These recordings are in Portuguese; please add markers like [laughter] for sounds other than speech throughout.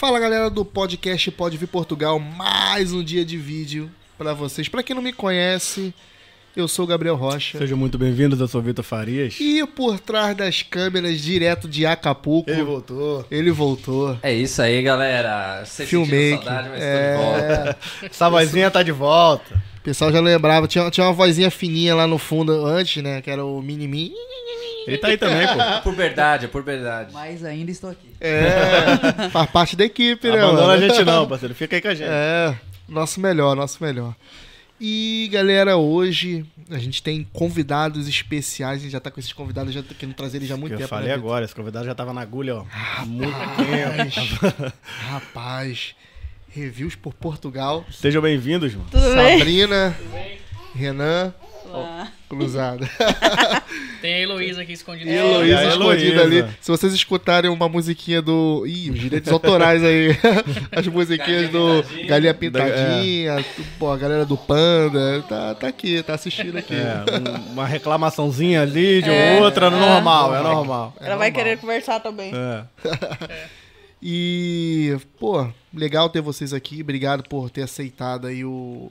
Fala galera do podcast Pode Vir Portugal, mais um dia de vídeo pra vocês. Pra quem não me conhece, eu sou o Gabriel Rocha. Sejam muito bem-vindos, eu sou o Vitor Farias. E por trás das câmeras, direto de Acapulco, Ele voltou. ele voltou. É isso aí, galera. Você sentiu saudade, mas É. tô de volta. Essa vozinha tá de volta. O pessoal já lembrava, tinha, tinha uma vozinha fininha lá no fundo antes, né? Que era o Mini-Min. Ele tá aí também, pô. Por verdade, por verdade. Mas ainda estou aqui. É, faz parte da equipe, né? Abandona a gente não, parceiro. Fica aí com a gente. É, nosso melhor, nosso melhor. E galera, hoje a gente tem convidados especiais, a gente já tá com esses convidados, já tô querendo trazer eles já há muito eu tempo. falei né, agora, esse convidado já tava na agulha, ó. Há muito tempo. Rapaz, reviews por Portugal, Sejam bem-vindos, mano. Tudo bem? Sabrina, Renan, Olá. cruzada. [laughs] Tem a Heloísa aqui escondida. É, Heloísa a escondida ali. Se vocês escutarem uma musiquinha do. Ih, os direitos autorais aí. [laughs] As musiquinhas Galinha do Pintadinha. Galinha Pintadinha, pô, a galera do Panda. Tá, tá aqui, tá assistindo aqui. É, um- uma reclamaçãozinha ali de É. outra, É. normal, é normal. Ela vai querer conversar também. É. [laughs] E, pô, legal ter vocês aqui. Obrigado por ter aceitado aí o,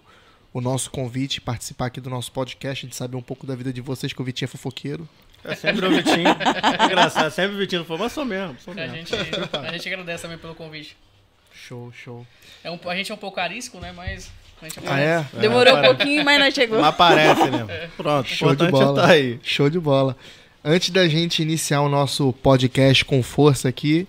o nosso convite, participar aqui do nosso podcast. A gente sabe um pouco da vida de vocês, que o Vitinho é fofoqueiro. É sempre o Vitinho. É engraçado, sempre o Vitinho falou, mas sou mesmo, sou A mesmo. gente, a gente agradece também pelo convite. Show, show. É um, a gente é um pouco arisco, né? Mas a gente Ah, é? Demorou um parece. pouquinho, mas nós chegou. Mas aparece, né? Pronto, Show de é bola. tá aí. Show de bola. Antes da gente iniciar o nosso podcast com força aqui,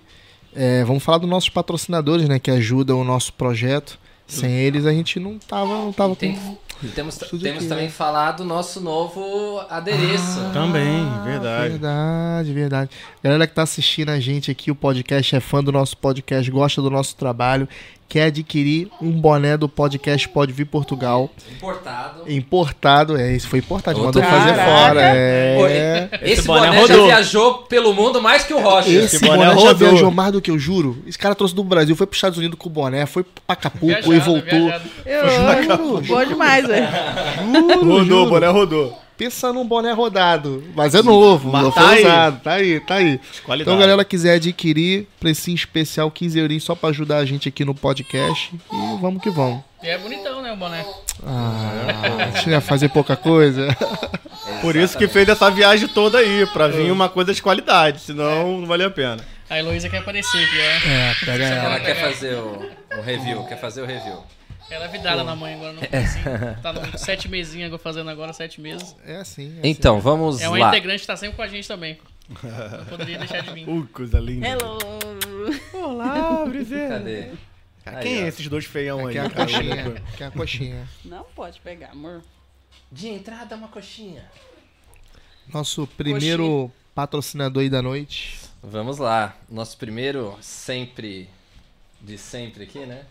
é, vamos falar dos nossos patrocinadores, né? Que ajudam o nosso projeto. Sem eles a gente não tava, não tava Tem- com. Temos, temos aqui, também né? falar do nosso novo adereço. Também, Ah, verdade. Verdade, verdade. Galera que tá assistindo a gente aqui, o podcast, é fã do nosso podcast, gosta do nosso trabalho, quer adquirir um boné do podcast Pode Vir Portugal. Importado. Importado, é, isso foi importado, Outro mandou fazer fora. É. Esse, Esse boné boné, já viajou pelo mundo mais que o Rocha. Esse, Esse boné, boné já rodou. viajou mais do que eu juro. Esse cara trouxe do Brasil, foi pros Estados Unidos com o boné, foi pra Acapulco Viajado, e voltou. viajado. Eu, Boa demais, velho. Juro, Rodou, juro. o boné rodou. Pensa num boné rodado. Mas é novo, Mas não tá foi aí. usado. Tá aí, tá aí. Qualidade. Então, galera, quiser adquirir, precinho especial, 15 euros só pra ajudar a gente aqui no podcast. E vamos que vamos. E é bonitão, né, o boné? Ah, a gente ia fazer pouca coisa. [laughs] Por isso que fez essa viagem toda aí, pra vir uma coisa de qualidade, senão não valia a pena. A Heloísa quer aparecer aqui, ó. É, pega Ela ela. quer fazer o, o review, quer fazer o review. Ela é vidada na mãe agora, não assim. [laughs] Tá no sete mesinhos agora fazendo agora, sete meses. É assim. É Então, vamos É uma lá. integrante que tá sempre com a gente também. Não poderia deixar de vir. Uh, coisa linda. Hello. Olá, Briseira. Cadê? Quem Aí, é ó. esses dois feião aí? Quer a cara? coxinha. Quer a coxinha. Não pode pegar, amor. De entrada, uma coxinha. Nosso primeiro patrocinador aí da noite. Vamos lá. Nosso primeiro sempre de sempre aqui, né?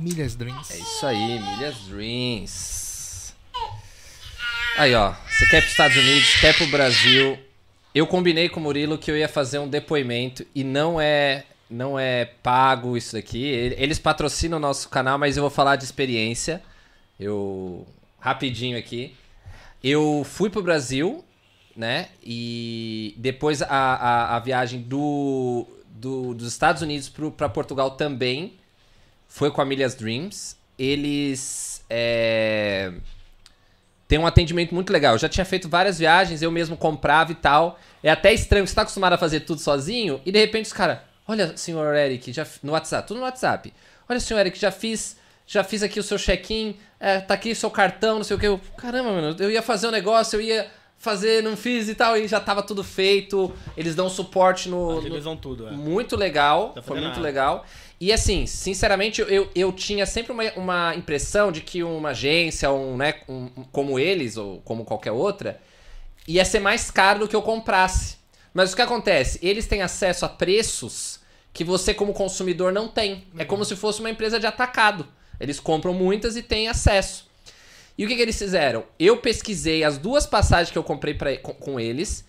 Milhas Drinks. É isso aí, Milhas Dreams. Aí, ó. Você quer pros Estados Unidos, quer pro Brasil. Eu combinei com o Murilo que eu ia fazer um depoimento e não é não é pago isso daqui. Ele- Eles patrocinam o nosso canal, mas eu vou falar de experiência. Eu rapidinho aqui. Eu fui pro Brasil, né? E depois a, a, a viagem do, do- dos Estados Unidos pro, pra Portugal também foi com a Milhas Dreams. Eles é, têm um atendimento muito legal. Eu já tinha feito várias viagens, eu mesmo comprava e tal. É até estranho, você tá acostumado a fazer tudo sozinho, e de repente os caras, olha, senhor Eric, já, no WhatsApp, tudo no WhatsApp. Olha, senhor Eric, já fiz, já fiz aqui o seu check-in, é, tá aqui o seu cartão, não sei o que. Eu, Caramba, mano, eu ia fazer um negócio, eu ia fazer, não fiz e tal, e já tava tudo feito. Eles dão suporte no, no, Agilizam tudo, é. muito legal. Pra Foi muito nada. legal. E assim, sinceramente, eu, eu tinha sempre uma, uma impressão de que uma agência, um, né, um, como eles, ou como qualquer outra, ia ser mais caro do que eu comprasse. Mas o que acontece? Eles têm acesso a preços que você, como consumidor, não tem. É como se fosse uma empresa de atacado. Eles compram muitas e têm acesso. E o que, que eles fizeram? Eu pesquisei as duas passagens que eu comprei pra, com, com eles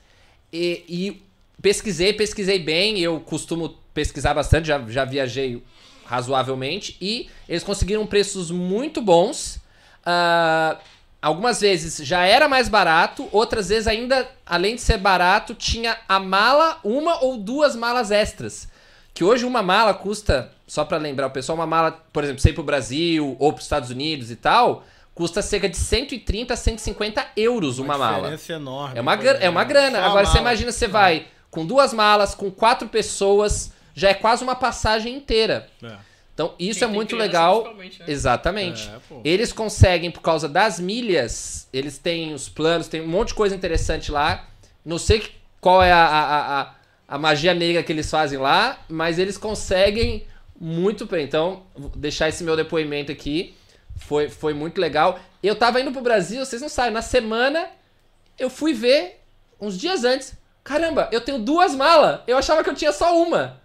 e, e pesquisei, pesquisei bem. Eu costumo pesquisar bastante, já, já viajei razoavelmente. E eles conseguiram preços muito bons. Ah, algumas vezes já era mais barato, outras vezes ainda, além de ser barato, tinha a mala, uma ou duas malas extras. Que hoje uma mala custa, só pra lembrar o pessoal, uma mala, por exemplo, ir pro Brasil ou pros Estados Unidos e tal, custa cerca de 130 a 150 euros uma, mala. diferença enorme. É uma, gra- é uma grana. Agora você mala. imagina, você vai com duas malas, com quatro pessoas, já é quase uma passagem inteira. É. Então isso Quem é muito legal. né? Exatamente. É. Eles conseguem, por causa das milhas, eles têm os planos, tem um monte de coisa interessante lá. Não sei qual é a, a, a, a magia negra que eles fazem lá, mas eles conseguem muito bem. Então, vou deixar esse meu depoimento aqui. Foi, foi muito legal. Eu tava indo pro Brasil, vocês não sabem, na semana eu fui ver, uns dias antes. Caramba, eu tenho duas malas. Eu achava que eu tinha só uma.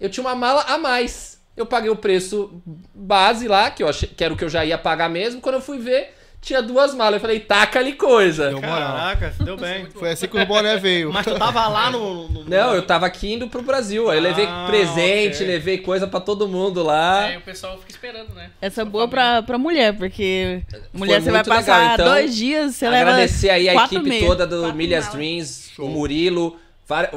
Eu tinha uma mala a mais. Eu paguei o preço base lá, que eu achei que era o que eu já ia pagar mesmo. Quando eu fui ver, tinha duas malas. Eu falei, taca ali coisa. Deu moral. Caraca, deu bem. [laughs] Foi assim que o boné veio. Mas tu tava lá no. no- Não, eu tava aqui indo pro Brasil. Aí eu levei Ah, presente, ok. levei coisa pra todo mundo lá. Aí o pessoal fica esperando, né? Essa é boa pra, pra mulher, porque mulher você vai legal, passar então, dois dias, você leva Agradecer aí a equipe meses, toda do quatro Milhas malas. Dreams, o Murilo,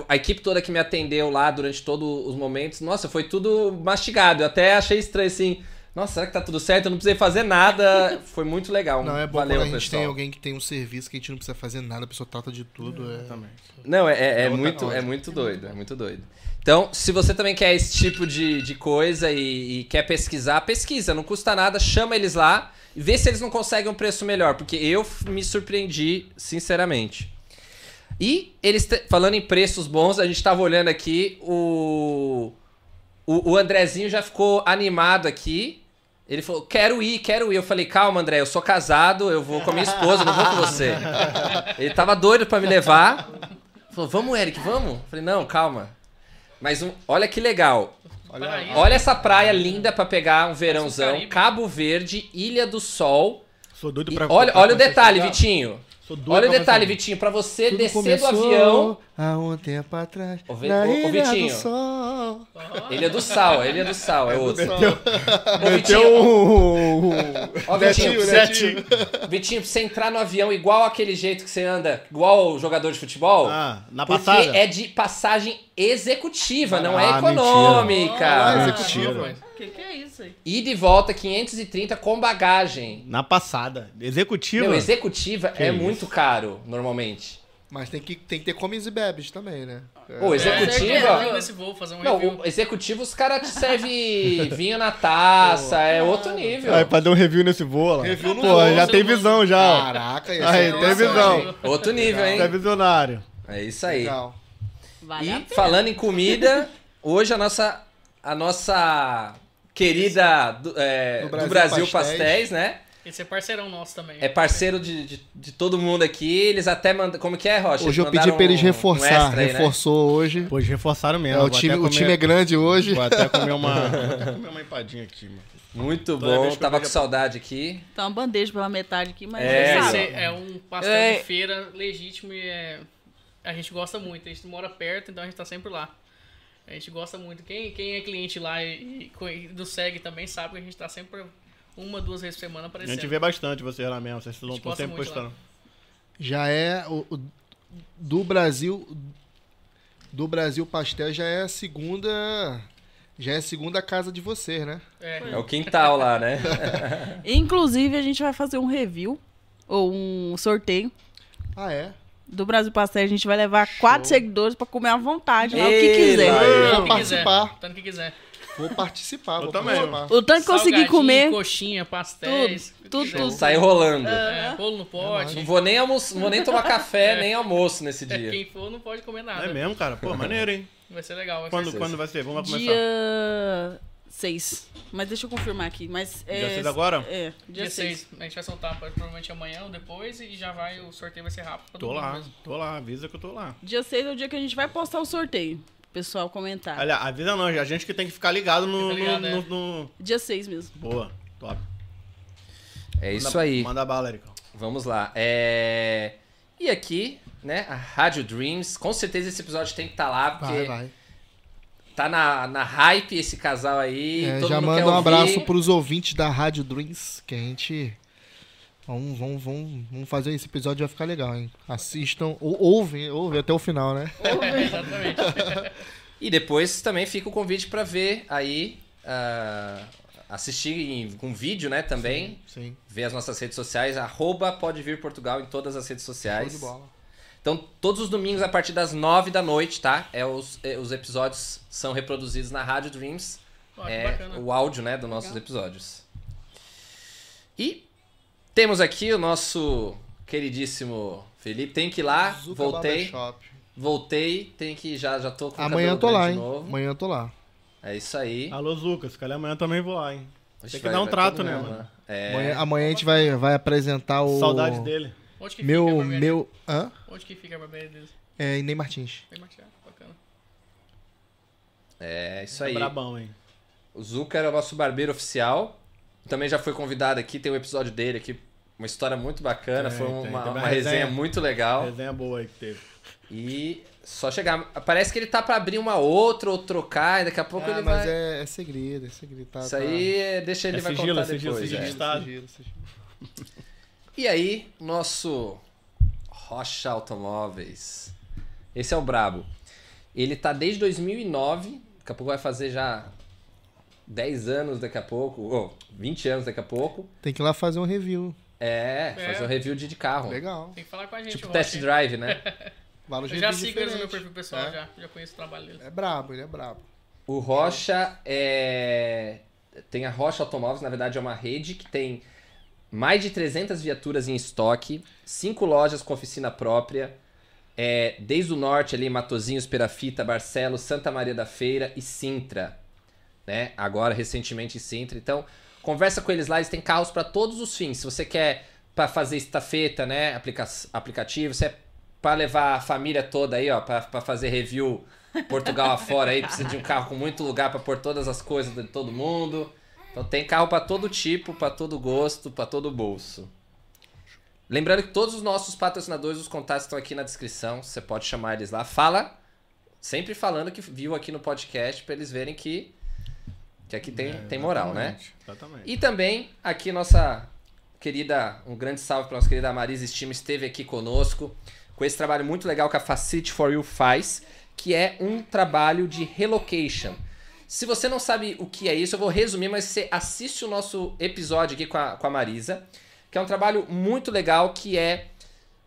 a equipe toda que me atendeu lá durante todos os momentos. Nossa, foi tudo mastigado. Eu até achei estranho assim. Nossa, será que tá tudo certo? Eu não precisei fazer nada. [laughs] Foi muito legal. Não, é bom Valeu, quando a gente pessoal. tem alguém que tem um serviço que a gente não precisa fazer nada, a pessoa trata de tudo. É... Também. Não, é, é, é outra muito, é muito doido, é muito doido. Então, se você também quer esse tipo de, de coisa e, e quer pesquisar, pesquisa, não custa nada, chama eles lá e vê se eles não conseguem um preço melhor, porque eu me surpreendi, sinceramente. E eles, falando em preços bons, a gente tava olhando aqui, o, o, o Andrezinho já ficou animado aqui. Ele falou, quero ir, quero ir. Eu falei, calma, André, eu sou casado, eu vou com a minha esposa, não vou com você. [laughs] Ele tava doido pra me levar. Falou, vamos, Eric, vamos? Eu falei, não, calma. Mas um, olha que legal. Paraíso. Olha essa praia linda pra pegar um verãozão. Cabo Verde, Ilha do Sol. Sou doido E pra. olha, pra olha o detalhe, lugar. Vitinho. Sou doido Olha o detalhe. Vitinho. Pra você Tudo descer do avião. Há um tempo atrás. Ô, Vi- na ô, Ilha Vitinho. do Sol. Ilha do Sal, Ilha do Sal, é outro. Meteu Vitinho, um. ó, Vitinho, Netinho, pra você- Netinho. Vitinho, pra você entrar no avião igual aquele jeito que você anda, igual o jogador de futebol. Ah, na Porque passada? é de passagem executiva, não é Ah, econômica. Ah, Ah, executiva. O que, que é isso aí? E volta 530 com bagagem. Na passada. Executiva. Meu, executiva Que é isso. muito caro, normalmente. Mas tem que, tem que ter comes e bebes também, né? Ô, É, executiva. review nesse voo, fazer um Não, review. o executivo os caras te servem vinho na taça, é outro nível. Aí, pra dar um review nesse voo lá. Review no Pô, voo, já tem voo. visão já. Caraca, ia Aí, ser tem visão. hein? Outro nível, Você é hein? visionário. É isso aí. Legal. Vale E falando em comida, hoje a nossa, a nossa querida do, é, Do do Brasil Brasil, Pastéis. Pastéis, né? Esse é parceirão nosso também. É parceiro de, de, de todo mundo aqui. Eles até mandam. Como que é, Rocha? Hoje eu pedi pra eles um- um reforçar. extra aí, né? Reforçou hoje. Pois reforçaram mesmo. É, o, time, até o comer- time é grande hoje. Vou até comer uma. [laughs] vou até comer uma empadinha aqui, mano. Muito Toda bom. Tava com saudade aqui. Tá uma bandeja pela metade aqui, mas É, Esse sabe. é um pastel É. de feira legítimo e é... a gente gosta muito. A gente mora perto, então a gente tá sempre lá. A gente gosta muito. Quem, quem é cliente lá e, e e do SEG também sabe que a gente tá sempre uma, duas vezes por semana A aparecendo. gente vê bastante vocês lá mesmo. Vocês estão sempre postando. Já é o, o- do Brasil do Brasil Pastel já é a segunda já é a segunda casa de vocês, né? É. É o quintal lá, né? [laughs] Inclusive, a gente vai fazer um review ou um sorteio Ah, é. do Brasil Pastel. A gente vai levar quatro seguidores pra comer à vontade, lá, o que Ei, quiser. lá, que participar. Tanto que quiser. Vou participar, Eu vou também. participar. O tanto que conseguir Salgadinho, comer, Coxinha, pastéis. Tudo, tudo, tudo. Sai rolando. É, bolo no pote. Não vou nem almoço, não vou nem tomar café, [laughs] nem almoço nesse É, dia. Quem for não pode comer nada. É mesmo, cara? Pô, maneiro, hein? Vai ser legal. Vai Quando, ser quando vai ser? Vamos começar. dia 6. Mas deixa eu confirmar aqui. Mas é, Dia 6 agora? É, dia, Dia 6. 6. A gente vai soltar provavelmente amanhã ou depois e já vai, o sorteio vai ser rápido. pra Tô todo mundo lá, mesmo. tô lá, avisa que eu tô lá. Dia 6 é o dia que a gente vai postar o sorteio. Pessoal comentar. Aliás, avisa não, a gente que tem que ficar ligado no. Fica ligado, no, é. no- no- Dia 6 mesmo. Boa, top. É isso Manda- aí. Manda bala, Ericão. Vamos lá. É... E aqui, né, a Rádio Dreams. Com certeza esse episódio tem que estar lá, porque Vai, vai. tá na, na hype esse casal aí. É, todo já mundo manda quer um ouvir. abraço pros ouvintes da Rádio Dreams, que a gente. Vamos, vamos, vamos, vamos fazer esse episódio, vai ficar legal, hein? Assistam, ou, ouvem, ouvem até o final, né? É, exatamente. [laughs] E depois também fica o convite para ver aí, ah, assistir em- com vídeo, né, também. Sim. Ver as nossas redes sociais, arroba pode vir Portugal em todas as redes Show sociais. de bola. Então, todos os domingos a partir das 9 da noite, tá? É os, é, os episódios são reproduzidos na Rádio Dreams. Que é bacana. o áudio, né, dos nossos Legal. episódios. E temos aqui o nosso queridíssimo Felipe. Tem que ir lá, Zuca voltei. Barbershop. Voltei, tem que já já tô com o Amanhã tô lá, hein? de novo. Amanhã eu tô lá. É isso aí. Alô, Zuca, se calhar amanhã também vou lá, hein? Oxe, Tem que vai- dar um trato, né, mano? É. Amanhã, amanhã a gente vai, vai apresentar o. Saudade dele. Onde que fica a Meu. barbearia? meu hã? Onde que fica a barbearia deles? É Inei Martins. Tem marchar, bacana. É isso É aí. brabão, hein? O Zuca era o nosso barbeiro oficial. Também já foi convidado aqui, tem um episódio dele aqui. Uma história muito bacana, Tem, foi tem. uma, Teve uma uma resenha resenha. muito legal. Resenha boa aí que teve. E só chegar. Parece que ele tá pra abrir uma outra ou trocar, e daqui a pouco Ah, ele mas vai. é, é segredo, é segredo. Tá, Isso tá- aí é- deixa ele É vai sigilo, contar é sigilo, depois. sigilo é. de Estado. sigilo, sigilo. [laughs] E aí, nosso Rocha Automóveis. Esse é o brabo. Ele tá desde 2009, daqui a pouco vai fazer já 10 anos daqui a pouco, ou 20 anos daqui a pouco. Tem que ir lá fazer um review. É, É. fazer um review de, de carro. Legal. Tem que falar com a gente, Tipo o test Rocha. drive, né? [laughs] Eu já sigo eles no meu perfil pessoal, É. já. Já conheço o trabalho deles. É brabo, ele é brabo. O Rocha é. Tem a Rocha Automóveis, na verdade é uma rede que tem mais de 300 viaturas em estoque, cinco lojas com oficina própria, é, desde o norte ali, Matozinhos, Perafita, Barcelos, Santa Maria da Feira e Sintra. Né? Agora, recentemente, em Sintra. Então, conversa com eles lá, eles têm carros para todos os fins. Se você quer para fazer estafeta, né? Aplica aplicativo, se é para levar a família toda aí, ó, para fazer review Portugal [laughs] afora aí, precisa de um carro com muito lugar para pôr todas as coisas de todo mundo. Então tem carro para todo tipo, para todo gosto, para todo bolso. Lembrando que todos os nossos patrocinadores, os contatos estão aqui na descrição, você pode chamar eles lá. Fala, sempre falando que viu aqui no podcast para eles verem que que aqui tem, É, tem moral, né? exatamente. E também aqui nossa querida, um grande salve para nossa querida Marisa Estima, esteve aqui conosco com esse trabalho muito legal que a Facility for You faz, que é um trabalho de relocation. Se você não sabe o que é isso, eu vou resumir, mas você assiste o nosso episódio aqui com a, com a Marisa, que é um trabalho muito legal que é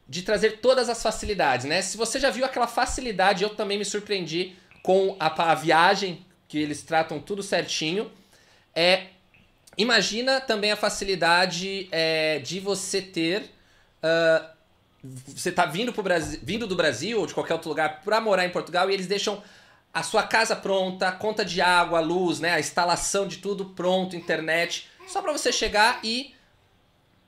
de trazer todas as facilidades, né? Se você já viu aquela facilidade, eu também me surpreendi com a, a viagem, que eles tratam tudo certinho. É, imagina também a facilidade é, de você ter. ah, você tá vindo, pro Brasil, vindo do Brasil ou de qualquer outro lugar para morar em Portugal e eles deixam a sua casa pronta, conta de água, luz, né, a instalação de tudo pronto, internet, só para você chegar e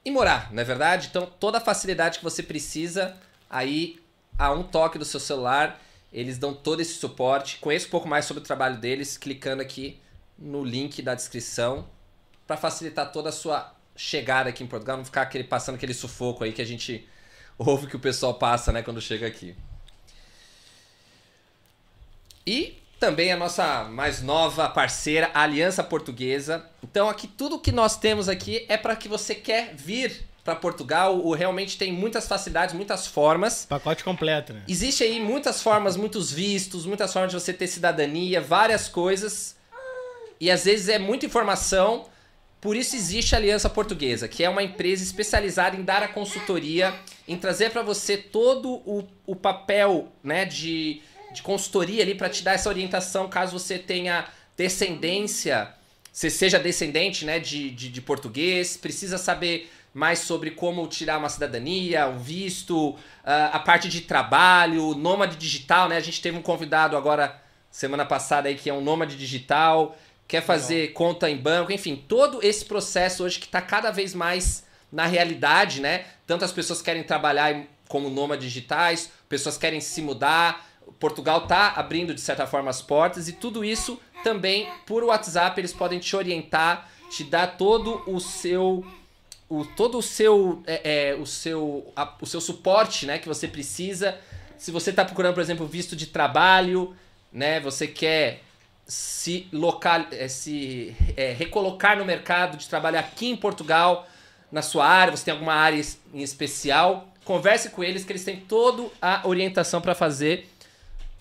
e morar, não é verdade? Então, toda a facilidade que você precisa aí a um toque do seu celular, eles dão todo esse suporte. Conheça um pouco mais sobre o trabalho deles clicando aqui no link da descrição para facilitar toda a sua chegada aqui em Portugal, não ficar aquele, passando aquele sufoco aí que a gente [laughs] ouve que o pessoal passa, né, quando chega aqui. E também a nossa mais nova parceira, a Aliança Portuguesa. Então aqui tudo que nós temos aqui é para que você quer vir para Portugal, o realmente tem muitas facilidades, muitas formas. Pacote completo, né? Existe aí muitas formas, muitos vistos, muitas formas de você ter cidadania, várias coisas. E às vezes é muita informação. Por isso existe a Aliança Portuguesa, que é uma empresa especializada em dar a consultoria, em trazer para você todo o, o papel né, de, de consultoria ali para te dar essa orientação caso você tenha descendência, você seja descendente né, de, de, de português, precisa saber mais sobre como tirar uma cidadania, um visto, ah, a parte de trabalho, nômade digital, né? A gente teve um convidado agora semana passada aí que é um nômade digital, quer fazer conta em banco, enfim, todo esse processo hoje que está cada vez mais na realidade, né? Tanto as pessoas querem trabalhar como nômades digitais, pessoas querem se mudar, Portugal tá abrindo de certa forma as portas e tudo isso também por WhatsApp eles podem te orientar, te dar todo o seu o, todo o seu, é, é, o, seu, a- o seu suporte né, que você precisa. Se você está procurando, por exemplo, visto de trabalho, né, você quer se, local, é, se é, recolocar no mercado de trabalho aqui em Portugal, na sua área, você tem alguma área em especial, converse com eles que eles têm toda a orientação para fazer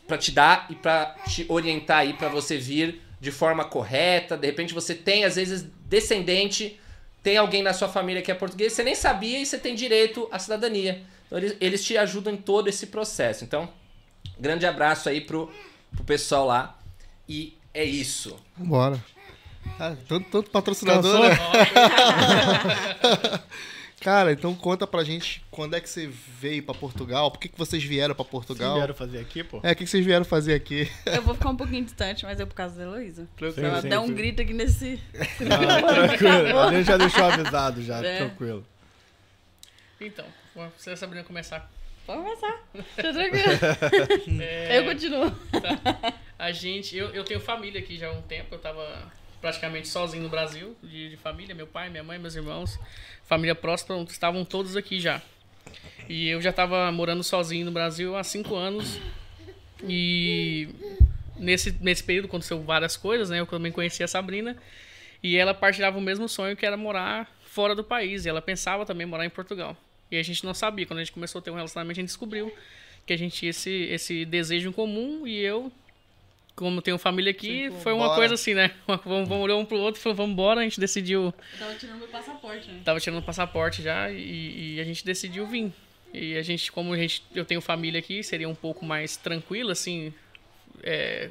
pra te dar e pra te orientar aí pra você vir de forma correta. De repente você tem, às vezes, descendente, tem alguém na sua família que é português, você nem sabia e você tem direito à cidadania. Então eles, eles te ajudam em todo esse processo. Então, grande abraço aí pro, pro pessoal lá. E é isso. Vambora. Ah, tanto, tanto patrocinador, Cansou? né? [laughs] Cara, então conta pra gente quando é que você veio pra Portugal, por que, que vocês vieram pra Vocês Portugal? vieram fazer aqui, pô? É, o que, que vocês vieram fazer aqui? Eu vou ficar um pouquinho distante, mas é por causa da Heloísa. Tranquilo, Ela sim, dá um grito aqui nesse. [laughs] Ah, tranquilo. A gente já deixou avisado já, É. tranquilo. Então, você a Sabrina começar. Pode começar. Tá tranquilo. [laughs] É, Eu continuo. A gente, eu, eu tenho família aqui já há um tempo, eu tava praticamente sozinho no Brasil, de, de família, meu pai, minha mãe, meus irmãos, família próxima, estavam todos aqui já. E eu já tava morando sozinho no Brasil há cinco anos e nesse, nesse período aconteceu várias coisas, né? Eu também conheci a Sabrina e ela partilhava o mesmo sonho que era morar fora do país e ela pensava também morar em Portugal. E a gente não sabia, quando a gente começou a ter um relacionamento, a gente descobriu que a gente tinha esse, esse desejo em comum e eu como tenho família aqui, Sim, foi uma bora. coisa assim, né? [laughs] Vamos, vamos olhar um pro outro e falou, vamos embora. A gente decidiu, Eu tava tirando meu passaporte, né? tava tirando o passaporte já e, e a gente decidiu vir. E a gente, como a gente, eu tenho família aqui, seria um pouco mais tranquilo, assim. é,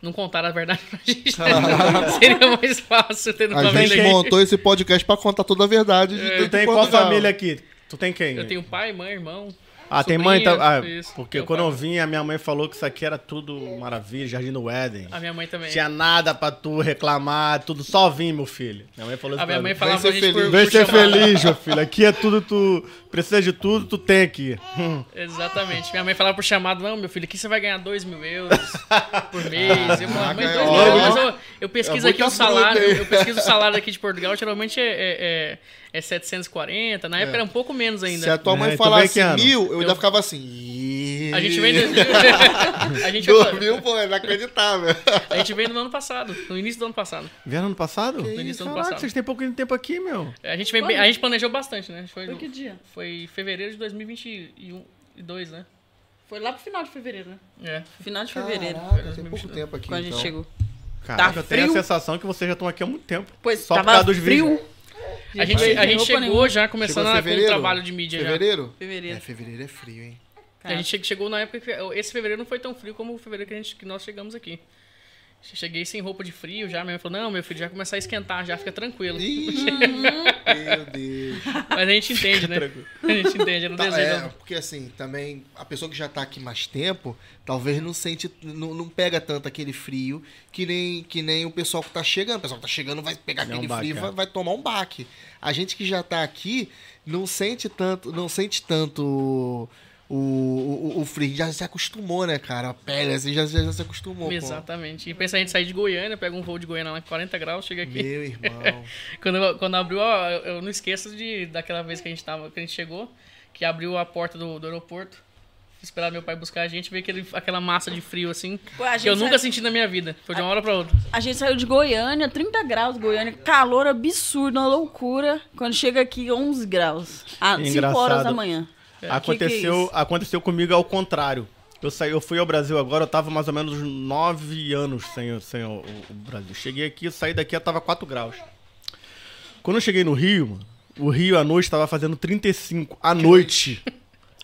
não contar a verdade pra gente. né? [laughs] seria mais fácil tendo A família gente aqui. montou esse podcast pra contar toda a verdade. De Tu tem qual família aqui? Tu tem quem? Eu tenho pai, mãe, irmão. Ah, tem mãe? Tá... Ah, isso. porque Meu quando pai. eu vim, a minha mãe falou que isso aqui era tudo maravilha, Jardim do Éden. A minha mãe também. Tinha nada pra tu reclamar, tudo só vim, meu filho. Minha mãe falou isso A minha mãe falava ser a gente por, feliz. Vem por ser feliz, meu filho. Aqui é tudo, tu precisa de tudo, tu tem aqui. Hum. Exatamente. Minha mãe falava por chamado, não, meu filho, aqui você vai ganhar 2 mil euros por [laughs] mês. Eu mãe, 2 mil euros. ó. Eu, eu pesquiso É aqui o salário, eu pesquiso o salário aqui de Portugal, geralmente é, é, é, é 740, na época era um pouco menos Se a ainda. tua mãe É, falasse vem que mil, eu ainda Eu- ficava assim. A gente vem [laughs] a, gente, Dois mil, pô, é inacreditável. a gente veio no ano passado, no início do ano passado. Vieram ano passado? No início do ano Caraca, passado. vocês têm pouco tempo aqui, meu. A gente, vem bem- a gente planejou bastante, né? Foi, Foi que dia? foi fevereiro de 2021 e 2, né? Foi lá pro final de fevereiro, né? É. Final de fevereiro. Caraca, tem pouco tempo aqui, Quando a gente então. chegou. Caraca, eu tenho a frio. sensação que vocês já estão aqui há muito tempo. Pois Só por causa dos frio. vídeos. A gente, a gente chegou nenhuma. já começando Chegou com o fevereiro? trabalho de mídia já. Fevereiro? Fevereiro. É, fevereiro é frio, hein? A gente che- chegou na época que esse fevereiro não foi tão frio como o fevereiro que, a gente, que nós chegamos aqui. Cheguei sem roupa de frio já, minha mãe falou, não, meu filho, já começar a esquentar, já fica tranquilo. Ih, [laughs] meu Deus. Mas a gente entende, né? A gente entende, um Tá, desejo. é, porque assim, também a pessoa que já tá aqui mais tempo, talvez não sente, não, não pega tanto aquele frio que nem, que nem o pessoal que tá chegando. O pessoal que tá chegando vai pegar É um aquele baque, frio e vai, vai tomar um baque. A gente que já tá aqui não sente tanto, não sente tanto o, o, o frio, já se acostumou, né, cara? A pele assim, já, já, já se acostumou. Exatamente. E pensa a gente sair de Goiânia, pega um voo de Goiânia lá 40 graus, chega aqui. Meu irmão. [laughs] Quando, quando abriu, ó, eu não esqueço de daquela vez que a gente tava, que a gente chegou, que abriu a porta do, do aeroporto. Esperar meu pai buscar a gente, ver aquele, aquela massa de frio assim, Pô, a que eu nunca saiu- senti na minha vida. Foi de uma hora pra outra. A gente saiu de Goiânia, 30 graus, Goiânia, calor absurdo, uma loucura. Quando chega aqui, 11 graus. Ah, 5 Engraçado. horas da manhã. Aconteceu, que que é aconteceu comigo ao contrário. Eu, saí, eu fui ao Brasil agora, eu tava mais ou menos nove anos sem, sem o, o- o Brasil. Cheguei aqui, saí daqui, eu tava 4 graus. Quando eu cheguei no Rio, mano, o Rio à noite tava fazendo 35. À noite.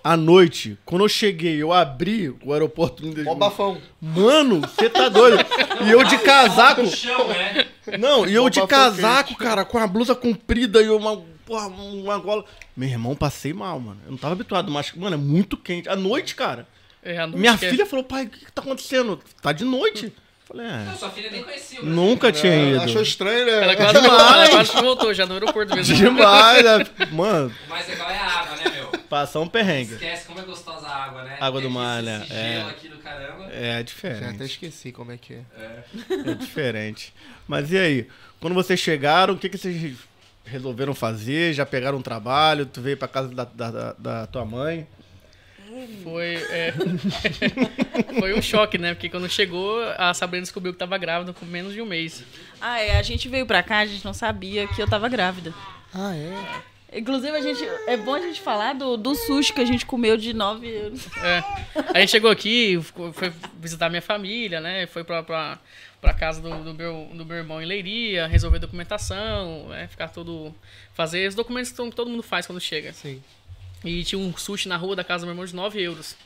À noite. Quando eu cheguei, eu abri o aeroporto. Ó, bafão. Mano, você tá doido. E eu de [laughs] casaco. chão, né? Não, e eu de casaco, cara, com a blusa comprida e uma, porra, uma gola. Meu irmão, passei mal, mano. Eu não tava habituado, mas, mano, é muito quente. À noite, cara. É, a noite Minha que é- filha falou, pai, o que, que tá acontecendo? Tá de noite. Falei, é. Sua filha nem conhecia. Nunca tinha ido. Achou estranho, né? Ela quase, ela quase que voltou já no aeroporto mesmo. Demais, né? [laughs] Mano, O mais legal é a água, né, meu? passar um perrengue. Esquece como é gostosa a água, né? Água do mar, né? Esse É. aqui do caramba. É Já até diferente. esqueci como é que é. É diferente. Mas e aí? Quando vocês chegaram, o que, que vocês resolveram fazer? Já pegaram um trabalho? Tu veio pra casa da, da, da- tua mãe? Foi, é... [laughs] foi um choque, né? Porque quando chegou, a Sabrina descobriu que tava grávida com menos de um mês. Ah, é, a gente veio pra cá, a gente não sabia que eu tava grávida. Ah, é? Inclusive, a gente, é bom a gente falar do, do sushi que a gente comeu de 9 euros. É. A gente chegou aqui, foi visitar minha família, né? Foi pra, pra, pra casa do, do, meu, do meu irmão em Leiria, resolver documentação, né? Ficar tudo. Fazer os documentos que todo- todo mundo faz quando chega. Sim. E tinha um sushi na rua da casa do meu irmão de 9 euros.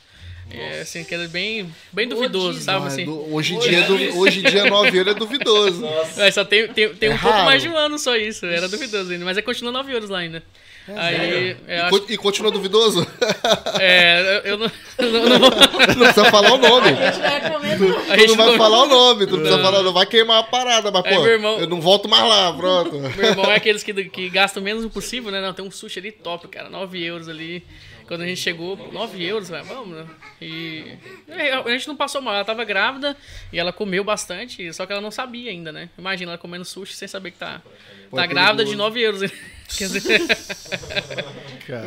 É, assim, que era bem, bem duvidoso, sabe? Não, é Assim. du- hoje, em dia, é du- hoje em dia, 9 euros é duvidoso. É, só tem, tem, tem É um pouco raro. mais de um ano só isso. Era duvidoso ainda. Mas é continua 9 euros lá ainda. Aí, é, E, acho- co- e continua duvidoso? é, eu, eu não, eu não vou. Não precisa falar o nome. É, comendo. A Tu gente não vai não- falar o nome, tu não precisa falar, não vai queimar a parada, mas Aí, pô, meu irmão- eu não volto mais lá, pronto. Meu irmão é aqueles que, que gastam menos o possível, né? Não, tem um sushi ali top, cara. 9 euros ali. Quando a gente chegou, 9 euros, velho, vamos, né? E é, a gente não passou mal, ela tava grávida e ela comeu bastante, só que ela não sabia ainda, né? Imagina ela comendo sushi sem saber que tá, Pô, tá é grávida de perigoso. 9 euros. [laughs] Quer dizer,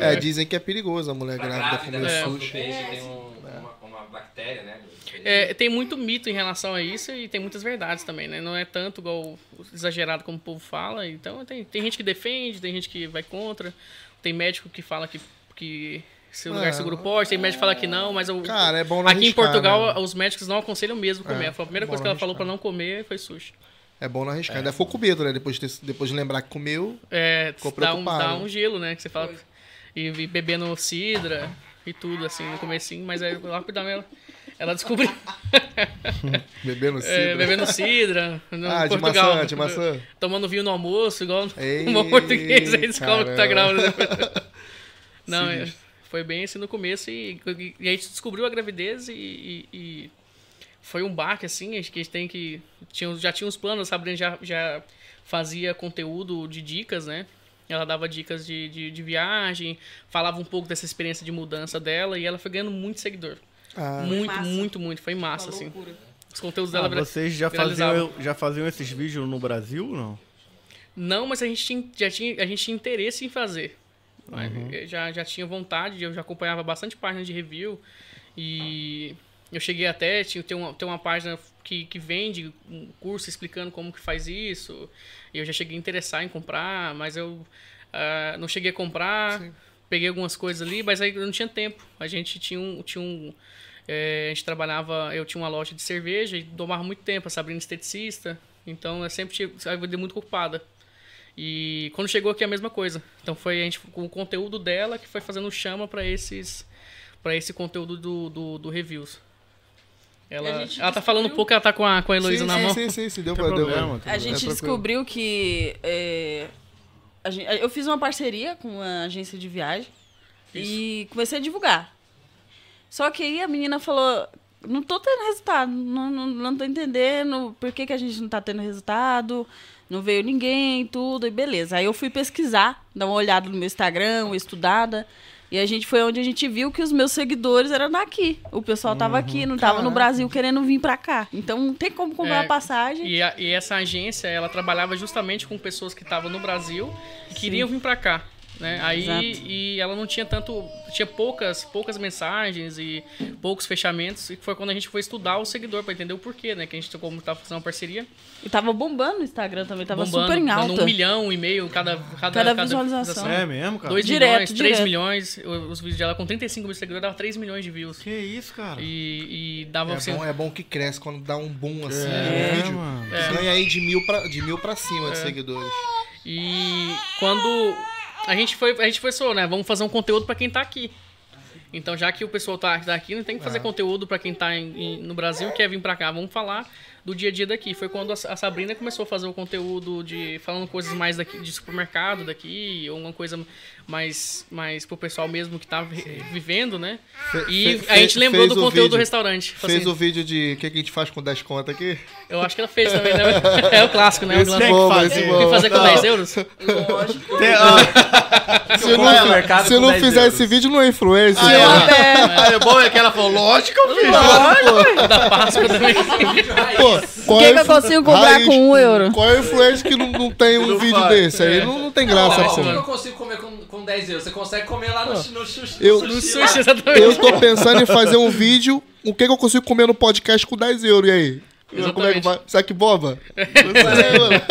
É, dizem que é perigoso a mulher grávida grávida, comer né? sushi. Tem um- uma, uma bactéria, né? é, tem muito mito em relação a isso e tem muitas verdades também, né? Não é tanto igual exagerado como o povo fala. Então tem, tem gente que defende, tem gente que vai contra, tem médico que fala que, que seu lugar Ah. seguro pode, tem médico que fala que não, mas eu, Cara, é bom não aqui em arriscar, Portugal né? os médicos não aconselham mesmo comer. É, Foi a primeira bom coisa que ela falou arriscar. pra não comer foi sushi. É bom não arriscar. Ainda ficou com medo, né? Depois de, ter- depois de lembrar que comeu. É, Ficou dá um, preocupado. dá um gelo, né? Que você fala. E, e bebendo cidra e tudo, assim, no comecinho, mas aí rapidamente ela, ela descobriu. [laughs] Bebendo É, cidra. bebendo cidra. No Ah, de Portugal, maçã, de maçã. Tomando vinho no almoço, igual Ei, [laughs] um bom português, aí descobre que tá grávida. [laughs] Não, é, foi bem assim no começo e, e a gente descobriu a gravidez e, e- e foi um baque, assim, acho que a gente tem que... Tinha, já tinha uns planos, a Sabrina já, já fazia conteúdo de dicas, né? Ela dava dicas de, de, de viagem, falava um pouco dessa experiência de mudança dela e ela foi ganhando muito seguidor. Ah, muito, massa. muito, muito. Foi massa, assim. loucura. Os conteúdos Ah, dela vira- vocês já faziam, já faziam esses vídeos no Brasil não? Não, mas a gente tinha, já tinha, a gente tinha interesse em fazer. Mas Uhum. eu Já, já tinha vontade, eu já acompanhava bastante páginas de review. E eu cheguei até, tinha, tem, uma, tem uma página que, que vende um curso explicando como que faz isso. E eu já cheguei a interessar em comprar, mas eu ah, não cheguei a comprar. Peguei algumas coisas ali, mas aí eu não tinha tempo. A gente tinha um. Tinha um eh, a gente trabalhava, eu tinha uma loja de cerveja e tomava muito tempo, a Sabrina esteticista. Então eu sempre a vida muito ocupada. E quando chegou aqui a mesma coisa. Então foi a gente com o conteúdo dela que foi fazendo chama para esses para esse conteúdo do, do, do reviews. Ela, gente ela tá falando um descobriu- pouco, ela tá com a, com a Heloísa sim, na sim, mão. sim, sim, sim, deu pra deu, problema, A é gente tranquilo. descobriu que. é, a gen- eu fiz uma parceria com uma agência de viagem e comecei a divulgar. Só que aí a menina falou: não tô tendo resultado, não, não, não tô entendendo por que, que a gente não tá tendo resultado, não veio ninguém, tudo, e beleza. Aí eu fui pesquisar, dar uma olhada no meu Instagram, uma estudada. E a gente foi onde a gente viu que os meus seguidores eram daqui. O pessoal tava aqui, não tava no. Brasil querendo vir pra cá. Então não tem como comprar É, passagem. E, a- e essa agência, ela trabalhava justamente com pessoas que estavam no Brasil e queriam vir pra cá. Né? Aí Exato. e ela não tinha tanto. Tinha poucas, poucas mensagens e poucos fechamentos. E foi quando a gente foi estudar o seguidor pra entender o porquê, né? Que a gente como tava fazendo uma parceria. E tava bombando no Instagram também, tava bombando, super em alta. um milhão e meio cada, cada, Cada visualização. É mesmo, cara? 2 Direto, milhões, 3 direto. milhões. o- Os vídeos dela com 35 mil seguidores dava 3 milhões de views. Que isso, cara? E, e dava É assim. bom, é bom que cresce quando dá um boom assim É, no vídeo. mano. Ganha aí de mil pra, de mil pra cima de É. seguidores. E quando a gente foi, a gente pensou, né, vamos fazer um conteúdo pra quem tá aqui. Então, já que o pessoal tá, tá aqui, não tem que fazer conteúdo pra quem tá em- em- no Brasil e quer vir pra cá. Vamos falar do dia a dia daqui. Foi quando a, Sabrina começou a fazer o conteúdo de falando coisas mais daqui, de supermercado daqui, ou uma coisa mais, mais pro pessoal mesmo que tá vi- vivendo, né? Fe- E fe- a gente fe- lembrou do o conteúdo vídeo. do restaurante. Falou Fez assim, o vídeo de o que, a gente faz com 10 contas aqui? Eu acho que ela fez também, né? [laughs] É o clássico, né? O Esse clássico. tem que bom, fazer. esse Tem bom. que fazer com Não. 10 euros? Lógico. Tem- Se é não, o mercado se não 10 fizer euros? esse vídeo, não é influencer. Ah, né? é. o bom é que ela falou, lógico, filho. da Páscoa também. Pô, qual que é que eu influ- consigo comprar Raiz, com um euro? Qual é o influencer que não, não tem um Não vídeo faz. desse? Aí não, não tem graça, Não, pô. o que eu consigo comer com, com 10 euros? Você consegue comer lá no, no, sushi. Eu- no No sushi. sushi, exatamente. Eu tô pensando em fazer um vídeo, o que, que eu consigo comer no podcast com 10 euros, e aí? Como é que Exatamente. vai? Será que boba? Não sei, mano.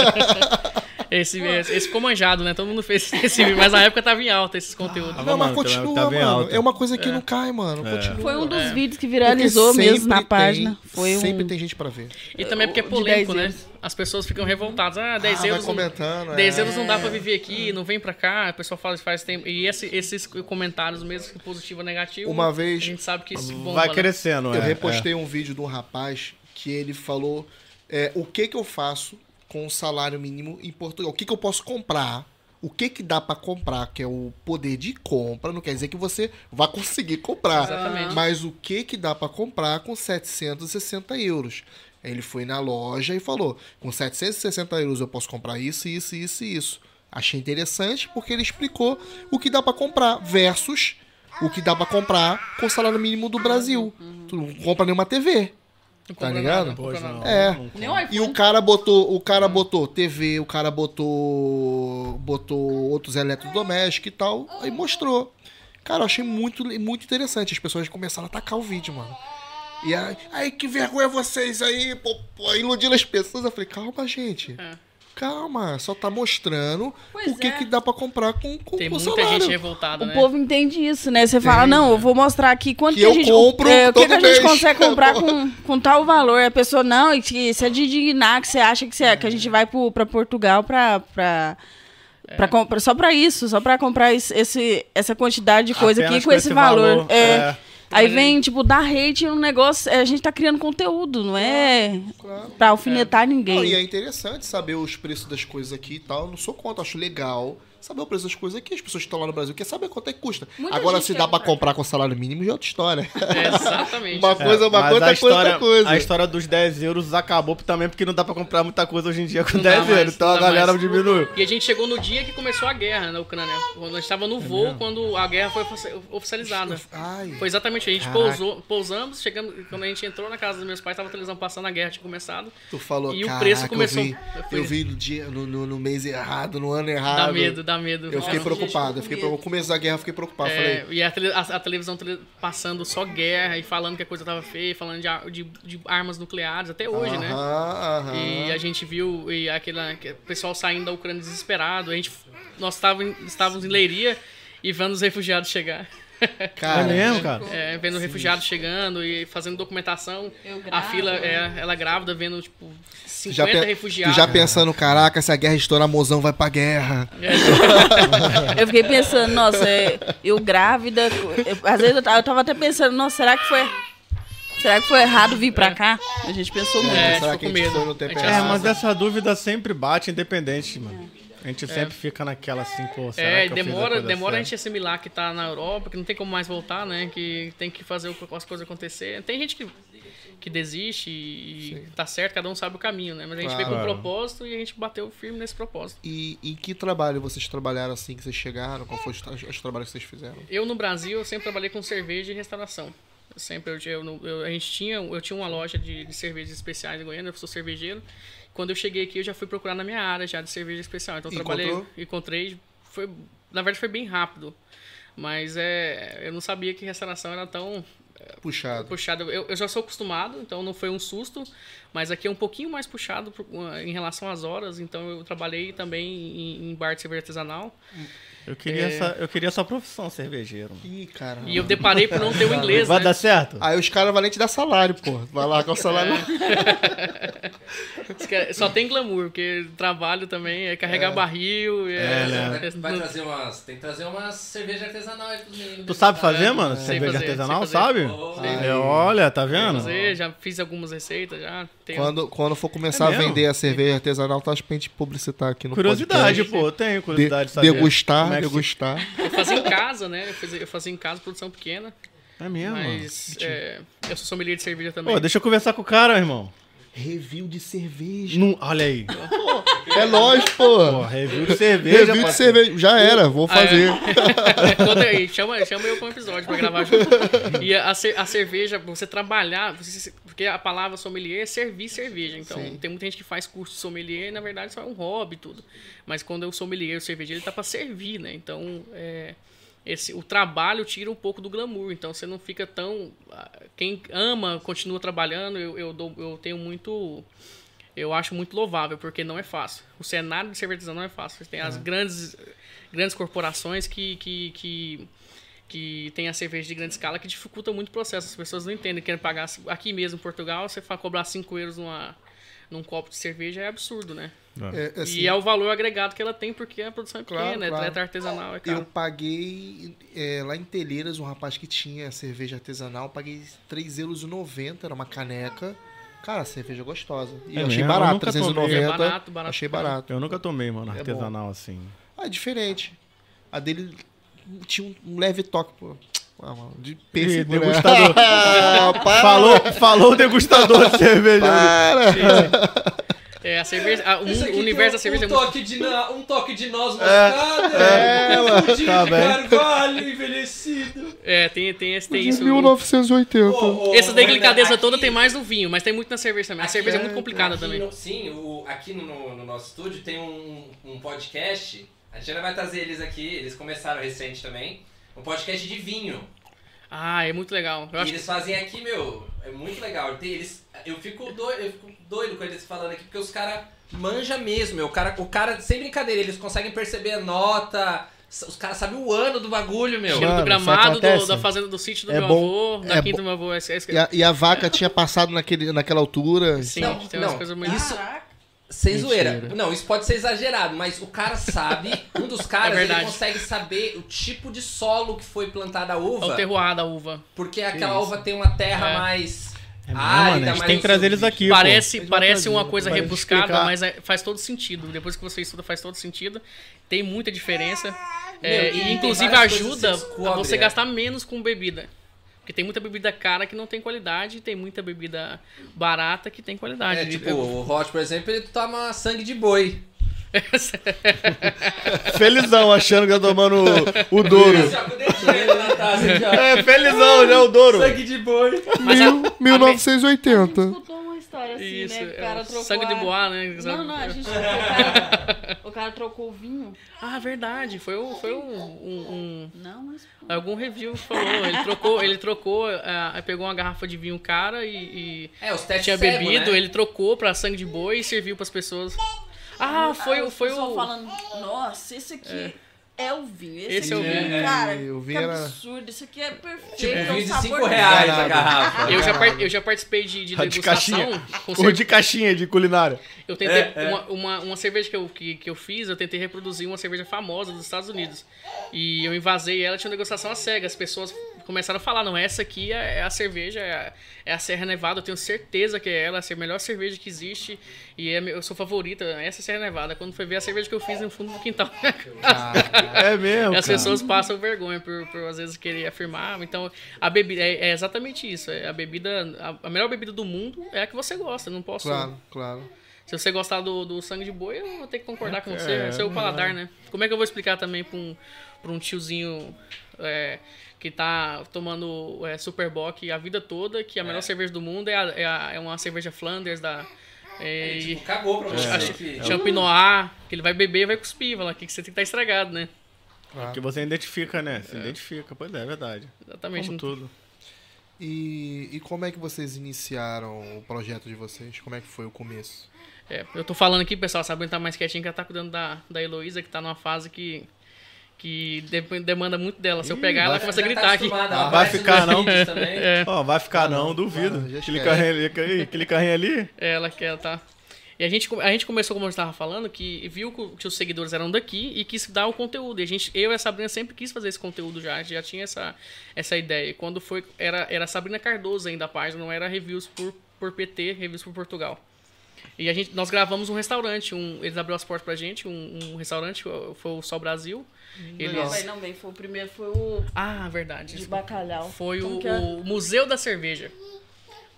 Esse, esse, esse ficou manjado, né? Todo mundo fez esse vídeo, mas na época tava em alta esses conteúdos. Ah, Não, mas continua, tá mano. alto. É uma coisa que não cai, mano. Continua. Foi um dos É. vídeos que viralizou mesmo na tem- página. Foi um... Sempre tem gente pra ver. E também porque é polêmico, 10 né? As pessoas ficam revoltadas. Ah, 10 Ah, euros. comentando, 10 é. euros não dá pra viver aqui, não vem pra cá. O pessoal fala faz tempo. E esse- esses comentários, mesmo que positivo ou negativo, Uma vez- a gente sabe que isso bomba, Vai né? crescendo, Eu é, repostei um vídeo de um rapaz que ele falou é, o que que eu faço com o salário mínimo em Portugal. O que que eu posso comprar? O que que dá pra comprar, que é o poder de compra, não quer dizer que você vai conseguir comprar. Exatamente. Mas o que que dá pra comprar com 760 euros? Ele foi na loja e falou, com 760 euros eu posso comprar isso, isso, isso e isso. Achei interessante porque ele explicou o que dá pra comprar versus o que dá pra comprar com o salário mínimo do Brasil. Tu não compra nenhuma TV. Não Tá ligado? nada, não não. É. não-. E o cara botou, o cara botou TV, o cara botou botou outros eletrodomésticos e tal, aí mostrou. Cara, eu achei muito muito interessante. As pessoas começaram a atacar o vídeo, mano. E aí, aí que vergonha vocês aí, pô, pô, iludindo as pessoas. Eu falei, calma, gente. É. Calma, só tá mostrando Pois o que é. que dá pra comprar com, com, Tem muita salário. gente revoltada, O né? povo entende isso, né? Você fala, não, eu vou mostrar aqui quanto Que que, a eu gente, compro é, o que, que a gente consegue comprar com, com tal valor. A pessoa, não, e isso é de indignar, que você acha que, você, que a gente vai pro, pra Portugal pra. pra Pra comprar, só pra isso, só pra comprar esse, esse- essa quantidade de coisa Apenas aqui com esse, valor. É. é. Aí vem, tipo, dar hate no negócio. é, A gente tá criando conteúdo, não é Claro. pra alfinetar Não, e ninguém. é interessante saber os preços das coisas aqui e tal. Eu não sou contra, acho legal saber o preço das coisas aqui. As pessoas que estão lá no Brasil querem saber quanto é que custa. Muita Agora, se dá pra comprar. comprar com salário mínimo, já é outra história. É, [laughs] exatamente. Uma coisa, uma mas coisa, a é história, outra coisa. A história dos 10 euros acabou também porque não dá pra comprar muita coisa hoje em dia com Não dá 10 mais, euros. Então a galera mais. diminuiu. E a gente chegou no dia que começou a guerra na Ucrânia. Quando a gente tava no voo, quando a guerra foi ofici- oficializada. Ai, Foi exatamente, a gente Caraca. pousou, pousamos, chegamos, quando a gente entrou na casa dos meus pais, tava a televisão passando, a guerra tinha começado. tu falou, E o preço começou- eu vi, eu vi no, dia, no, no, no mês errado, no ano errado. Dá medo, dá medo. Eu fiquei Nossa. preocupado, eu fiquei preocupado. No começo da guerra eu fiquei preocupado. É, Falei, e a, tele- a- a televisão tele- passando só guerra e falando que a coisa tava feia, falando de, de- de armas nucleares, até hoje, né? aham, aham. E a gente viu e aquela, que- o pessoal saindo da Ucrânia desesperado. A gente, nós tava estávamos em Leiria e vendo os refugiados chegar. [laughs] Cara, é mesmo, cara? É, vendo refugiados chegando e fazendo documentação. Eu a fila, é, ela grávida, vendo, tipo, tu 50 já, pe- refugiados. tu já pensando, caraca, se a guerra estourar, mozão vai pra guerra. [laughs] Eu fiquei pensando, nossa, é, eu grávida. eu- às vezes eu tava, eu tava até pensando, nossa, será que foi. Será que foi errado vir pra cá? A gente pensou muito. É, Será que a gente medo. foi no tempo É, mas essa dúvida sempre bate independente, mano. A gente sempre fica naquela assim, pô, será É, que eu fiz a demora, coisa demora a gente assimilar que tá na Europa, que não tem como mais voltar, né? Que tem que fazer as coisas acontecer. Tem gente que, que desiste e, e tá certo, cada um sabe o caminho, né? Mas a gente veio com um Claro. propósito e a gente bateu firme nesse propósito. E em que trabalho vocês trabalharam assim que vocês chegaram? Qual foi os, os trabalhos que vocês fizeram? Eu no Brasil eu sempre trabalhei com cerveja e restauração. Sempre eu, eu, eu- a gente tinha, eu tinha uma loja de, de cervejas especiais em Goiânia, eu sou cervejeiro. Quando eu cheguei aqui eu já fui procurar na minha área já de cerveja especial. Então eu trabalhei, encontrei, foi, na verdade foi bem rápido. Mas é, eu não sabia que restauração era tão Puxado. puxado. Eu, eu já sou acostumado, então não foi um susto, mas aqui é um pouquinho mais puxado em relação às horas. Então eu trabalhei também em, em bar de cerveja artesanal. Eu queria, essa, eu queria essa profissão, cervejeiro. Ih, cara. E eu deparei por não ter o inglês, Vai né? dar certo? Aí os caras vão nem te dar salário, pô. Vai lá com o salário. Que é- Só tem glamour, porque trabalho também é carregar barril. É, né? é- Vai trazer umas. Tem que trazer umas cerveja artesanal aí pros meninos. Tu sabe fazer, É, mano? Cerveja fazer, artesanal, sabe? Oh, É, olha, tá vendo? fazer, já fiz algumas receitas, já. Tenho- Quando, quando for começar É a vender a cerveja artesanal, tá pra gente publicitar aqui no Curiosidade, podcast. pô, eu tenho De, curiosidade de saber. degustar, é se- degustar. Eu fazia em casa, né? Eu fazia, eu fazia em casa, produção pequena. É mesmo, Mas é, eu sou sommelier de cerveja também. Pô, deixa eu conversar com o cara, irmão. Review de cerveja. Não, olha aí. É lógico, pô. Pô, review de cerveja, Review de cerveja. Já era, vou Ah, é? fazer. Conta aí, chama, chama eu para um episódio pra gravar junto. E a, a cerveja, você trabalhar, você- porque a palavra sommelier é servir cerveja. Então, Sim. tem muita gente que faz curso de sommelier e, na verdade, só é um hobby tudo. Mas quando eu sommelier, o cervejeiro, ele tá pra servir, né? Então, é, esse, o trabalho tira um pouco do glamour. Então, você não fica tão... ah, Quem ama, continua trabalhando. Eu, eu, dou- eu tenho muito... eu acho muito louvável, porque não é fácil. O cenário de cerveja artesanal não é fácil. Tem as grandes, grandes corporações que, que, que, que tem a cerveja de grande escala que dificultam muito o processo. As pessoas não entendem, querem pagar. Aqui mesmo em Portugal, você cobrar 5 euros numa, num copo de cerveja é absurdo, né? É, assim, e é o valor agregado que ela tem, porque a produção é Claro, pequena, é claro. atleta artesanal, é Eu caro. paguei é, lá em Telheiras, um rapaz que tinha cerveja artesanal, eu paguei 3,90 euros, era uma caneca. Cara, cerveja gostosa. E É eu achei mesmo? Eu barato, tomei. 390. É barato, barato, achei barato. Eu nunca tomei, mano, É artesanal assim. Ah, é diferente. A dele tinha um, um leve toque, pô. Ah, mano, de pêssego, né? degustador. [laughs] Ah, Falou, falou o degustador de cerveja. para. É, a cerveja, a- o universo da um, cerveja um é muito toque de na- um toque de noz moscada, é, um fundinho tá de carvalho envelhecido. É, tem, tem, esse, tem De isso. 1980. Ô, ô, Essa delicadeza aqui- toda tem mais no vinho, mas tem muito na cerveja também. A Aqui cerveja é é- muito complicada também. no- sim, o- aqui no, no nosso estúdio tem um, um podcast. A gente ainda vai trazer eles aqui, eles começaram recente também. Um podcast de vinho. Ah, é muito legal. Eu E acho eles fazem aqui, meu, é muito legal. Tem, eles, eu, fico doido, eu fico doido com eles falando aqui, porque os caras manjam mesmo. meu. O cara, o cara, sem brincadeira, eles conseguem perceber a nota. Os caras sabem o ano do bagulho, meu. cheiro Mano, do gramado do- da fazenda do sítio do É meu bom- avô, da é quinta bom- do meu avô. É, é, E a, e a vaca tinha passado naquele, naquela altura. sim, Não, tem umas não. coisas muito. Isso- Caraca. Sem Mentira. zoeira. Não, isso pode ser exagerado, mas o cara sabe, um dos [laughs] caras, ele verdade. consegue saber o tipo de solo que foi plantada a É o uva, terroir da uva. porque aquela isso. uva tem uma terra É. mais É árida, mano, a gente mais tem que trazer eles aqui. Parece, parece trazer, uma coisa vai rebuscada, explicar. mas é- faz todo sentido. Depois que você estuda, faz todo sentido. Tem muita diferença. Meu, É, e e inclusive ajuda a você é. gastar menos com bebida. Porque tem muita bebida cara que não tem qualidade, e tem muita bebida barata que tem qualidade. É, tipo, Eu- o Hot, por exemplo, ele toma sangue de boi. [laughs] Felizão, achando que tá tomando o, o Douro. Taça, já. É, felizão, já o Douro. Sangue de boi. Mil- 1980. História assim, Isso, né? O é, cara trocou sangue de a- boa, né? Não, não, a [laughs] gente... O cara, o cara trocou o vinho. Ah, verdade. Foi, um, foi um, um- um- Não, mas... Algum review falou. Ele trocou, ele trocou, ah, pegou uma garrafa de vinho cara e, e É, os testes tinha cego, bebido, né? ele trocou pra sangue de boi e serviu pras pessoas. Ah, foi, o o foi pessoal o. falando, nossa, esse aqui é, o vinho. Esse, Esse é o vinho. Cara, É, o que vinho era- absurdo. Isso aqui é perfeito. Tipo, é um vinho de sabor 5 reais a garrafa. Eu já, eu já participei de, de [laughs] De degustação caixinha. com O cer- de caixinha, de culinária. Eu tentei. É, é. Uma, uma, uma cerveja que eu, que, que eu fiz, eu tentei reproduzir uma cerveja famosa dos Estados Unidos. E eu invasei ela, tinha uma degustação a cega. As pessoas começaram a falar: não, essa aqui é, é a cerveja, é a, é a Serra Nevada. Eu tenho certeza que é ela, é a melhor cerveja que existe. E é, eu sou favorita, essa é a Serra Nevada. Quando foi ver a cerveja que eu fiz no fundo do quintal. É mesmo, As cara. pessoas passam vergonha por, por às vezes querer afirmar. Então, a bebida é, é exatamente isso. É a bebida, a, a melhor bebida do mundo é a que você gosta. Não posso. Claro, claro. Se você gostar do, do sangue de boi, eu vou ter que concordar com você. É, É, seu paladar, né? Como é que eu vou explicar também pra um, pra um tiozinho é, que tá tomando é, Superbock a vida toda que a melhor cerveja do mundo é, a- é, a- é uma cerveja Flanders da. É, Tipo, cagou pra você. acho- que- Champinois, que ele vai beber e vai cuspir, vai lá, que que você tem que estar estragado, né? Que você identifica, né? Você identifica. Pois é, é verdade. Exatamente. Como tudo. E, e como é que vocês iniciaram o projeto de vocês? Como é que foi o começo? É, eu tô falando aqui, pessoal, sabendo tá mais quietinho que ela tá cuidando da, da Heloísa, que tá numa fase que, que de- demanda muito dela. Se eu pegar ela, vai- ela começa a Já tá gritar aqui. ela vai ficar, não. também. [laughs] Ó, vai ficar não, duvido. aquele, carrinho ali, aquele, aquele carrinho ali. [laughs] É ela que ela tá. E a gente, a gente começou, como eu estava falando, que viu que os seguidores eram daqui e quis dar o conteúdo. E a gente, eu e a Sabrina sempre quis fazer esse conteúdo já, a gente já tinha essa, essa ideia. E quando foi, era, era a Sabrina Cardoso ainda a página, não era reviews por, por PT, reviews por Portugal. E a gente, nós gravamos um restaurante, um, eles abriram as portas pra gente, um, um restaurante, foi o Sol Brasil. Não, Eles... bem, não, bem. Foi o primeiro, foi o Ah, verdade. de bacalhau. Foi o, é? o Museu da Cerveja.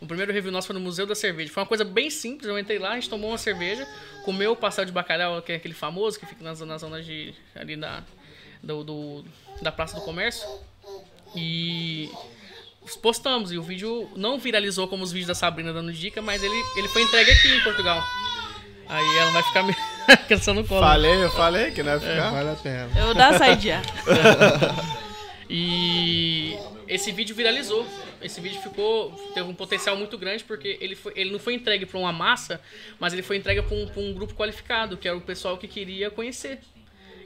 O primeiro review nosso foi no Museu da Cerveja. Foi uma coisa bem simples. Eu entrei lá, a gente tomou uma cerveja, comeu o pastel de bacalhau, que é aquele famoso que fica na, zona- na zona de, ali da, do, do- da Praça do Comércio. E postamos. E o vídeo não viralizou como os vídeos da Sabrina dando dica, mas ele, ele foi entregue aqui em Portugal. Aí ela vai ficar meio [laughs] cansando no colo. Falei, eu falei que não ia ficar. Vale a pena. Eu vou dar a saidinha. [laughs] E esse vídeo viralizou. Esse vídeo ficou teve um potencial muito grande porque ele, foi, ele não foi entregue para uma massa, mas ele foi entregue para um, pra um grupo qualificado, que era o pessoal que queria conhecer.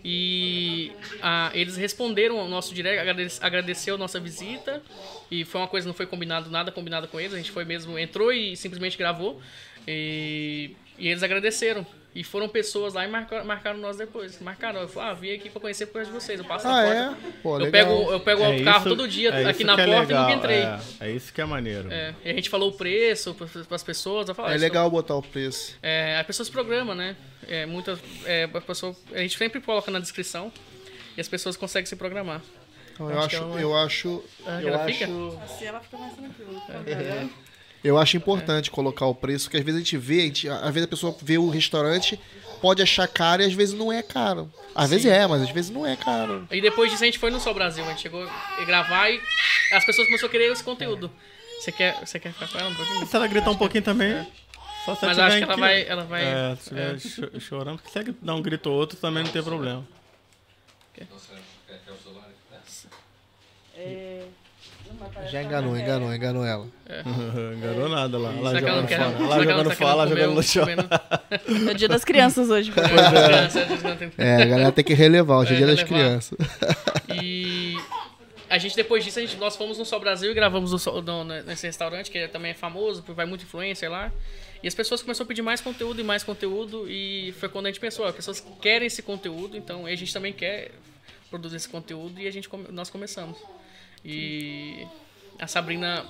E ah, eles responderam ao nosso direct, agrade- agradeceu a nossa visita. E foi uma coisa, não foi combinado, nada combinado com eles. A gente foi mesmo, entrou e simplesmente gravou. E, e eles agradeceram. E foram pessoas lá e marcaram, marcaram nós depois. Marcaram. Eu falei, ah, vim aqui pra conhecer por causa de vocês. Eu passo na Ah, porta. é? Pô, eu, legal. pego, eu pego É o carro isso- todo dia é aqui na é porta e legal, nunca entrei. É, é isso que é maneiro. É, e a gente falou o preço para as pessoas. Eu falo, É ah, legal botar o preço. é, a pessoa se programa, né? É, muitas, é, a, pessoa, a gente sempre coloca na descrição e as pessoas conseguem se programar. Então, eu Acho acho, eu acho, Ah, eu ela fica? acho, Assim ela fica mais tranquila. Eu acho importante colocar o preço, porque às vezes a gente vê, a gente- às vezes a pessoa vê o restaurante, pode achar caro e às vezes não é caro. Às vezes é, mas às vezes não é caro. E depois disso a gente foi no Só Brasil, a gente chegou a gravar e as pessoas começaram a querer esse conteúdo. Você quer, você quer ficar com ela um pouquinho? Se ela gritar um pouquinho também, só se Mas ela acho que ela vai. Ela vai É, se estiver cho- chorando, consegue dar um grito ou outro também não tem problema. Já enganou, enganou, enganou ela. [laughs] Enganou nada lá. Lá jogando fora. Lá jogando fora, lá jogando no chão. [laughs] É o dia das crianças hoje. É, É, a galera tem que relevar hoje é É, dia das relevar. crianças. E a gente, depois disso, a gente, nós fomos no Sol Brasil e gravamos no no- nesse restaurante, que também é famoso, porque vai muito influencer lá. E as pessoas começaram a pedir mais conteúdo e mais conteúdo, e foi quando a gente pensou, ó, as pessoas querem esse conteúdo, então a gente também quer produzir esse conteúdo, e a gente, nós começamos. E a Sabrina,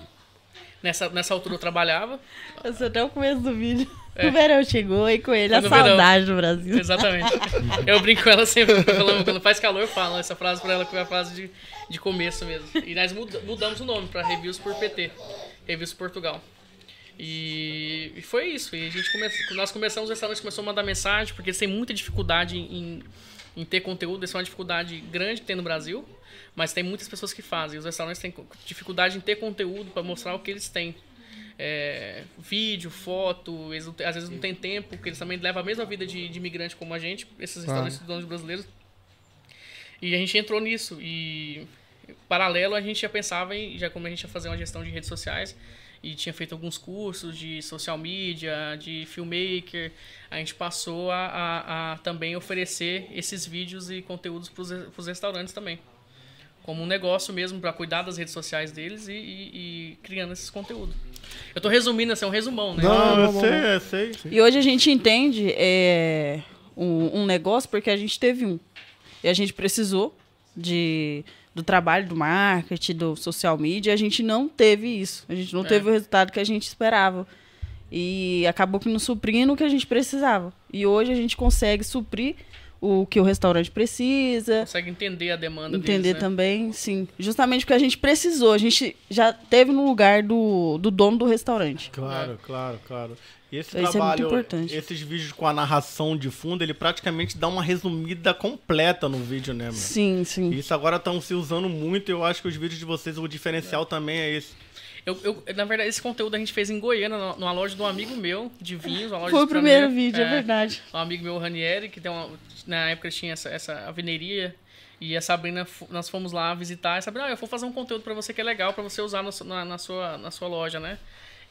nessa, nessa altura eu trabalhava, Eu sou até o começo do vídeo. É. O verão chegou e com ele Foi a no verão. saudade do Brasil. Exatamente. [laughs] Eu brinco com ela sempre, falando, quando faz calor, eu falo essa frase pra ela que é a frase de, de começo mesmo. E nós muda- mudamos o nome pra Reviews por PT, Reviews Portugal. E, e foi isso. E a gente come, nós começamos, o restaurante começou a mandar mensagem, porque eles têm muita dificuldade em, em ter conteúdo. Essa é uma dificuldade grande que tem no Brasil, mas tem muitas pessoas que fazem. Os restaurantes têm dificuldade em ter conteúdo para mostrar o que eles têm. É, vídeo, foto, eles às vezes não tem tempo, porque eles também levam a mesma vida de, de imigrante como a gente, esses restaurantes donos brasileiros. E a gente entrou nisso. E paralelo a gente já pensava em, já como a gente ia fazer uma gestão de redes sociais e tinha feito alguns cursos de social media, de filmmaker, a gente passou a, a, a também oferecer esses vídeos e conteúdos para os restaurantes também. Como um negócio mesmo para cuidar das redes sociais deles e, e- e criando esses conteúdos. Eu tô resumindo, assim, é um resumão, né? Não, eu não, sei, eu sei. E hoje a gente entende é, um, um negócio porque a gente teve um. E a gente precisou de, do trabalho do marketing, do social media, e a gente não teve isso. A gente não É. teve o resultado que a gente esperava. E acabou que não suprindo o que a gente precisava. E hoje a gente consegue suprir o que o restaurante precisa, Consegue entender a demanda entender deles, né? também, sim. Justamente porque a gente precisou. A gente já teve no lugar do, do dono do restaurante. Claro, claro, claro. E esse Isso é muito trabalho, importante. esses vídeos com a narração de fundo, ele praticamente dá uma resumida completa no vídeo, né, mano? Sim, sim. Isso agora estão se usando muito, eu acho que os vídeos de vocês, o diferencial também é esse. Eu, eu- na verdade, esse conteúdo a gente fez em Goiânia, numa- loja de um amigo meu, de vinhos. Uma loja Foi o primeiro vídeo, é verdade. Um amigo meu, Ranieri, que tem uma, na época tinha essa, essa aveneiria. E a Sabrina, nós fomos lá visitar. E a Sabrina, ah, eu vou fazer um conteúdo pra você que é legal, pra você usar no na, na sua, na sua loja, né?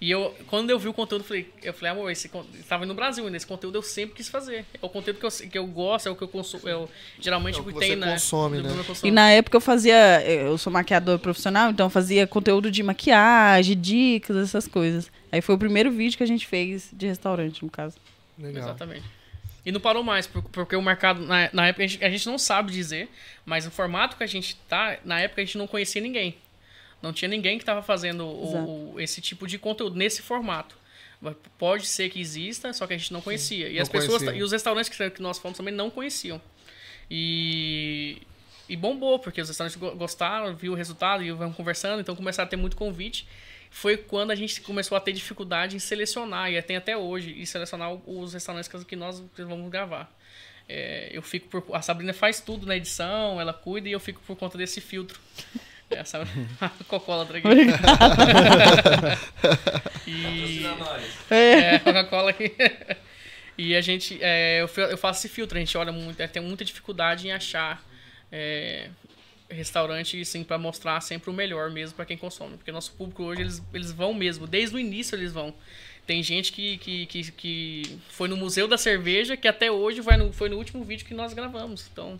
E eu, quando eu vi o conteúdo, eu falei, eu falei, amor, esse estava no Brasil ainda, esse conteúdo eu sempre quis fazer. É o conteúdo que eu, que eu gosto, é o que eu consumo, eu, geralmente É o que tem, você né? consome, né? E na época eu fazia, eu sou maquiador profissional, então eu fazia conteúdo de maquiagem, dicas, essas coisas. Aí foi o primeiro vídeo que a gente fez de restaurante, no caso. Legal. Exatamente. E não parou mais, por- porque o mercado, na, na época, a gente, a gente não sabe dizer, mas o formato que a gente tá, na época a gente não conhecia ninguém. Não tinha ninguém que estava fazendo o- o- esse tipo de conteúdo nesse formato. Pode ser que exista, só que a gente não conhecia. E não as pessoas conhecia. e os restaurantes que, que nós fomos também não conheciam. E, e bombou, porque os restaurantes go- gostaram, viu o resultado e vão conversando, então começaram a ter muito convite. Foi quando a gente começou a ter dificuldade em selecionar, e tem até hoje, em selecionar os restaurantes que- que nós vamos gravar. É, eu fico por, a Sabrina faz tudo na edição, ela cuida e eu fico por conta desse filtro. É, a Sabrina, a Coca-Cola aqui. e, é, Coca-Cola aqui. [laughs] E a gente, é, eu, eu faço esse filtro, a gente olha muito, é, tem muita dificuldade em achar é, restaurante, sim, para mostrar sempre o melhor mesmo para quem consome. Porque nosso público hoje, eles, eles vão mesmo, desde o início eles vão. Tem gente que, que, que, que foi no Museu da Cerveja, que até hoje vai no, foi no último vídeo que nós gravamos. Então,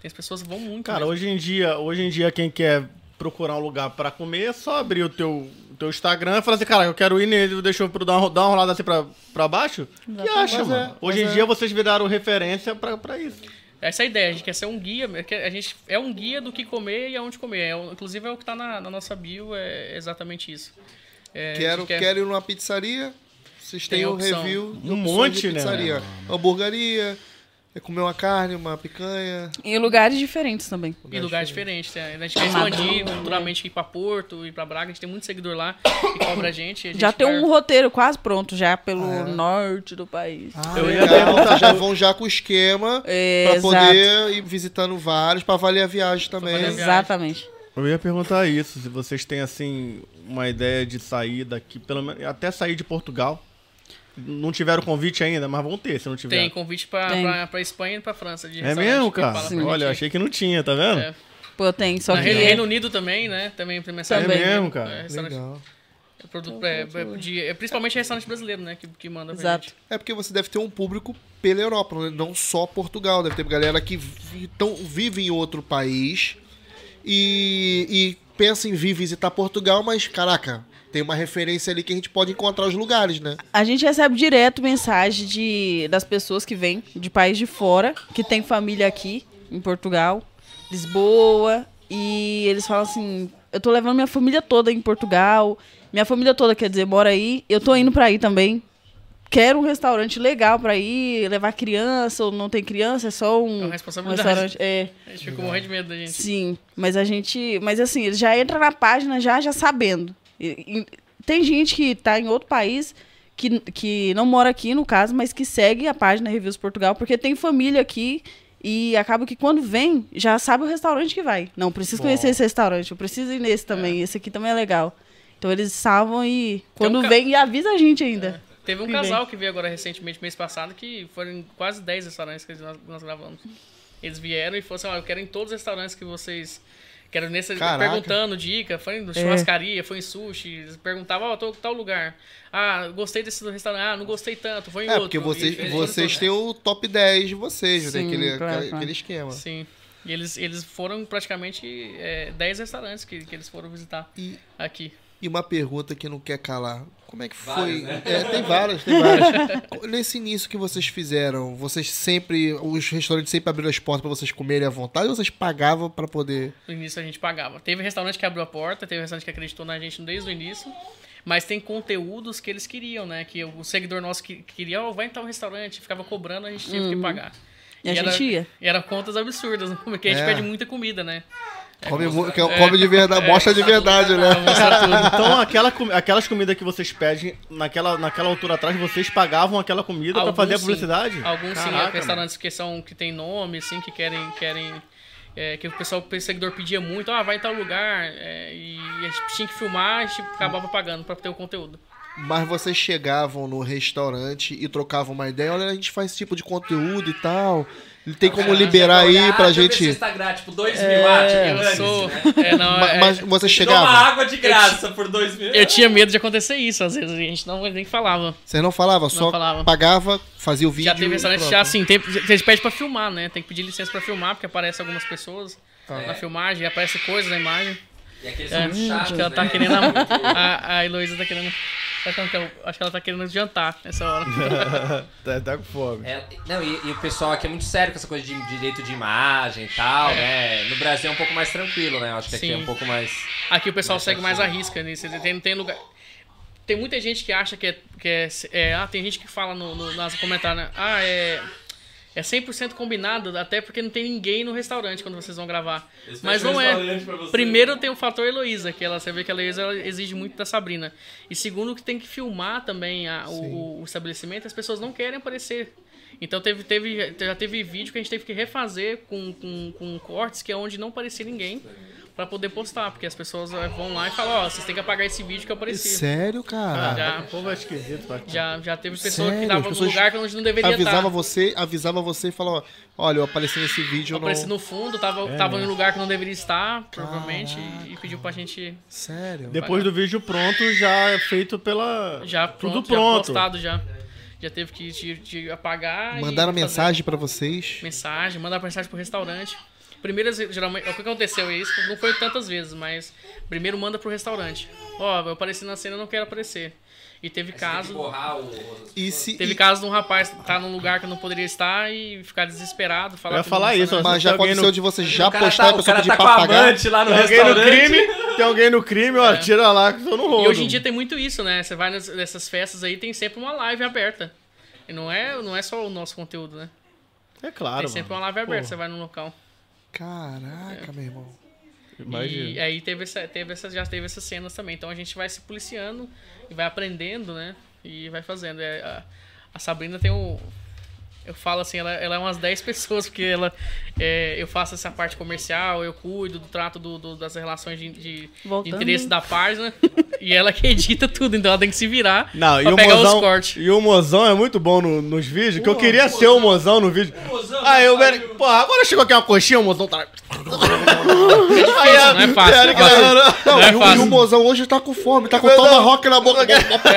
tem as pessoas que vão muito. Cara, mesmo. hoje em dia, hoje em dia quem quer procurar um lugar pra comer, é só abrir o teu, teu Instagram e falar assim, cara, eu quero ir nele, deixa eu dar uma, dar uma rolada assim pra, pra baixo. E acha, é, mano. hoje em é. dia vocês viraram referência pra, pra isso. Essa é a ideia, a gente quer ser um guia, a gente é um guia do que comer e aonde comer. É, inclusive é o que tá na, na nossa bio, é exatamente isso. É, Quero, quer- quero ir numa pizzaria. Vocês Tem têm o opção. review de Um monte, de né, pizzaria. É comer uma carne, uma picanha. Em lugares diferentes também. E lugares diferentes. né? A gente quer expandir futuramente ir pra Porto, ir pra Braga. A gente tem muito seguidor lá que cobra a gente. a gente Já tem vai- um roteiro quase pronto já pelo Ah, é? norte do país. Eu ia perguntar- vocês já vão já com o esquema É, pra exato. poder ir visitando vários, pra valer a viagem também. a viagem. Exatamente. Eu ia perguntar isso, se vocês têm, assim, uma ideia de sair daqui, pelo menos, até sair de Portugal. Não tiveram convite ainda, mas vão ter, se não tiver. Tem convite pra, Tem. pra, pra Espanha e pra França. De É mesmo, cara? Olha, eu achei que não tinha, tá vendo? É. Pô, tem, só Na que... Reino, Reino Unido também, né? Também tem mensagem. Também. É mesmo, cara? É, restaurante- Legal. é produto, é, é, de- é principalmente restaurante brasileiro, né? Que, que manda pra Exato. gente. É porque você deve ter um público pela Europa, né? não só Portugal. Deve ter galera que vi- tão- vive em outro país e, e pensa em vir visitar Portugal, mas caraca, tem uma referência ali que a gente pode encontrar os lugares, né? A gente recebe direto mensagem de, das pessoas que vêm de país de fora, que tem família aqui em Portugal, Lisboa, e eles falam assim: eu tô levando minha família toda em Portugal, minha família toda, quer dizer, mora aí, eu tô indo pra aí também. Quero um restaurante legal pra ir, levar criança, ou não tem criança, é só É um, uma um responsabilidade. restaurante. É. A gente ficou morrendo de medo da gente. Sim, mas a gente. Mas assim, eles já entram na página já, já sabendo. E- e tem gente que tá em outro país, que, que não mora aqui, no caso, mas que segue a página Reviews Portugal, porque tem família aqui e acaba que quando vem, já sabe o restaurante que vai. Não, preciso conhecer esse restaurante, eu preciso ir nesse também, esse aqui também é legal. Então eles salvam e quando um ca- vem e avisa a gente ainda. Teve um Que casal que veio agora recentemente, mês passado, que foram quase 10 restaurantes que nós, nós gravamos. Eles vieram e falaram assim, ó, eu quero em todos os restaurantes que vocês... Quero nesse... Caraca. Perguntando dica, foi em churrascaria, foi em sushi, eles perguntavam, ó, tô em tal lugar. Ah, gostei desse restaurante, ah, não gostei tanto, foi em É, outro. porque vocês, E eles vocês têm o top 10 de vocês, né? Sim, aquele, claro, aquele, claro. aquele esquema. Sim. E eles, eles foram praticamente é, 10 restaurantes que, que eles foram visitar E, aqui. e uma pergunta que não quer calar. Como é que foi? Várias, né? É, tem várias, tem várias. [laughs] Nesse início que vocês fizeram, vocês sempre. Os restaurantes sempre abriram as portas pra vocês comerem à vontade ou vocês pagavam pra poder. No início a gente pagava. Teve restaurante que abriu a porta, teve restaurante que acreditou na gente desde o início. Mas tem conteúdos que eles queriam, né? Que o seguidor nosso que queria, ó, vai em tal restaurante, ficava cobrando, a gente tinha que pagar. E a era, gente ia. E era contas absurdas, [laughs] porque a gente É. pede muita comida, né? Come, mu- que- come de verdade, mostra de verdade, né? Então, aquela, aquelas comidas que vocês pedem, naquela, naquela altura atrás, vocês pagavam aquela comida pra Alguns fazer a sim. publicidade? Alguns sim, Caraca, restaurantes que são que tem nome, assim, que querem. querem é, que o pessoal, o seguidor pedia muito, ah, vai em tal lugar. é, e a gente tinha que filmar, a gente acabava pagando pra ter o conteúdo. Mas vocês chegavam no restaurante e trocavam uma ideia. Olha, a gente faz esse tipo de conteúdo e tal. Ele tem como liberar aí pra Deixa se gente. Instagram, tipo, 2 mil, ah, tipo, Eu sou. né? [laughs] É, não, é- Mas você chegava. água de graça por 2 mil. Eu tinha medo de acontecer isso, às vezes a gente não nem falava. Você não falava, só falava. pagava, fazia o vídeo. Já teve e restaurante já assim, tem, eles pedem pra filmar, né? Tem que pedir licença pra filmar, porque aparece algumas pessoas na filmagem, aparece coisas na imagem. E aqueles É, são muito chatos, acho que ela tá né? querendo. [laughs] A, a, Heloísa tá querendo. Sabe como que é? Acho que ela tá querendo jantar nessa hora. [laughs] tá, tá com fome. É, não, e, e o pessoal aqui é muito sério com essa coisa de direito de imagem e tal, né? No Brasil é um pouco mais tranquilo, né? Eu acho que aqui Sim. é um pouco mais. Aqui o pessoal Mais segue mais a risca nisso. Tem, tem lugar. Tem muita gente que acha que é. Que é, é- ah, tem gente que fala no, no, nas comentários, né? Ah, é. É 100% combinado, até porque não tem ninguém no restaurante quando vocês vão gravar. Eles Mas não o é. Primeiro tem o fator Heloísa, que ela, você vê que a Heloísa exige muito da Sabrina. E segundo, que tem que filmar também a- o, o estabelecimento, as pessoas não querem aparecer. Então teve, teve, já teve vídeo que a gente teve que refazer com, com, com cortes que é onde não parecia ninguém. Pra poder postar, porque as pessoas eh, vão lá e falam, ó, vocês têm que apagar esse vídeo que eu apareci. Sério, cara? Já. O povo é esquisito, vai. Já, já teve pessoa Sério? que tava num pessoas lugar que onde não deveria avisava estar. você, avisava você e falava, olha, eu apareci nesse vídeo, Eu eu não... apareci no fundo, tava, É tava em mesmo. um lugar que não deveria estar, provavelmente, e, e pediu pra gente Sério? Depois do vídeo pronto, já é feito pela. já pronto, Tudo já pronto. postado já. Já teve que te, te apagar. Mandaram mensagem pra vocês? Mensagem, mandar mensagem pro restaurante. Primeiro, geralmente, o que aconteceu é isso, não foi tantas vezes, mas primeiro manda pro restaurante. Ó, eu apareci na cena, não quero aparecer. E teve caso. E se... Teve e- caso de um rapaz estar num lugar que não poderia estar e ficar desesperado. Falar Eu ia falar isso, funciona. Mas já aconteceu no- de você já postar tá, e a o pessoa cara pedir tá pra com a pagar? lá no Tem alguém no restaurante. crime, tem alguém no crime, ó, tira lá que eu não rolo. É. E hoje em dia tem muito isso, né? Você vai nessas festas aí, tem sempre uma live aberta. E não é, não é só o nosso conteúdo, né? É claro, tem sempre mano. uma live aberta, Pô. você vai no local. Caraca, meu irmão. Imagina. E aí teve essa, teve essa, já teve essas cenas também. Então a gente vai se policiando e vai aprendendo, né? E vai fazendo. É, a, a Sabrina tem o. Eu falo assim, ela, ela é umas 10 pessoas, porque ela. é, eu faço essa parte comercial, eu cuido do trato do, do- das relações de, de- de interesse da página. [laughs] e ela que edita tudo, então ela tem que se virar Não, e pra o, pegar os mozão, cortes. e o mozão é muito bom no- nos vídeos, que eu queria ser o mozão no vídeo. Ah, eu, velho, porra, agora chegou aqui uma coxinha, o mozão tá. [laughs] É fácil, Eric, não é fácil. não, Não, Não é e, o, fácil. e o mozão hoje tá com fome, tá com tomahawk na boca.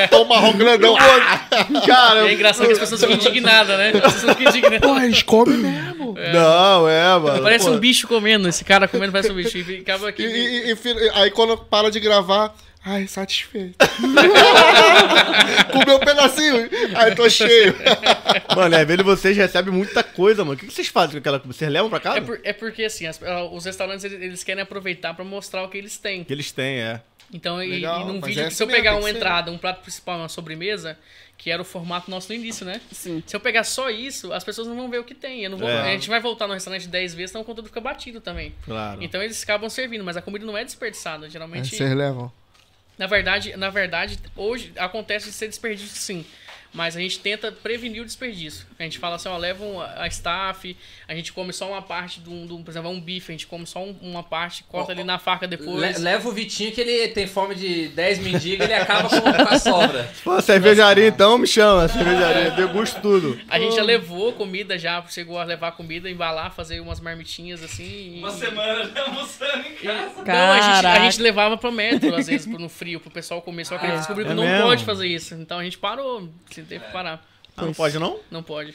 Tomahawk grandão. [laughs] Cara, É engraçado que as pessoas ficam indignadas, né? As pessoas ficam indignadas. Pô, eles comem mesmo. Não, é, mano. Parece pô. um bicho comendo, esse cara comendo parece um bicho. E acaba aqui. e- e- e- aí quando para de gravar, ai, satisfeito. [laughs] Comeu um pedacinho, ai, tô cheio. [laughs] Mano, é, vendo vocês recebem muita coisa, mano. O que vocês fazem com aquela comida? Vocês levam pra casa? É, por- é porque assim, as- ah, os restaurantes eles, eles querem aproveitar pra mostrar o que eles têm. Que eles têm, é. Então, e- Legal, e, num vídeo, é que se eu mesmo, pegar uma que ser. entrada, um prato principal, uma sobremesa, que era o formato nosso no início, né? Sim. Se eu pegar só isso, as pessoas não vão ver o que tem. Eu não vou, É. A gente vai voltar no restaurante 10 vezes, senão o conteúdo fica batido também. Claro. Então eles acabam servindo, mas a comida não é desperdiçada. Geralmente. Vocês levam. Na verdade, na verdade, hoje acontece de ser desperdício sim. Mas a gente tenta prevenir o desperdício. A gente fala assim, ó, levam a a staff, a gente come só uma parte de um, de um- por exemplo, um bife, a gente come só um- uma parte, corta ali na faca depois. Le- leva o Vitinho que ele tem fome de 10 mendigos ele acaba com, com a sobra. [laughs] Pô, cervejaria então, me chama. Cervejaria, degusto tudo. A gente já levou comida já, chegou a levar comida, embalar, fazer umas marmitinhas assim. e- semana já almoçando em e- Não, a gente, a gente levava pro metro, às vezes, no frio, pro pessoal comer. Só que a gente descobriu que é não mesmo? pode fazer isso. Então a gente parou. Você teve que parar. Ah, não pode não? Não pode.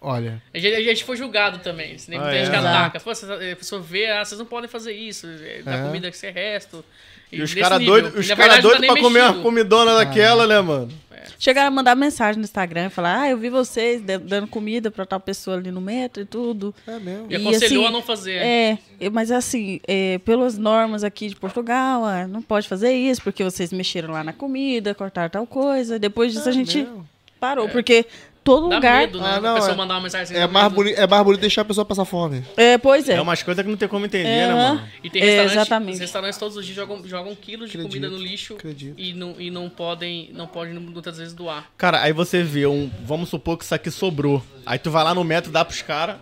Olha, A gente, a gente foi julgado também. Se nem Ah, muita é? gente que ataca. Pô, você- a pessoa vê, ah, vocês não podem fazer isso. é, Da É. comida que você resto. E os desse caras doidos E, os cara tá doido nem pra comer uma comidona daquela, né, mano? Chegaram a mandar mensagem no Instagram e falar: Ah, eu vi vocês dando comida pra tal pessoa ali no metro e tudo. é mesmo. E aconselhou assim, a não fazer. É, mas assim, é, pelas normas aqui de Portugal, ah, não pode fazer isso, porque vocês mexeram lá na comida, cortaram tal coisa. Depois disso a gente mesmo? Parou, porque todo Dá lugar. medo, né? Ah, não, a pessoa é- mandar uma mensagem assim. É mais, bonito, é mais bonito deixar a pessoa passar fome. É, pois é. É umas coisas que não tem como entender, É, né, mano? E tem É, restaurantes, exatamente. os restaurantes todos os dias jogam, jogam quilos de Acredito, comida no lixo acredito. e não, e não podem, não podem muitas vezes doar. Cara, aí você vê um. Vamos supor que isso aqui sobrou. Aí tu vai lá no metro, dá pros caras.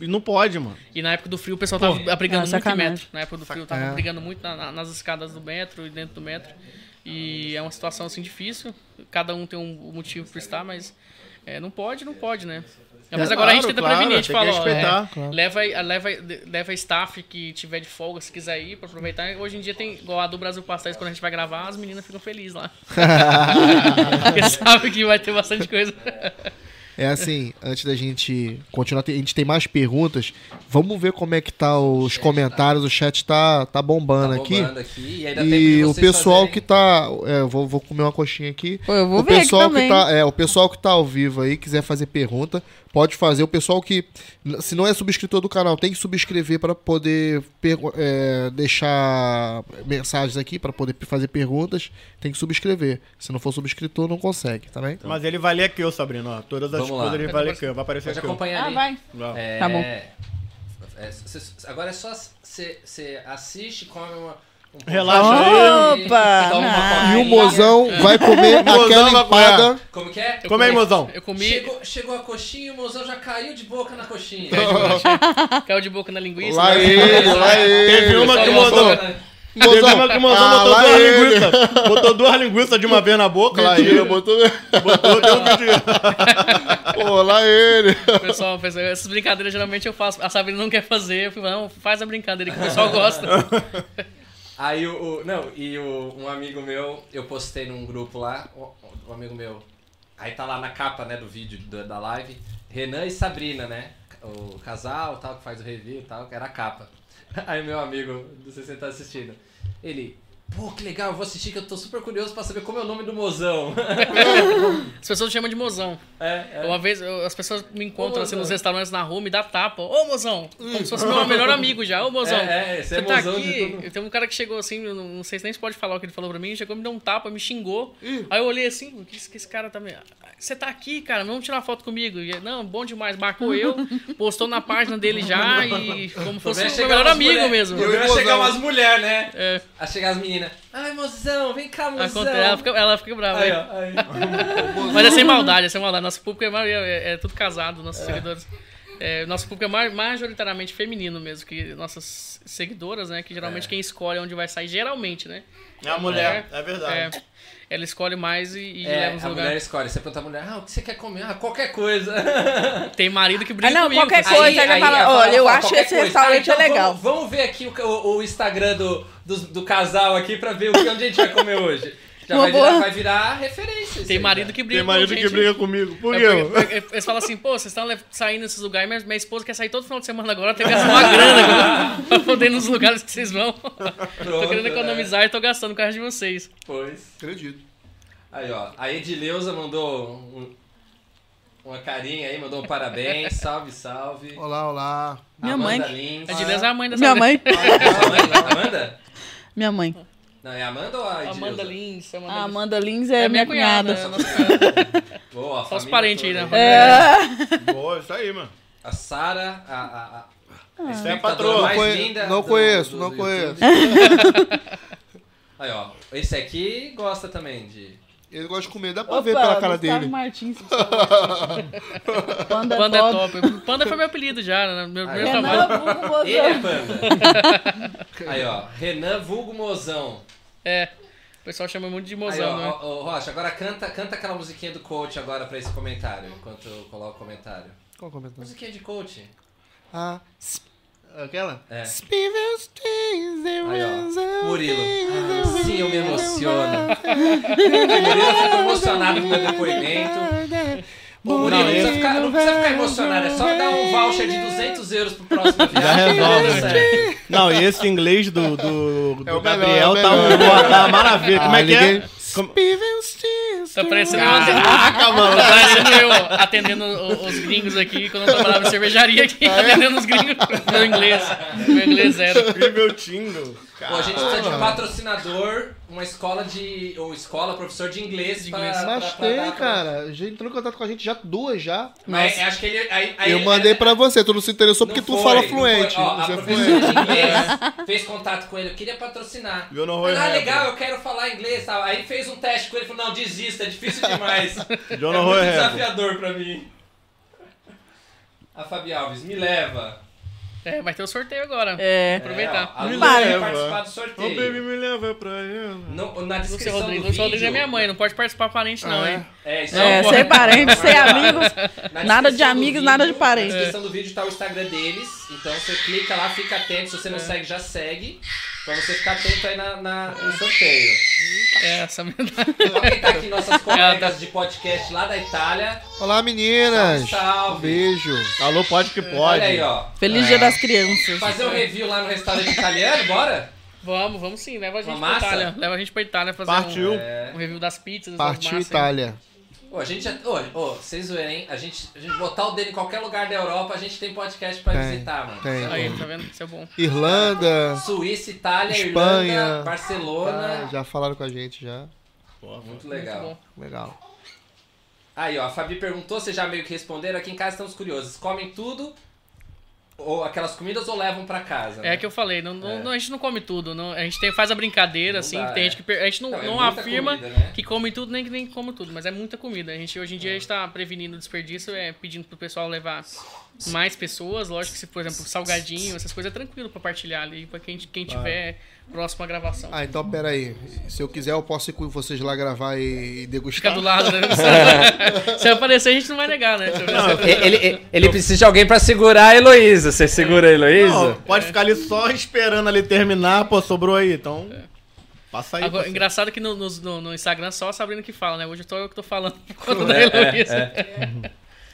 E não pode, mano. E na época do frio o pessoal tava brigando Ah, muito em metro. Na época do frio tava É. brigando muito na- na- nas escadas do metro e dentro do metro. E é uma situação assim difícil. Cada um tem um motivo por estar, mas é, não pode, não pode, né? Mas É, agora a gente claro, tenta claro, prevenir, a gente fala, ó, é, leva, leva, leva staff que tiver de folga, se quiser ir, pra aproveitar. Hoje em dia tem, igual a do Brasil Pastéis, quando a gente vai gravar, as meninas ficam felizes lá. [laughs] [laughs] Porque sabe que vai ter bastante coisa. É assim, antes da gente continuar, a gente tem mais perguntas. Vamos ver como é que tá os comentários. O chat tá, tá bombando Tá aqui. bombando aqui, E, ainda tem de E o pessoal fazerem- que tá. É, eu vou, vou comer uma coxinha aqui. Pô, eu vou o ver aqui pessoal que tá, é, o pessoal que tá ao vivo aí, quiser fazer pergunta, pode fazer. O pessoal que, se não é subscritor do canal, tem que subscrever para poder é, deixar mensagens aqui, para poder fazer perguntas. Tem que subscrever. Se não for subscritor, não consegue, tá bem? Mas ele vai ler aqui, ô Sabrina, ó. Todas as Vamos lá. coisas ele vai ler aqui. Vai aparecer Pode aqui, acompanhar Ah, vai. É, Tá bom. é, agora é só você assiste, come uma Relaxa aí. Opa! Toma uma Ah, E o Aí, mozão [laughs] vai comer Mozão aquela vai empada. Como que é? Eu Como é, comi- mozão? Eu comi. Chegou, chegou a coxinha e o mozão já caiu de boca na coxinha. Caiu de boca na linguiça. Lá né? ele, lá ele. Teve uma que o mozão. Teve uma que o mozão ah, botou lá duas ele. linguiças. Botou duas linguiças de uma vez na boca. Lá ele. botou... Botou, deu um vídeo. [laughs] Pô, lá ele. Pessoal, pessoal, essas brincadeiras geralmente eu faço. A Sabrina não quer fazer. Eu fico, não, faz a brincadeira que o pessoal gosta. [laughs] Aí o, o- Não, e o, um amigo meu, eu postei num grupo lá, um, amigo meu. Aí tá lá na capa, né, do vídeo da, da live, Renan e Sabrina, né? O casal tal, que faz o review e tal, que era a capa. [laughs] Aí meu amigo, não sei se você tá assistindo, ele. Pô, que legal, eu vou assistir que eu tô super curioso pra saber como é o nome do mozão. [laughs] As pessoas chamam de mozão. é, é. Uma vez eu- as pessoas me encontram Ô, assim nos restaurantes na rua, me dá tapa. Ô, mozão! Como se fosse meu melhor amigo já. Ô, mozão! É, é, você é tá mozão aqui. Tem um cara que chegou assim, não, não sei se nem se pode falar o que ele falou pra mim, chegou, me deu um tapa, me xingou. Aí eu olhei assim, o que esse, que esse cara tá me. Você tá aqui, cara, vamos tirar foto comigo. E, não, bom demais, marcou eu, [laughs] postou na página dele já e como fosse meu melhor amigo mulher- mesmo. Eu ia chegar umas mulheres, né? É, A chegar as meninas. Ai, mozão, vem cá, mozão. acontece, ela, fica, ela fica brava. Aí, ó, aí. [laughs] Mas é sem maldade, é sem maldade. Nosso público é, é, é tudo casado, nossos seguidores. É, nosso público é ma- majoritariamente feminino mesmo, que nossas seguidoras, né? Que geralmente É. quem escolhe onde vai sair, geralmente, né? É a mulher, é verdade. Ela escolhe mais e, e É, leva nos a mulher lugares. escolhe. Você pergunta à mulher, ah, o que você quer comer? Ah, qualquer coisa. [laughs] Tem marido que briga Ah, não, comigo. qualquer fala coisa. já fala, ela olha, eu fala acho esse coisa. restaurante Ah, então é legal. Vamos, vamos ver aqui o, o- o Instagram do, do, do casal aqui pra ver o que, onde a gente vai comer hoje. Já vai virar, vai virar referência. Tem aí, marido que briga Tem marido com que briga comigo. Por É quê? porque- porque Eles falam assim, pô, vocês estão saindo nesses lugares, minha, minha esposa quer sair todo final de semana agora, tem que gastar uma [laughs] grana agora pra poder ir nos lugares que vocês vão. tô Pronto, querendo né? economizar e tô gastando com a de vocês. Pois. Acredito. Aí, ó. A Edileuza mandou um- uma carinha aí, mandou um parabéns. [laughs] Salve, salve. Olá, olá. Minha Amanda mãe. Lins. A Dileuza é a mãe dessa Minha mãe. Mãe? Amanda? Minha mãe. Não, é a Amanda ou a Edileuza? Amanda Lins. Amanda A Lins. Amanda Lins É é, minha minha cunhada. cunhada. cunhada. [laughs] Boa, a Só os parentes aí, né? É. [laughs] Boa, isso aí, mano. A Sara, a, a, a, a Isso é espectadora patroa. mais Não conhe- linda. não do- conheço, do- não do conheço. YouTube. [laughs] Aí, ó. Esse aqui gosta também de. Ele gosta de comer, dá pra ver pela cara Gustavo dele. Martins. Panda, Panda é top. top. Panda foi meu apelido já, né? Meu Ah, primeiro é? trabalho. Renan, vulgo Ele é mozão. panda. Aí, ó. Renan Vulgo Mozão. É. O pessoal chama muito de Aí, mozão, ó, né? ó, ó, Rocha, agora canta, canta aquela musiquinha do coach agora pra esse comentário, enquanto eu coloco o comentário. Qual o comentário? Musiquinha de coach. Ah, Aquela? É. Aí, ó. Murilo. Ah, sim, eu me emociono. Murilo ficou emocionado com o meu depoimento. Ô, Murilo, não, precisa ficar, não precisa ficar emocionado, é só dar um voucher de 200 euros pro próximo [laughs] viagem. Já resolve, Tudo né? certo. Não, e esse inglês do, do, do É o melhor, Gabriel é o tá, melhor. uma, tá maravilha. Como é que é? Como... Tá parecendo, eu, atendendo, Caraca, mano. tá parecendo eu atendendo os gringos aqui, quando eu trabalhava em cervejaria aqui, atendendo os gringos. Meu inglês. Meu inglês zero. Incrível Tingle. Pô, a gente precisa de um patrocinador, uma escola de. ou escola, professor de inglês. De inglês. pra- Mas pra tem, dar pra- cara. Já entrou em contato com a gente já duas já. Mas acho que ele. Aí, aí Eu ele- mandei pra você, tu não se interessou porque Não tu foi, fala não fluente. foi. Ó, a Você é professora fluente. de inglês fez contato com ele, eu queria patrocinar. Viu no Roy ah, legal, eu quero falar inglês. Tal. Aí fez um teste com ele e falou: não, é difícil demais. [laughs] John é muito desafiador pra mim. A Fabi Alves, me leva. É, vai ter o sorteio agora. É. Aproveitar. É, ó, a Me Lu vai leva. participar do sorteio. baby, me leva pra ela. No- na descrição Rodrigues. do Lúcio Rodrigues é vídeo. minha mãe, não pode participar parente, não, Ah, hein? É, isso É, aí. sem parentes, sem amigos. Na Nada de amigos, nada de Na parentes. descrição do vídeo tá o Instagram deles. Então você clica lá, fica atento. Se você não segue, já segue. Pra você ficar atento aí na, na- no sorteio. É, essa. Então quem tá aqui, nossas [laughs] colegas de podcast lá da Itália. Olá, meninas. Salve, salve. Um beijo. Alô, pode que pode. Olha aí, ó. Feliz Dia das Crianças. Fazer um review lá no restaurante italiano, bora? Vamos, vamos sim. Leva a gente Uma pra massa? Itália. Leva a gente pra Itália fazer Partiu. um, É. um review das pizzas, Partiu. Itália. Ô, a gente já. Ô, ô, vocês zoeiram, hein? A gente, a gente botar o dedo em qualquer lugar da Europa, a gente tem podcast pra Tem, visitar, mano. tem. Aí, tá vendo? Isso é bom. Irlanda. Suíça, Itália, Espanha. Irlanda, Barcelona. tá, já falaram com a gente já. Muito legal. Muito bom. Legal. Aí, ó, a Fabi perguntou, vocês já meio que responderam. Aqui em casa estamos curiosos. Comem tudo ou aquelas comidas ou levam pra casa? É né? que eu falei, não, não- É. não- a gente não come tudo. não- a gente tem, faz a brincadeira, Não assim. dá, tem é. gente que a gente não, Não, é afirma comida, né? que come tudo, nem que nem come tudo, mas é muita comida. A gente, hoje em dia a gente tá prevenindo o desperdício, é pedindo pro pessoal levar mais pessoas. Lógico que se, por exemplo, salgadinho, essas coisas é tranquilo pra partilhar ali, pra quem, quem tiver próximo à gravação. Ah, então pera aí. Se eu quiser, eu posso ir com vocês lá gravar e, e degustar. Fica do lado, né? [laughs] Se aparecer, a gente não vai negar, né? Ele, ele, ele precisa de alguém pra segurar a Heloísa. Você segura a Heloísa? Não, pode ficar ali só esperando ali terminar, pô, sobrou aí, então. Passa aí. Agora, engraçado que no, no, no- Instagram só a Sabrina que fala, né? Hoje eu tô eu que tô falando por conta da Heloísa. É,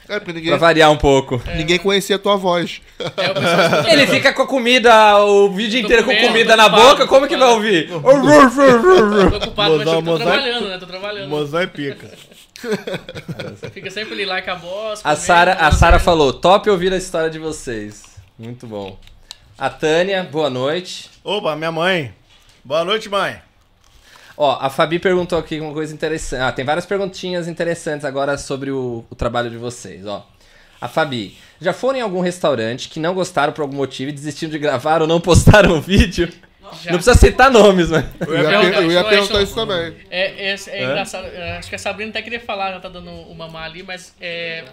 porque ninguém, Pra variar um pouco. ninguém conhecia a tua voz. É, [laughs] Ele fica com a comida o vídeo inteiro com comendo, comida tô na ocupado, boca, como tô que vai ouvir? tô ocupado, mas tô mozão. trabalhando, né? Tô trabalhando. Mozão é pica. [laughs] Fica sempre ali like a boss. A Sara, a. Sara falou: top ouvir a história de vocês. Muito bom. A Tânia, boa noite. Opa, minha mãe. Boa noite, mãe. Ó, a Fabi perguntou aqui uma coisa interessante. Ah, tem várias perguntinhas interessantes agora sobre o, o trabalho de vocês, ó. A Fabi, já foram em algum restaurante que não gostaram por algum motivo e desistiram de gravar ou não postaram o vídeo? Já. Não precisa citar nomes, mas. Eu ia, perguntar per- eu ia isso, perguntar eu isso também. É, é, é engraçado. é, Acho que a Sabrina até queria falar, já tá dando o mamar ali, mas é,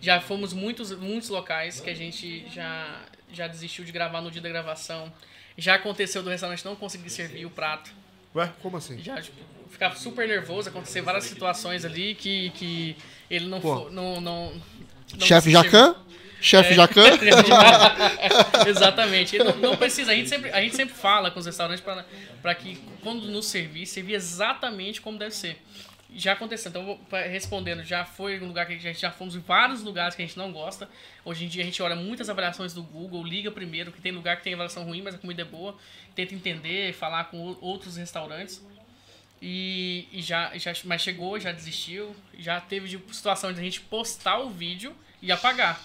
já fomos muitos, muitos locais que a gente já, já desistiu de gravar no dia da gravação. Já aconteceu do restaurante não conseguir servir o prato. Ué? Como assim? Já tipo, ficava super nervoso, acontecer várias situações ali que, que ele não, Pô. fo- não, não, não Chefe Jacan? Chefe É. Jacan? [laughs] Exatamente. Não, não precisa. A gente sempre, a gente sempre fala com os restaurantes para que quando nos servir, servir exatamente como deve ser. Já aconteceu. Então, respondendo, já foi um lugar que a gente já fomos em vários lugares que a gente não gosta. Hoje em dia a gente olha muitas avaliações do Google, liga primeiro, que tem lugar que tem avaliação ruim, mas a comida é boa. Tenta entender, falar com outros restaurantes. E, e já, já, mas chegou, já desistiu. Já teve de situação de a gente postar o vídeo e apagar.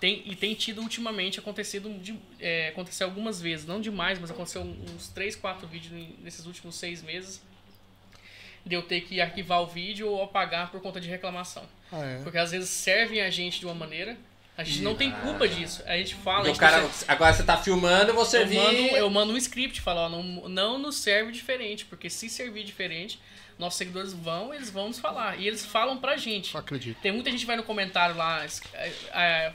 Tem, e tem tido ultimamente acontecido de, é, algumas vezes, não demais, mas aconteceu uns 3, 4 vídeos nesses últimos seis meses. De eu ter que arquivar o vídeo ou apagar por conta de reclamação. Ah, é. Porque às vezes servem a gente de uma maneira, a gente não tem culpa disso. A gente fala, a O gente cara, agora você tá filmando, eu vou eu servir. mando, eu mando um script, falo, ó, não, não nos serve diferente, porque se servir diferente, nossos seguidores vão, eles vão nos falar. E eles falam pra gente. Não acredito. Tem muita gente que vai no comentário lá, é, é,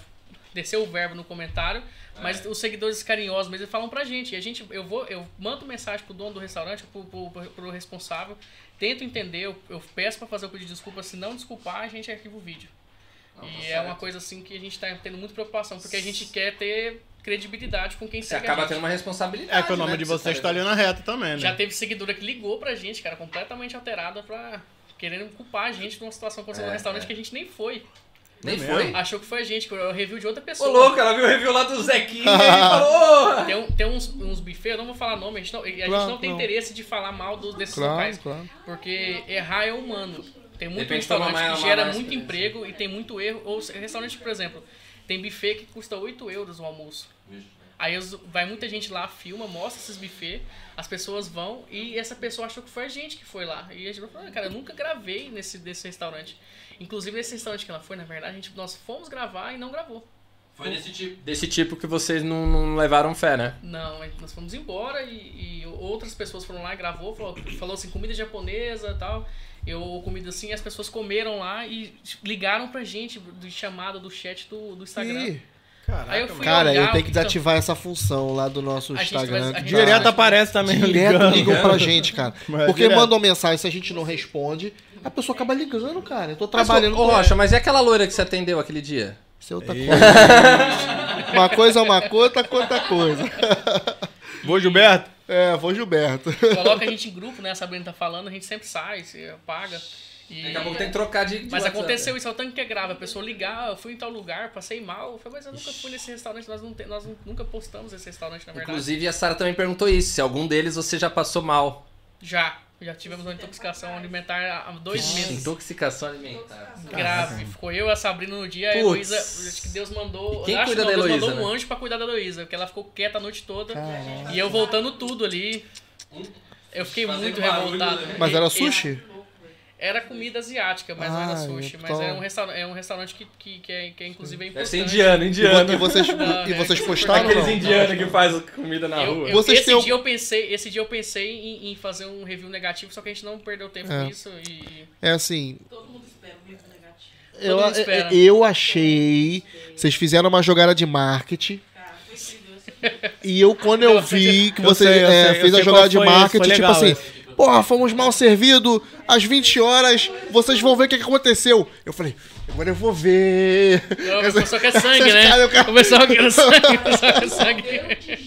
desceu o verbo no comentário, mas os seguidores carinhosos mesmo eles falam pra gente. E a gente, eu vou, eu mando mensagem pro dono do restaurante, pro, pro- pro responsável, tento entender, eu, eu peço pra fazer o pedido de desculpa, se não desculpar, a gente arquiva o vídeo. e é uma coisa assim que a gente tá tendo muita preocupação, porque a gente quer ter credibilidade com quem Você segue acaba gente. tendo uma responsabilidade. É que o nome né, de vocês tá tá ali na reta também, né? Já teve seguidora que ligou pra gente, cara, completamente alterada pra. Querendo culpar a gente de uma situação que aconteceu É, no restaurante é. que a gente nem foi. Nem É foi. mesmo? Achou que foi a gente, que eu review de outra Ô, pessoa. louco, ela viu o review lá do Zequinha e [laughs] falou. Tem, um- tem uns, uns buffets, eu não vou falar nome, a gente não, a gente Claro, não tem não. interesse de falar mal do- desses Claro, locais. claro. Porque errar é humano. Tem muito Depende restaurante mais- que gera mais muito emprego e tem muito erro. Ou restaurante, por exemplo, tem buffet que custa 8 euros o almoço. Aí vai muita gente lá, filma, mostra esses buffets, as pessoas vão e essa pessoa achou que foi a gente que foi lá. E a gente falou, "Ah, cara, eu nunca gravei nesse, nesse restaurante. Inclusive nesse restaurante que ela foi, na verdade, a gente, nós fomos gravar e não gravou. Foi desse tipo. Desse tipo que vocês não, não levaram fé, né? Não, nós fomos embora e, e outras pessoas foram lá e gravou, falou, falou assim, comida japonesa e tal. Eu comida assim, e as pessoas comeram lá e ligaram pra gente de chamada do chat do, do Instagram. Ih, Caraca, Aí eu fui cara, eu tenho que desativar essa função lá do nosso Instagram. vai- Direto aparece também Direto ligando. ligam pra gente, cara. [laughs] Mas Porque direto. mandam mensagem, se a gente não responde, a pessoa acaba ligando, cara. Eu tô trabalhando ô, Rocha, mas e aquela loira que você atendeu aquele dia? Isso é outra coisa. [laughs] uma coisa é uma coisa, outra coisa é outra coisa. Vou, Gilberto? É, vou Gilberto. Coloca a gente em grupo, né? A Sabrina tá falando, a gente sempre sai, se apaga. E... Daqui a pouco tem que trocar de. de Mas WhatsApp. aconteceu isso, é o tanto que é grave. A pessoa ligar, eu fui em tal lugar, passei mal. Eu falei, mas eu nunca fui nesse restaurante, nós, não te- nós nu- nunca postamos esse restaurante, na verdade. Inclusive, a Sara também perguntou isso: se algum deles você já passou mal. Já. Já tivemos uma intoxicação alimentar há dois meses. Intoxicação alimentar. Grave. Ficou eu e a Sabrina no dia, a. Heloísa. Acho que Deus mandou. E quem acho cuida que da não, Deus Heloísa, mandou um né? anjo pra cuidar da Heloísa, porque ela ficou quieta a noite toda. E eu voltando tudo ali. Eu fiquei Fazendo muito revoltado. né? Mas era e- sushi? Era comida asiática, mas não era Ah, sushi. Mas é um, restaurante, é um restaurante que, que, que, é, que é inclusive é Deve importante. ser indiano, E, indiano. e vocês, Não, e né? vocês postaram Aqueles não? indianos que faz comida na Eu- rua. eu- Vocês esse, têm dia eu pensei, esse dia eu pensei em, em fazer um review negativo, só que a gente não perdeu tempo É. com isso. E É assim, Todo mundo espera um livro negativo. eu, mundo espera. eu achei. Vocês fizeram uma jogada de marketing. Foi incrível. E eu, quando eu vi que Eu você sei, eu é, sei, eu fez a jogada de marketing, tipo legal assim, esse. Porra, fomos mal servidos, às 20 horas, vocês vão ver o que que aconteceu. Eu falei, agora eu vou ver. Não, o pessoal quer sangue, né? cara- O pessoal quer sangue, o pessoal quer sangue.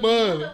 Mano.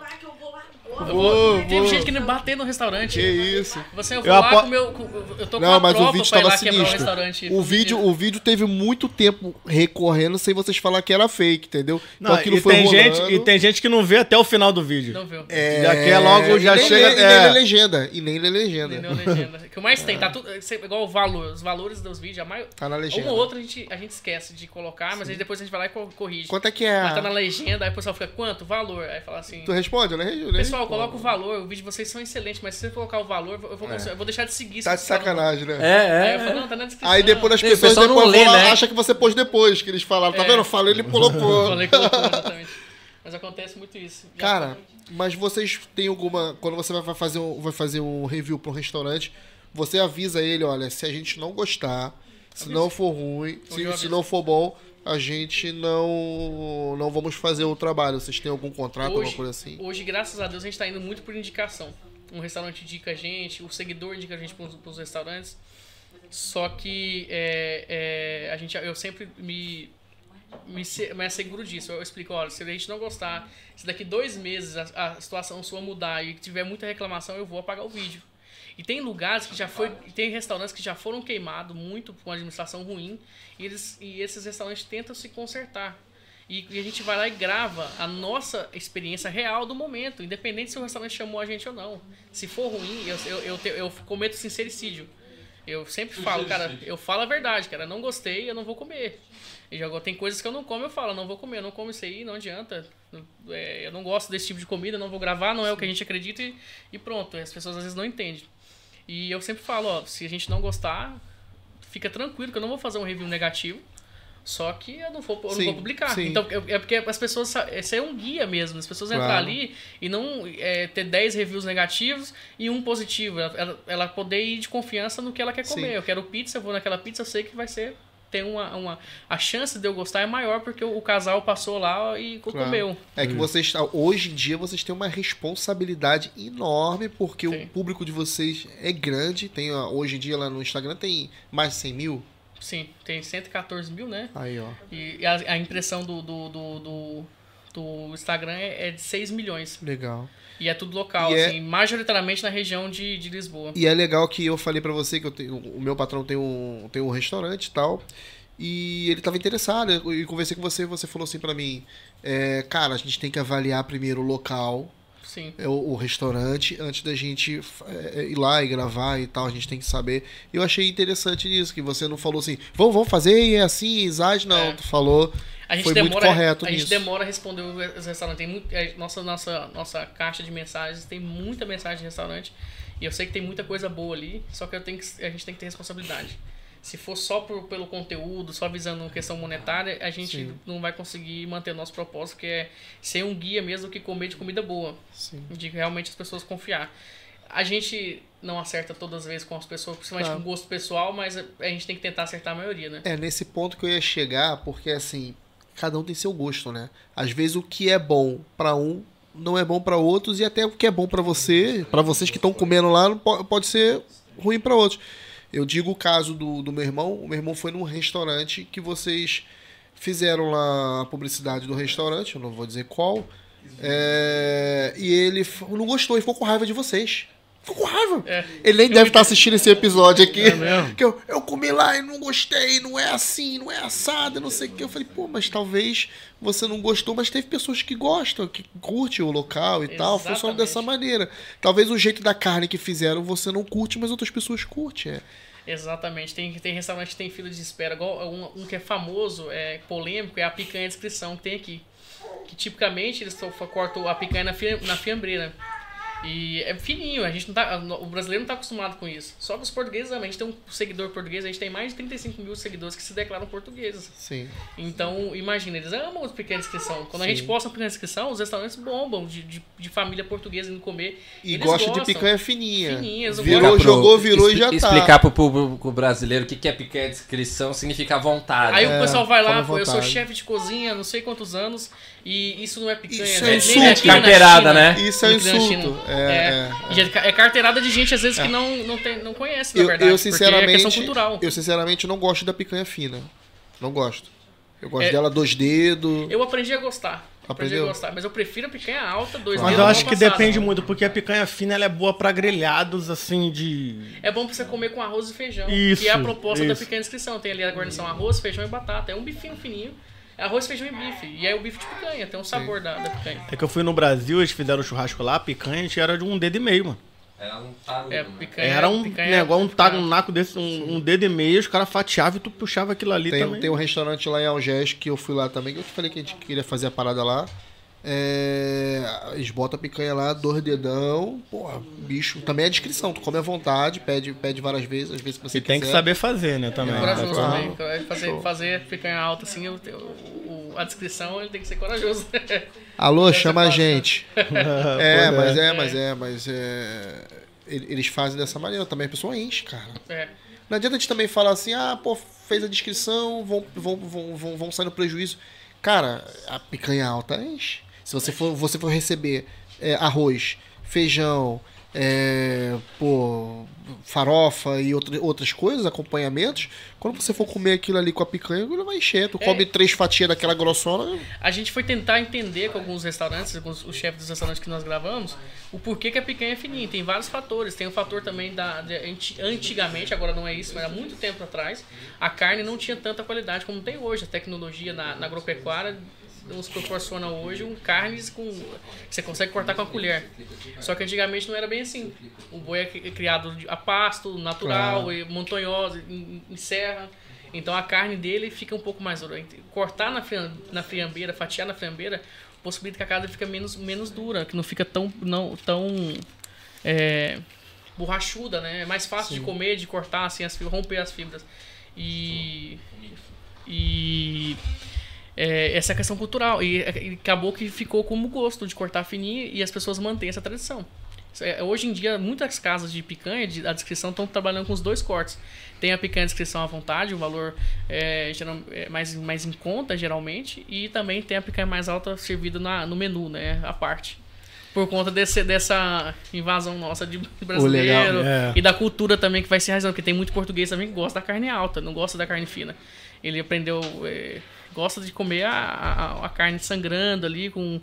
Vou Teve vou. gente querendo bater no restaurante. Que isso. Você, eu vou Eu lá apo- com o meu. com- eu tô com Não, a mas o vídeo pra ir tava lá quebrar o sinistro. restaurante. O vídeo, o vídeo teve muito tempo recorrendo sem vocês falar que era fake, entendeu? Não, então aquilo e, foi tem rolando. gente, e tem gente que não vê até o final do vídeo. Não viu? É, Já que é logo, já e nem chega- lê- E nem é. lê legenda. E nem lê legenda. Legenda. O que mais tem, tá tudo. Igual o valor, os valores dos vídeos, a maior. Tá na legenda. Uma ou outra a gente, a gente esquece de colocar, mas aí depois a gente vai lá e co- corrige. Quanto é que é? Mas tá na legenda, aí o pessoal fica, quanto? Valor. Aí fala assim. Tu responde? Eu nem- eu nem Pessoal, coloca o valor, o vídeo de vocês são excelentes, mas se você colocar o valor, eu vou, eu vou deixar de seguir. Tá de sacanagem, né? Aí É, eu é. falo, não, tá na descrição. Aí depois as pessoas pessoal não depois lê, né? acham que você pôs depois, que eles falaram. Tá É. vendo? Eu falei, ele colocou. [laughs] Falei que colocou, exatamente. Mas acontece muito isso. Já Cara, mas vocês têm alguma. Quando você vai fazer um, vai fazer um review para um restaurante, você avisa ele, olha, se a gente não gostar, se não for ruim, eu se, se não for bom, a gente não não vamos fazer o trabalho. Vocês têm algum contrato, alguma Hoje, coisa assim? hoje, graças a Deus, a gente tá indo muito por indicação. Um restaurante indica a gente, o seguidor indica a gente pros, pros restaurantes. Só que é, é, a gente, eu sempre me, me, me asseguro disso. Eu explico, olha, se a gente não gostar, se daqui dois meses a, a situação sua mudar e tiver muita reclamação, eu vou apagar o vídeo. E tem lugares que já foi, tem restaurantes que já foram queimados muito com administração ruim e, eles, e esses restaurantes tentam se consertar. E, e a gente vai lá e grava a nossa experiência real do momento, independente se o restaurante chamou a gente ou não. Se for ruim, eu, eu, eu, te- eu cometo sincericídio. Eu sempre falo, cara, eu falo a verdade, cara, não gostei, eu não vou comer. E já tem coisas que eu não como, eu falo, não vou comer, eu não como isso aí, não adianta. É, eu não gosto desse tipo de comida, não vou gravar, não é o que a gente acredita e, e pronto. As pessoas às vezes não entendem. E eu sempre falo, ó, se a gente não gostar, fica tranquilo que eu não vou fazer um review negativo. Só que eu não vou, eu não Sim, vou publicar. sim. Então, é porque as pessoas. Esse é um guia mesmo. As pessoas entrar Claro. ali e não é, ter 10 reviews negativos e um positivo. Ela, ela- ela poder ir de confiança no que ela quer comer. Sim. Eu quero pizza, eu vou naquela pizza, eu sei que vai ser. Tem uma, uma. A chance de eu gostar é maior porque o, o casal passou lá e Claro. comeu. É que vocês, hoje em dia, vocês têm uma responsabilidade enorme, porque Sim. o público de vocês é grande. Tem, hoje em dia, lá no Instagram, tem mais de 100 mil. Sim, tem 114 mil, né? Aí, ó. E a, a impressão do, do, do, do, do Instagram é, é de 6 milhões. Legal. E é tudo local, E é- assim, majoritariamente na região de, de Lisboa. E é legal que eu falei pra você que eu tenho, o meu patrão tem um, tem um restaurante e tal. E ele tava interessado. E conversei com você, você falou assim pra mim: é, Cara, a gente tem que avaliar primeiro o local, Sim. é, o, o restaurante, antes da gente é, é, ir lá e gravar e tal. A gente tem que saber. Eu achei interessante isso, que você não falou assim: Vamos, vamos fazer, e é assim, Isaac. Não, É. tu falou. A gente Foi muito demora, correto a gente nisso. demora a responder os restaurantes. Tem muito, é, nossa, nossa, nossa caixa de mensagens tem muita mensagem de restaurante. E eu sei que tem muita coisa boa ali, só que eu tenho que, a gente tem que ter responsabilidade. Se for só por, pelo conteúdo, só visando questão monetária, a gente Sim. não vai conseguir manter o nosso propósito, que é ser um guia mesmo que comer de comida boa. Sim. De realmente as pessoas confiar. A gente não acerta todas as vezes com as pessoas, principalmente Claro. com gosto pessoal, mas a gente tem que tentar acertar a maioria, né? É nesse ponto que eu ia chegar, porque assim, cada um tem seu gosto, né? Às vezes o que é bom pra um não é bom pra outros e até o que é bom pra você, pra vocês que estão comendo lá, pode ser ruim pra outros. Eu digo o caso do, do meu irmão. O meu irmão foi num restaurante que vocês fizeram lá a publicidade do restaurante, eu não vou dizer qual. é, e ele não gostou e ficou com raiva de vocês. Ficou com raiva. É. Ele nem deve estar assistindo esse episódio aqui. É mesmo? Que eu, eu comi lá e não gostei, não é assim, não é assado, não sei o que. Eu falei, pô, mas talvez você não gostou, mas teve pessoas que gostam, que curtem o local e tal, funciona Exatamente. dessa maneira. Talvez o jeito da carne que fizeram você não curte, mas outras pessoas curtem. É. Exatamente. Tem, tem restaurante que tem fila de espera. Igual um, um que é famoso, é polêmico, é a picanha de inscrição que tem aqui. Que tipicamente eles cortam a picanha na, fi- na fiambreira. E é fininho, a gente não tá, o brasileiro não tá acostumado com isso. Só que os portugueses, a gente tem um seguidor português, a gente tem mais de 35 mil seguidores que se declaram portugueses. Sim. Então, imagina, eles amam os pequena descrição. Quando a Sim. gente posta uma pequena descrição, os restaurantes bombam de, de, de família portuguesa indo comer. E Eles gosta de picanha fininha. Fininha, Virou, jogou, virou e já tá. Explicar pro público brasileiro o que que é picanha descrição significa vontade. Aí É, o pessoal vai lá, eu sou chefe de cozinha, não sei quantos anos, e isso não é picanha. Isso né? é insulto. na Carteirada, né? Isso é insulto. É, é, E é, é carteirada de gente, às vezes, que não, não, tem, não conhece, na Eu, verdade. eu porque é sinceramente, questão cultural. eu sinceramente não gosto da picanha fina. Não gosto. Eu gosto É. dela dois dedos. Eu aprendi a gostar. Aprendi a Aprendeu? gostar, mas eu prefiro a picanha alta, dois Mas eu acho que passada. depende muito, porque a picanha fina ela é boa pra grelhados, assim, de. É bom pra você comer com arroz e feijão. Isso, que é a proposta da isso. pequena descrição. Tem ali a guarnição arroz, feijão e batata. É um bifinho fininho. É arroz, feijão e bife. E é o bife de picanha. Tem um sabor da, da picanha. É que eu fui no Brasil, eles fizeram churrasco lá, a picanha, a gente era de um dedo e meio, mano. Era um tarugo, É, né? picanha. Era um picanha negócio, um, taco, um naco desse, um, um dedo e meio, os caras fatiavam e tu puxava aquilo ali Tem, também. tem um restaurante lá em Algés que eu fui lá também, que eu te falei que a gente queria fazer a parada lá. É, eles botam a picanha lá, dois dedão, porra, bicho. Também é descrição, tu come à vontade, pede, pede várias vezes, às vezes que você E tem quiser. que saber fazer, né, também. É corajoso também. Fazer, Show. fazer picanha alta assim, eu- o- a descrição ele tem que ser corajoso. [laughs] Alô, ser chama a né? gente. [laughs] [laughs] É, Pois mas é, mas é, mas é. ele- Eles fazem dessa maneira também, a pessoa enche, cara. é. Não adianta a gente também falar assim, ah, pô, fez a descrição, vão, vão, vão, vão, vão sair no prejuízo. Cara, a picanha alta enche. Se você for, você for receber é, arroz, feijão, é, pô, farofa e outra, outras coisas, acompanhamentos, quando você for comer aquilo ali com a picanha, ele vai encher. Tu É. come três fatias daquela grossona. A gente foi tentar entender com alguns restaurantes, com os, chefes dos restaurantes que nós gravamos, o porquê que a picanha é fininha. Tem vários fatores. Tem o fator também da. de- anti- antigamente, agora não é isso, mas há muito tempo atrás, a carne não tinha tanta qualidade como tem hoje. A tecnologia na, na agropecuária nos proporciona hoje um carnes com. que você consegue cortar com a colher. Só que antigamente não era bem assim. O boi é cri- criado a pasto, natural, e montanhoso, em, em serra. Então a carne dele fica um pouco mais dura. Cortar na, na friambeira, fatiar na friambeira, possibilita que a carne fica menos, menos dura, que não fica tão, não, tão é, borrachuda, né? É mais fácil de comer, de cortar, assim, as, fibras, romper as fibras. E. E. é, essa questão cultural. E, e acabou que ficou como gosto de cortar fininho e as pessoas mantêm essa tradição. É, Hoje em dia, muitas casas de picanha, de, a descrição, estão trabalhando com os dois cortes. Tem a picanha descrição à vontade, o valor é, geral- é mais, mais em conta, geralmente, e também tem a picanha mais alta servida na, no menu, né, à parte. Por conta desse, dessa invasão nossa de [laughs] brasileiro legal, é. e da cultura também que vai se arrasando, porque tem muito português também que gosta da carne alta, não gosta da carne fina. Ele aprendeu, é, gosta de comer a, a, a carne sangrando ali, com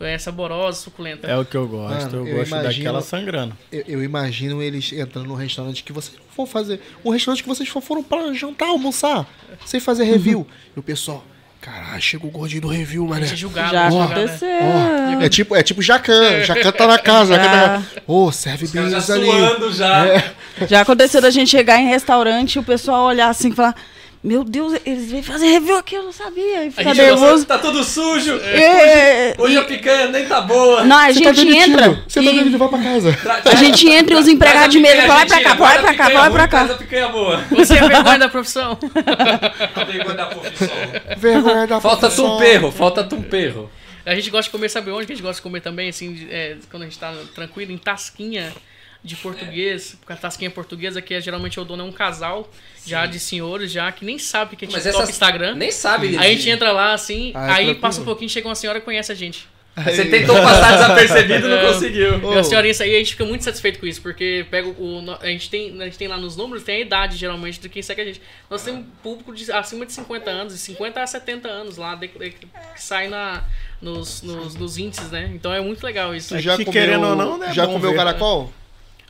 é, saborosa, suculenta. É o que eu gosto, Mano, eu, eu gosto imagino- daquela sangrando. Eu, eu imagino eles entrando num restaurante que vocês não vão fazer. Um restaurante que vocês foram pra jantar, almoçar, sem fazer review. [laughs] E o pessoal, caralho, chega o gordinho do review, é julgado, Já né? aconteceu. É tipo, é tipo Jacan. Jacan tá na casa. Jacan tá. Ô, serve bem Já isso ali. suando já. Já aconteceu da gente chegar em restaurante e o pessoal olhar assim e falar: Meu Deus, eles vêm fazer review aqui, eu não sabia. E ficar gente nervoso. Tá tudo sujo. É, Hoje a picanha nem tá boa. Não, a Você tá gente demitido. entra. Você tá e demitido, vai pra casa. a gente entra e os empregados de mesa falam: Vai pra cá, vai pra cá, vai pra Traz cá. a picanha boa. [laughs] Você é vergonha da profissão. Vergonha da profissão. Vergonha da Falta profissão. tumperro, falta tumperro. A gente gosta de comer, sabe onde que a gente gosta de comer também, assim, é, quando a gente tá tranquilo, em tasquinha de português. Porque a tasquinha portuguesa, que é, geralmente o dono é um casal, já de senhores, já, que nem sabe o que é Mas TikTok essa Instagram. nem sabe. Aí a gente entra lá, assim, Ah, é aí passa um pouquinho, chega uma senhora que conhece a gente. Você tentou passar desapercebido e não [laughs] É. conseguiu. E a senhorinha, aí a gente fica muito satisfeito com isso, porque pega o, a, gente tem, a gente tem lá nos números, tem a idade geralmente de quem segue a gente. Nós temos um público de acima de 50 anos, de 50 a 70 anos lá, de- de- que sai na, nos, nos, nos índices, né? Então é muito legal isso. Tu já que comeu, querendo ou não, né, já bom comeu ver. caracol?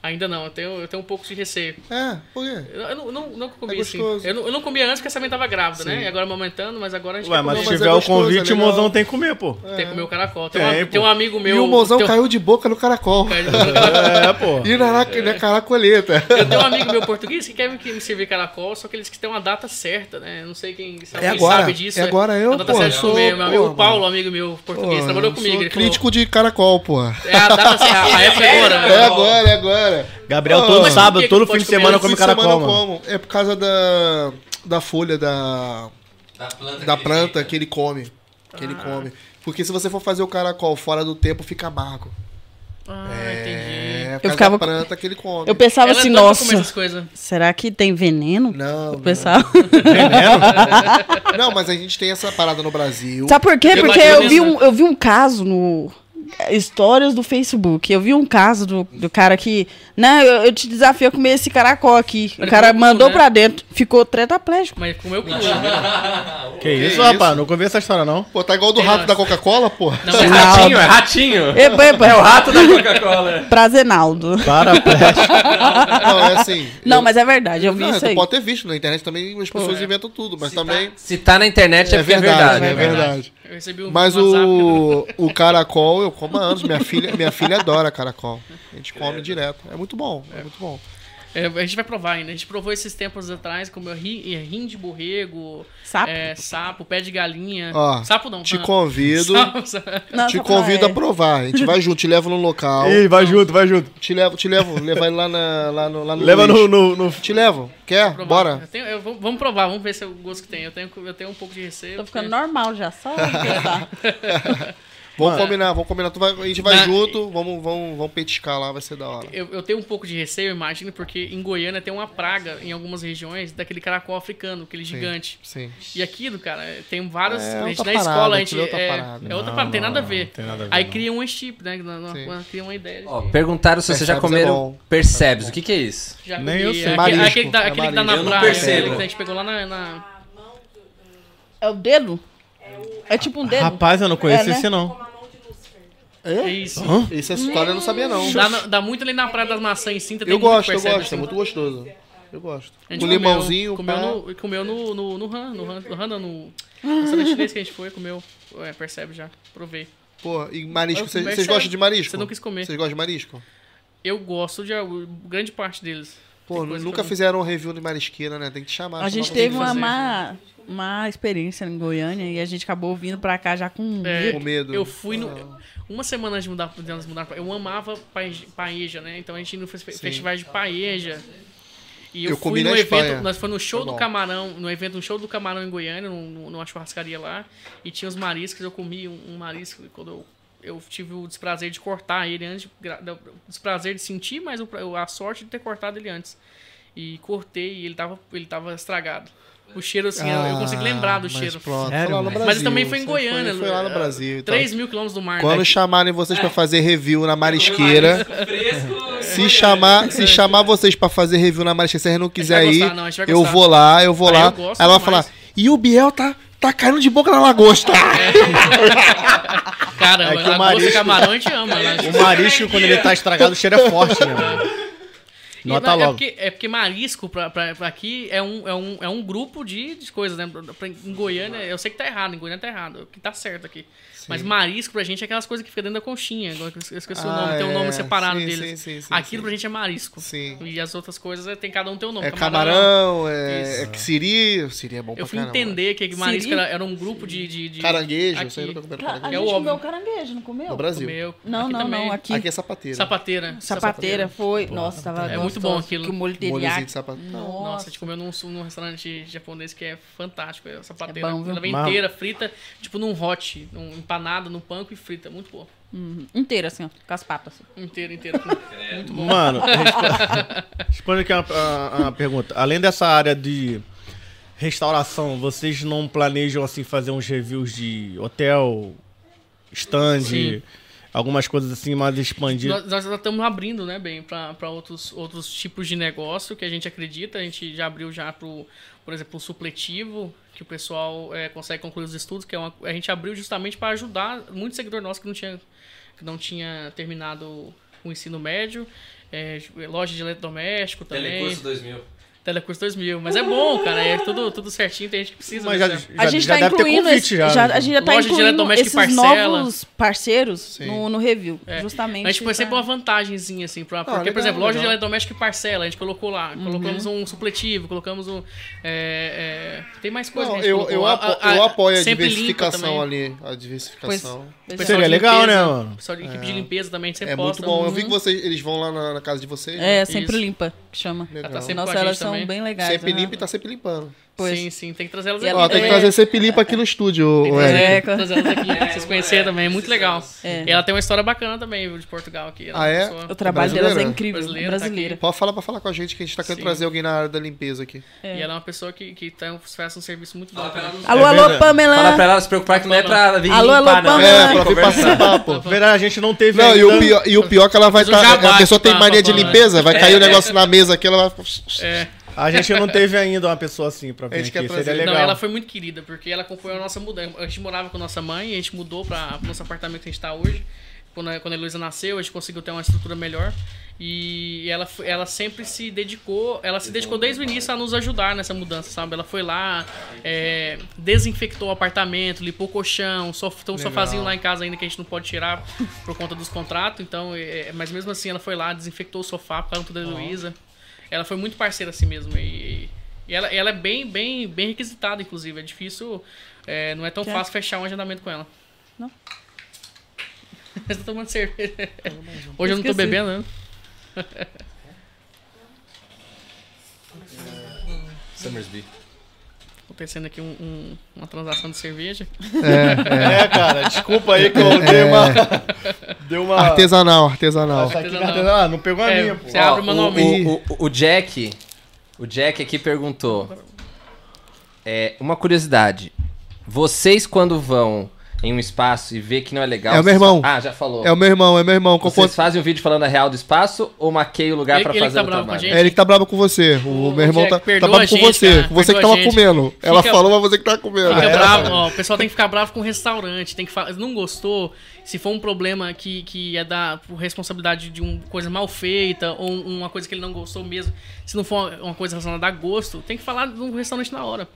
Ainda não, eu tenho, eu tenho um pouco de receio. É, por quê? Eu, eu não, não, nunca comi É assim. Eu não, eu não comia antes porque essa também tava grávida, né? Sim. E agora amamentando, mas agora a gente Ué, quer mas comer se mas tiver é o convite, é o mozão tem que comer, pô. Tem que comer o caracol. Tem, Tem, uma- pô. tem um amigo meu. e o mozão um caiu de boca no caracol. [laughs] É, pô. E na, na caracoleta. Eu tenho um amigo meu português que quer me me servir caracol, só que eles que tem uma data certa, né? Não sei quem, se É agora, sabe disso. é agora eu, A data pô, certa de sou- comer. Meu pô, amigo. Paulo, amigo meu português, trabalhou eu comigo. crítico de caracol, pô. é a data certa, a época é agora. É agora, é agora. Gabriel, Ô, todo sábado, todo fim de semana come Fim de semana caracol, eu mano. É por causa da, da folha da, Da planta. da que planta que ele come. Que ele come. Porque se você for fazer o caracol fora do tempo, fica amargo. Ah, É, entendi. por causa ficava planta que ele come. Eu pensava Ela é assim, comer nossa, será que tem veneno? Não, Eu não. pensava. Não, mas a gente tem essa parada no Brasil. Sabe por quê? Eu Porque eu vi, um, eu vi um caso no. Histórias do Facebook. Eu vi um caso do, do cara que. Né, eu, eu te desafio a comer esse caracol aqui. Ele o cara mandou cru, né? pra dentro. Ficou tetraplégico. Mas comeu cru. [laughs] Que isso, isso? rapaz? Não convi essa história, não. Pô, tá igual do Tem rato uma- da Coca-Cola, pô. Não, É mas ratinho, é ratinho. Eba, eba. É o rato da Coca-Cola. Prazenaldo. Paraplégico. [laughs] Não, é assim. Não, eu- mas é verdade, eu vi Não, isso aí. pode ter visto na internet também, as pessoas é. inventam tudo, mas também. Se tá na internet é, É verdade, é é verdade. Eu recebi um Mas o, o caracol eu como há anos. Minha filha, minha filha adora caracol. A gente come direto. É muito bom, é muito bom. É, a gente vai provar ainda. A gente provou esses tempos atrás, comeu ri, rim de borrego, Sapo? é, sapo, pé de galinha. Ó, sapo não. Te rã. convido, Sapo. Não, te convido a é. provar. A gente vai junto, te levo no local. Ih, vai junto, vai junto. Te levo, te levo, levar ele lá, na, lá no, lá no Leva no, no, no- Te levo. Quer? Provar. Bora. Eu tenho- eu vamos provar, vamos ver se é o gosto que tem. Eu tenho, eu tenho um pouco de receio. Tô porque- ficando normal já, só. [laughs] [laughs] Vamos Mano. combinar, vamos combinar. Tu vai- a gente vai Na- junto, vamos, vamos, vamos petiscar lá, vai ser da hora. Eu, eu tenho um pouco de receio, eu imagino, porque em Goiânia tem uma praga em algumas regiões daquele caracol africano, aquele gigante. Sim. E aquilo, cara, tem vários. É a gente outra na parada, escola, a gente. é outra é, parada. é outra Não, parada, tem não, nada a não, ver. tem nada a ver, Aí não. cria um chip, né? na- na-. Cria uma ideia. de Ó, que- perguntaram se vocês já é comeram bom. percebes. O que, que é isso? Já Nem comi. eu sei. É, Marisco, aquele, é aquele que dá na marisco. Eu não praia. aquele que a gente pegou lá na. na- É o dedo? É tipo um dedo? Rapaz, eu não conheço É, né? esse, não. É É? isso. Essa história eu não sabia, não. Dá, na- dá muito ali na Praia das Maçãs em tem Eu muito gosto, eu percebe, gosto. assim. É muito gostoso. Eu gosto. A gente Com comeu- limãozinho, Comeu, pá. no, comeu no, no, no RAM, no RAM, no não, no restaurante chinês que a gente foi, comeu. É, percebe já, provei. Pô, e marisco, Eu vocês gostam de marisco? Você não quis comer. Vocês gostam de marisco? Eu gosto de grande parte deles. Pô, nunca não- fizeram um review de marisqueira, né? Tem que chamar. A gente teve uma má, má experiência em Goiânia e a gente acabou vindo pra cá já com É, fazer. Com medo. Eu fui no. Uma semana antes de mudar, de elas mudar pra- Eu amava paeja, né? Então a gente ia no fes- festivais de paeja. E eu, Eu fui comi no na evento. Espanha. Nós fomos no show Foi do camarão, no evento, no show do camarão em Goiânia, num- numa churrascaria lá. E tinha os mariscos, eu comi um, um marisco quando eu. Eu tive o desprazer de cortar ele antes, de, desprazer de sentir, mas a sorte de ter cortado ele antes. E cortei e ele tava, ele tava estragado. O cheiro, assim, eu- eu consigo lembrar do Ah, mas cheiro. Pronto, Sério, foi mas- Brasil. Mas também foi em Goiânia. Foi, lá no é, Brasil. e tal. 3 mil quilômetros do mar. Quando né? chamarem vocês pra fazer review na [laughs] marisqueira, se chamar, se chamar vocês pra fazer review na marisqueira, se vocês não quiser ir, gostar, não, eu vou lá, eu vou Ah, lá. eu gosto Ela vai falar: "E o Biel tá tá caindo de boca na lagosta". [laughs] Caramba, É que o a marisco- camarão a gente ama. Né? O marisco, quando ele tá estragado, o cheiro é forte, né? E Nota é, logo. porque, é porque marisco pra, pra, pra aqui é um, é, um, é um grupo de, de coisas, né? Pra- Em Goiânia, eu sei que tá errado, em Goiânia tá errado, o que tá certo aqui. Mas marisco pra gente é aquelas coisas que ficam dentro da conchinha. agora Eu esqueci o Ah, nome, tem um é. nome separado Sim, deles. sim, sim, sim, Aquilo sim. pra gente é marisco. Sim. E as outras coisas é- tem cada um tem um nome. É camarão, é, Isso. é que siri, siri é bom Eu fui caramba. entender que marisco era, era um grupo de. de, de Caranguejo, Aqui. isso aí nunca comeram Ca- A caranguejo. É gente o comeu caranguejo, não comeu? No Brasil. Comeu. Não, Aqui não, também. não. Aqui. Aqui é sapateira. Sapateira. Sapateira foi. Nossa, tava É muito bom aquilo. Que o molho de sapateira. Nossa, a gente comeu num, num restaurante japonês que é fantástico. É sapateira. É? Ela vem inteira, frita, tipo num hot, num, empanada no panko e frita. Muito boa. Uhum. Inteira, assim, ó. Com as patas. Assim. Inteira, inteira. Mano, [laughs] respo- responde aqui uma, uma- uma pergunta. Além dessa área de restauração, vocês não planejam assim fazer uns reviews de hotel, stand, Sim. algumas coisas assim mais expandidas? nós, nós já estamos abrindo, né, bem, para outros, outros tipos de negócio que a gente acredita. A gente já abriu já pro, por exemplo, o supletivo, que o pessoal é, consegue concluir os estudos, que é uma, a gente abriu justamente para ajudar muito seguidor nosso que não tinha, que não tinha terminado o ensino médio, é, loja de eletrodoméstico também. Telecurso 2000. Telecurso 2000. Mas é bom, cara. É tudo, tudo certinho, tem gente que precisa. Mas já, né? já, a gente já tá deve ter incluindo convite esse- já. já- a gente já tá Loja de incluindo esses e parcela. novos parceiros no, no review, É. justamente. A gente põe sempre uma vantagenzinha, assim. Pra, porque, legal, por exemplo, loja de legal. eletrodoméstico e parcela, a gente colocou lá. Uhum. Colocamos um supletivo, colocamos um. é, é, tem mais coisas Não, que a eu, colocou. eu, A- apo- a- eu apoio a sempre diversificação ali. A diversificação. Pois Pessoal Seria legal, né, mano? Pessoal de equipe de limpeza também, a sempre É muito bom. Eu vi que vocês, eles vão lá na, casa de vocês. né? É, sempre Isso. limpa, que chama. Legal. tá sempre Nossa, com a elas gente são também. bem legais. Sempre né? limpa e tá sempre limpando. Pois. Sim, sim, tem que trazer elas E aqui. Ó, tem que É. trazer sempre limpa aqui no estúdio, Tem que trazer. É, trazer elas aqui, pra vocês conhecerem também, é muito legal. É. E ela tem uma história bacana também, viu, de Portugal aqui. Ela Ah, é? pessoa- O trabalho delas é Brasileira? incrível, Brasileira, brasileira. tá Pode falar pra falar com a gente que a gente tá querendo Sim. trazer alguém na área da limpeza aqui. E ela é uma pessoa que, que tá, faz um serviço muito bom. Alô, É alô. Pamela! Fala pra ela se preocupar que não é pra vir Alô, alô. Pamela. É, pra vir participar, pô. Verdade, a gente não teve Não, e ainda- o, pior, e o pior é que ela vai estar. a pessoa tem mania de limpeza, vai cair o negócio na mesa aqui, ela vai. É. A gente não teve ainda uma pessoa assim pra A vir gente aqui. quer Seria trazer. legal. Não, ela foi muito querida, porque ela acompanhou a nossa mudança. A gente morava com a nossa mãe, a gente mudou para o nosso apartamento que a gente está hoje. Quando a, quando a Heloísa nasceu, a gente conseguiu ter uma estrutura melhor. E ela, ela sempre se dedicou, ela se dedicou desde o início a nos ajudar nessa mudança, sabe? Ela foi lá, é, desinfectou o apartamento, limpou o colchão, sof, tem um Legal. sofazinho lá em casa ainda que a gente não pode tirar por conta dos contratos. Então, é, mas mesmo assim ela foi lá, desinfectou o sofá por causa da Heloísa. Ela foi muito parceira assim mesmo. E, e ela, ela é bem, bem, bem requisitada, inclusive. É difícil, é, não é tão Quer? fácil fechar um agendamento com ela. Não. Mas [laughs] eu tô tomando cerveja. Hoje eu não tô bebendo, né? Summersby. Acontecendo aqui um- um- uma transação de cerveja. É, cara, desculpa aí que eu dei uma. [laughs] Deu uma. Artesanal, artesanal. Essa aqui é Artesanal. artesanal. Ah, não pegou a É, minha, pô. você abre manualmente. o, o, o Jack. O Jack aqui perguntou. É, uma curiosidade. Vocês, quando vão em um espaço e vê que não é legal. É o meu irmão. fa- Ah, já falou. É o meu irmão, é meu irmão. Vocês Conforto... fazem um vídeo falando a real do espaço ou maquei o lugar Ele- pra ele que fazer tá o bravo com a trabalho? gente? É ele que tá bravo com você. O, Ô, meu irmão Jack, tá, tá bravo a com gente, você. cara. Você que tava gente. comendo. Ela Fica- falou, mas você que tava comendo. Fica É. bravo, ó, o pessoal tem que ficar bravo com o restaurante, tem que fa- não gostou, se for um problema que, que é da responsabilidade de uma coisa mal feita ou uma coisa que ele não gostou mesmo, se não for uma coisa relacionada a gosto, tem que falar no restaurante na hora.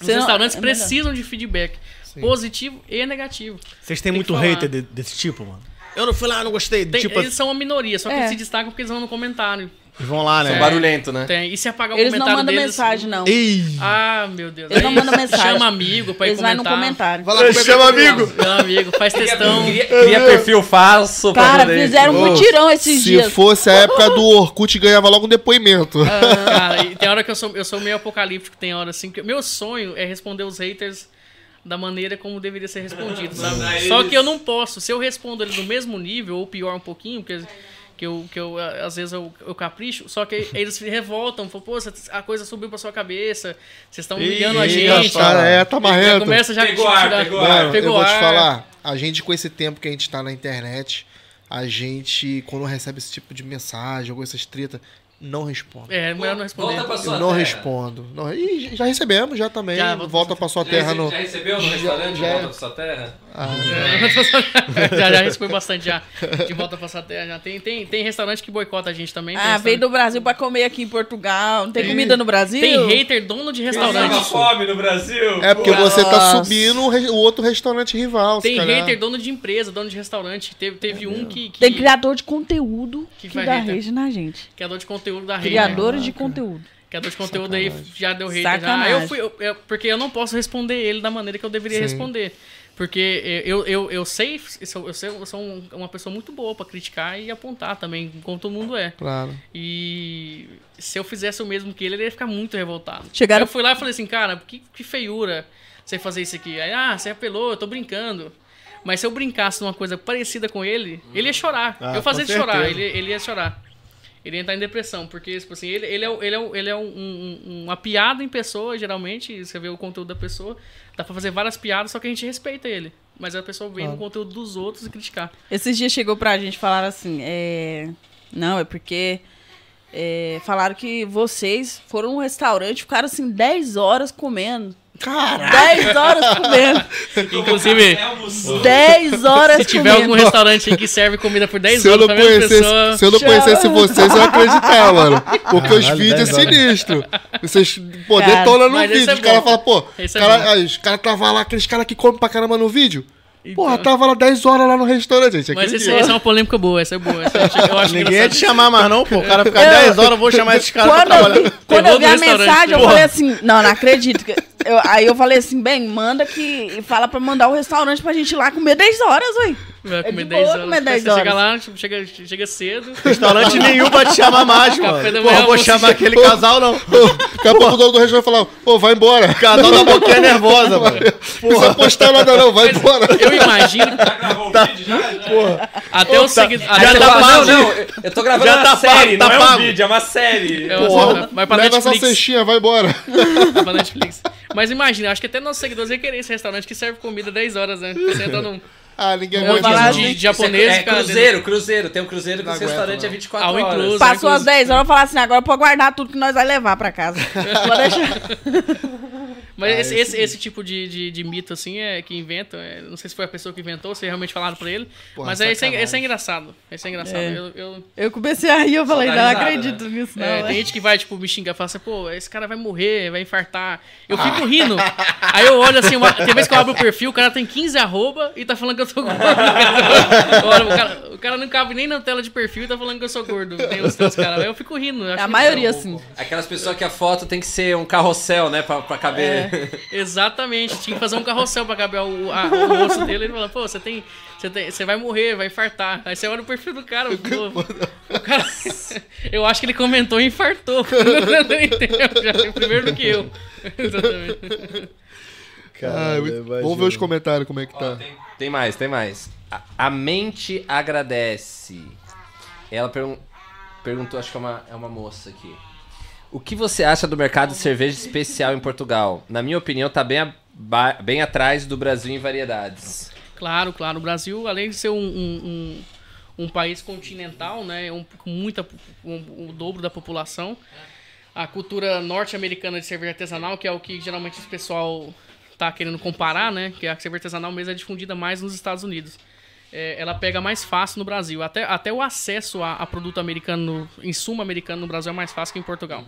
Os Senão- restaurantes é precisam de feedback, positivo e negativo. Vocês têm Tem muito hater de- desse tipo, mano? Eu não fui lá, não gostei. Tem- tipo, eles são uma minoria, só que É. eles se destacam porque eles vão no comentário. eles vão lá, né? São barulhento, né? Tem. E se apagar o Eles não comentário mandam deles... mensagem, não. Ei! Ah, meu Deus. Eles não mandam mensagem. Chama amigo pra ir Eles vão no comentar. comentário. Vai lá comer Chama amigo. Chama amigo, faz textão. Cria, cria perfil falso Cara, fizeram um mutirão esses Se dias. fosse a época do Orkut, ganhava logo um depoimento. [laughs] Cara, e tem hora que eu sou, eu sou meio apocalíptico, tem hora assim, que meu sonho é responder os haters da maneira como deveria ser respondido, sabe? Só que eu não posso. Se eu respondo eles no mesmo nível, ou pior um pouquinho, porque que eu, que eu às vezes eu, eu capricho, só que eles se revoltam, falam, pô, a coisa subiu pra sua cabeça, vocês estão humilhando a gente. Cara, é, tá marrento. começa já Pegou a ar, tirar- pegou ar. Mano, eu Pegou vou te ar. falar, a gente com esse tempo que a gente tá na internet, a gente, quando recebe esse tipo de mensagem ou essas tretas, não responde. É, melhor não responder. Volta pra sua Eu não terra. respondo. Não, e já recebemos, já também. Já, volta, volta pra sua Já, terra rece- no. já recebeu no restaurante já- de volta pra sua terra? já, já respondi bastante já. De volta pra essa terra. Já. Tem, tem, tem restaurante que boicota a gente também. tem Ah, veio do Brasil pra comer aqui em Portugal. Não tem comida no Brasil? Tem hater dono de restaurante. fome no Brasil. É porque você tá Nossa. subindo o outro restaurante rival. Tem hater dono de empresa, dono de restaurante. Teve, teve um que, que, Tem criador de conteúdo Que que, dá rede na gente. criador de conteúdo da rede. Criadores de conteúdo. Criador de conteúdo aí já deu hater. Sacanagem. Eu fui, eu- eu- porque eu não posso responder ele da maneira que eu deveria Sim. responder. Porque eu, eu, eu sei, eu sou, eu sei- eu sou um- uma pessoa muito boa pra criticar e apontar também, como todo mundo é. Claro. E se eu fizesse o mesmo que ele, ele ia ficar muito revoltado. Chegaram- Aí eu fui lá e falei assim, cara, que, que feiura você fazer isso aqui. Aí, ah, você apelou, eu tô brincando. Mas se eu brincasse numa coisa parecida com ele, ele ia chorar. Ah, eu fazia ele chorar, ele, ele ia chorar. Ele ia entrar em depressão, porque, tipo assim, ele, ele é, ele é, ele é um- um- uma piada em pessoa, geralmente, você vê o conteúdo da pessoa, dá pra fazer várias piadas, só que a gente respeita ele. Mas a pessoa vem no conteúdo dos outros e criticar. Esses dias chegou pra gente falar assim, é... Não, é porque é, falaram que vocês foram num restaurante, ficaram assim 10 horas comendo. Caralho! 10 horas comendo. Inclusive, 10 horas se tiver algum comendo. restaurante aí que serve comida por 10 Se eu, horas não pra mesma conhecesse, pessoa. se eu não conhecesse vocês, eu ia acreditar, mano. Porque os Caralho, vídeos é 10 horas. sinistro. Vocês pô, Cara, detonam no vídeo. é os caras falam, pô, é cara, os caras tava lá, aqueles caras que comem pra caramba no vídeo. Porra, Então. tava lá 10 horas lá no restaurante, gente. Mas esse, essa é uma polêmica boa, essa é boa. Essa eu acho- eu Ninguém ia te chamar mais não, pô. O cara ficar Eu- 10 horas, eu vou chamar esses caras pra Quando eu vi, quando eu vi a restaurante, mensagem, eu porra. falei assim, não, não acredito. Eu- aí eu falei assim, bem, manda que. Fala pra mandar o restaurante pra gente ir lá comer 10 horas, ué. Vai É comer de 10 boa horas. comer 10 Você chega horas. lá, tipo, chega, chega cedo. Restaurante nenhum vai te chamar mais, mano. Porra, manhã, eu vou chamar aquele casal, não. Daqui a pouco o dono do restaurante vai falar, pô, vai embora. Casal da boquinha nervosa, mano. Não precisa postar nada não, vai embora. Eu imagino Já gravou o vídeo já? até o seguidor. já Aí você tá pago. não, não, eu tô gravando Já uma tá série, tá não é um vídeo, é uma série. Porra, vai pra leva essa Netflix. cestinha, vai embora. pra Netflix. Mas imagina, acho que até nossos seguidores iam querer esse restaurante que serve comida 10 horas, né? Você entra num Ah, ninguém um aguenta. monte falar de, de japonês, é, cruzeiro, cruzeiro. Tem um cruzeiro que o restaurante não. é 24 Ao horas. incluso. Passou as 10 horas, eu falar assim, agora pode guardar tudo que nós vai levar pra casa. [laughs] Pode deixar. Mas Ah, esse, esse esse, tipo de, de, de mito, assim, é que inventam. é, não sei se foi a pessoa que inventou, se realmente falaram pra ele. Porra, mas é, esse, é, esse é engraçado. Esse é engraçado. É. Eu, eu- Eu comecei a rir, eu falei, não risada, acredito nisso, não. é, né? tem gente que vai, tipo, me xingar, fala assim, pô, esse cara vai morrer, vai infartar. Eu fico rindo. Aí eu olho assim, uma, tem vez que eu abro o perfil, o cara tem 15 arroba e tá falando que eu sou gordo. Olha, o, cara, o cara não cabe nem na tela de perfil e tá falando que eu sou gordo. Tem os, tem caras. Eu fico rindo. eu acho A que- maioria, assim. Aquelas pessoas que a foto tem que ser um carrossel, né? Pra, pra caber. [laughs] Exatamente, tinha que fazer um carrossel pra caber o, a- o osso dele. Ele fala, pô, você tem. Você, tem, você vai morrer, vai infartar. Aí você olha o perfil do cara, [laughs] pô, o cara. [laughs] Eu acho que ele comentou e infartou. Entendeu? Já, primeiro do que eu. Exatamente. Ah, muito- Vamos ver os comentários como é que Ó, tá. tem- Tem mais, tem mais. A, a mente agradece. Ela pergun- perguntou, acho que é uma, é uma moça aqui. O que você acha do mercado de cerveja especial em Portugal? Na minha opinião, tá bem, bem atrás do Brasil em variedades. Claro, claro. O Brasil, além de ser um, um, um, um país continental, né, um, com muita, um, o dobro da população, a cultura norte-americana de cerveja artesanal, que é o que geralmente o pessoal tá querendo comparar, né, que a cerveja artesanal mesmo é difundida mais nos Estados Unidos. É, ela pega mais fácil no Brasil. Até, até o acesso a, a produto americano, insumo americano no Brasil é mais fácil que em Portugal.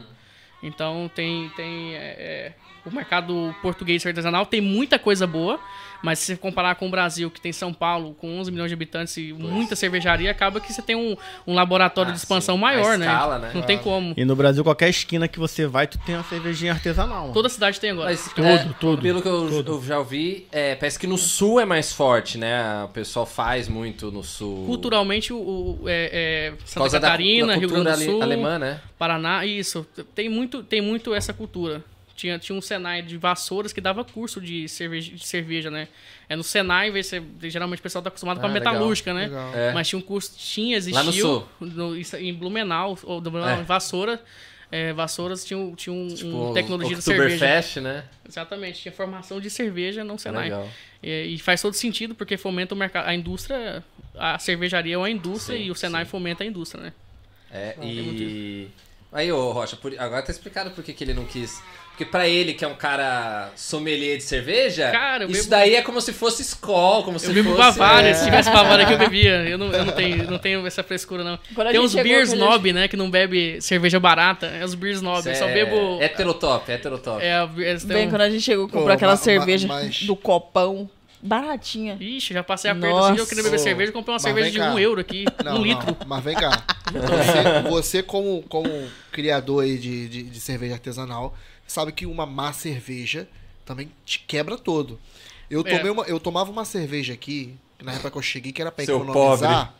Então tem, tem é, é, o mercado português artesanal tem muita coisa boa, mas se você comparar com o Brasil, que tem São Paulo com 11 milhões de habitantes e muita cervejaria, acaba que você tem um, um laboratório Ah, de expansão sim. maior, né? escala, né? Não tem como. E no Brasil, qualquer esquina que você vai, tu tem uma cervejinha artesanal. Toda cidade tem agora. Mas, Tudo, é, tudo, Pelo que eu, eu já ouvi, é, parece que no sul é mais forte, né? O pessoal faz muito no sul. Culturalmente, o, o- é, é, Santa causa da- Catarina, da Rio Grande do Sul, ale- alemã, né? Paraná, isso. Tem muito, tem muito essa cultura. Tinha, tinha um Senai de Vassouras que dava curso de cerveja, de cerveja né? É no Senai, você, geralmente o pessoal tá acostumado com a Ah, legal, metalúrgica, né? legal. É. Mas tinha um curso, tinha, existiu. Lá no sul. em Blumenau, ou do Blumenau, É. em Vassoura. É, Vassouras tinha, um- tinha um, um Tipo, tecnologia de cerveja. Oktoberfest, né? Exatamente, tinha formação de cerveja no Senai. Legal. E, e faz todo sentido, porque fomenta o mercado. A indústria, a cervejaria é uma indústria Sim, e o Senai sim. fomenta a indústria, né? É, e. Aí, ô Rocha, por- agora tá explicado por que que ele não quis. Porque pra ele, que é um cara sommelier de cerveja, Cara, eu isso bebo- daí é como se fosse Skol, como se Eu bebo fosse. Bavária, é. se tivesse Bavária que eu [laughs] bebia. Eu não, eu não, tenho, não tenho essa frescura, não. Quando a Tem uns beer a gente- snob, né? Que não bebe cerveja barata. É os beer snob. Eu só é bebo. Heterotop, heterotop. É, a- eles têm Bem, um- quando a gente chegou, comprou Pô, aquela ma- ma- cerveja mas- do copão, baratinha. Ixi, já passei aperto Nossa. assim. Eu queria beber Ô, cerveja, comprei uma mas cerveja de cá. um euro aqui. Não, um não, litro. Mas vem cá. [laughs] Você, você como, como criador aí de, de, de cerveja artesanal, sabe que uma má cerveja também te quebra todo. Eu, É. tomei uma, eu tomava uma cerveja aqui, na época que eu cheguei, que era pra Seu economizar.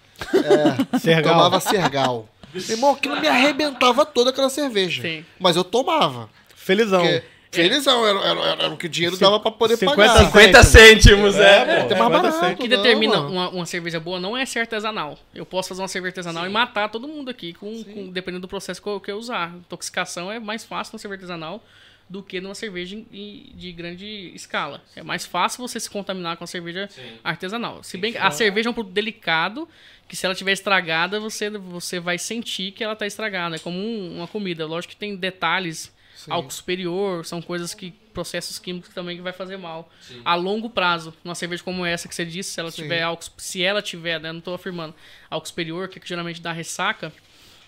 É, Sergal. tomava Sergal. Irmão, aquilo me arrebentava toda aquela cerveja. Sim. Mas eu tomava. Felizão. Porque felizão, era, era, era, era o que o dinheiro dava pra poder 50 pagar. 50 cêntimos, é. pô, Tem mais 50 barato. O que não, determina mano. uma, uma cerveja boa não é ser artesanal. Eu posso fazer uma cerveja artesanal e matar todo mundo aqui, com, com- dependendo do processo que eu, que eu usar. Intoxicação é mais fácil na cerveja artesanal do que numa cerveja de grande escala. É mais fácil você se contaminar com a cerveja artesanal. Se bem que a cerveja é um produto delicado, que se ela estiver estragada, você, você vai sentir que ela está estragada. É como um- uma comida. Lógico que tem detalhes, álcool superior, são coisas que processos químicos também que vai fazer mal. A longo prazo, numa cerveja como essa que você disse, se ela Sim. tiver álcool, se ela tiver, né, não estou afirmando, álcool superior, que, é que geralmente dá ressaca,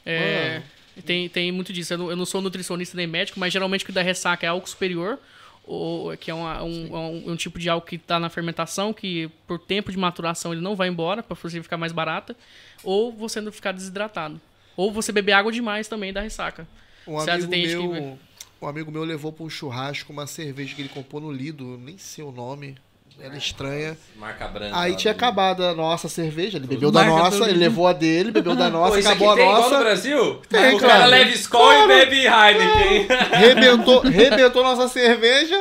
é, tem, tem muito disso. Eu não, eu não sou nutricionista nem médico, mas geralmente o que dá ressaca é álcool superior, ou, que é uma- um, um, um tipo de álcool que está na fermentação, que por tempo de maturação ele não vai embora, para você ficar mais barata, ou você não ficar desidratado. Ou você beber água demais também dá ressaca. Um Certo, amigo, tem gente que- meu, um amigo meu levou para um churrasco uma cerveja que ele comprou no Lido, nem sei o nome, era estranha. Marca branca. Aí tinha do- acabado a nossa cerveja, ele bebeu da Marca nossa, ele levou a dele, bebeu da Pô, nossa, aqui acabou a tem igual no nossa, Brasil? Tem, o claro. cara leva Skol e bebe Heineken. rebentou, rebentou nossa cerveja.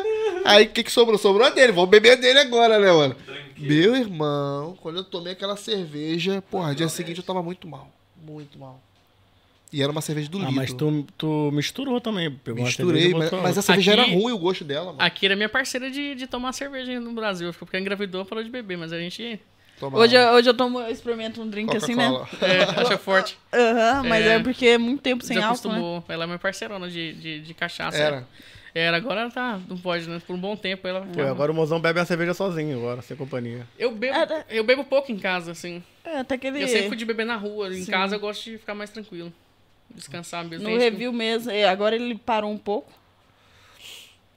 Aí o que, que sobrou? Sobrou a dele, vamos beber a dele agora, né, mano? Meu irmão, quando eu tomei aquela cerveja, porra, dia seguinte eu tava muito mal, muito mal. E era uma cerveja do Ah, Lido. mas tu, tu misturou também. Pegou Misturei, mas, botou mas a cerveja era Aqui- ruim o gosto dela, mano. Aqui era minha parceira de, de tomar cerveja no Brasil, porque engravidou parou de beber, mas a gente Hoje, eu- hoje eu tomo, eu experimento um drink assim, né? É, acha forte. [laughs] Aham, mas é. É. porque é muito tempo sem álcool, né? acostumou. Ela é minha parceirona de, de, de cachaça. Era. Era, agora ela tá, não pode, né? Por um bom tempo ela. Pô, agora o mozão bebe a cerveja sozinho, agora, sem companhia. Eu bebo, É, eu bebo pouco em casa, assim. É, até que ele... Eu sempre fui de beber na rua. Em Sim. casa eu gosto de ficar mais tranquilo. Descansar mesmo. No review mesmo, é, agora ele parou um pouco.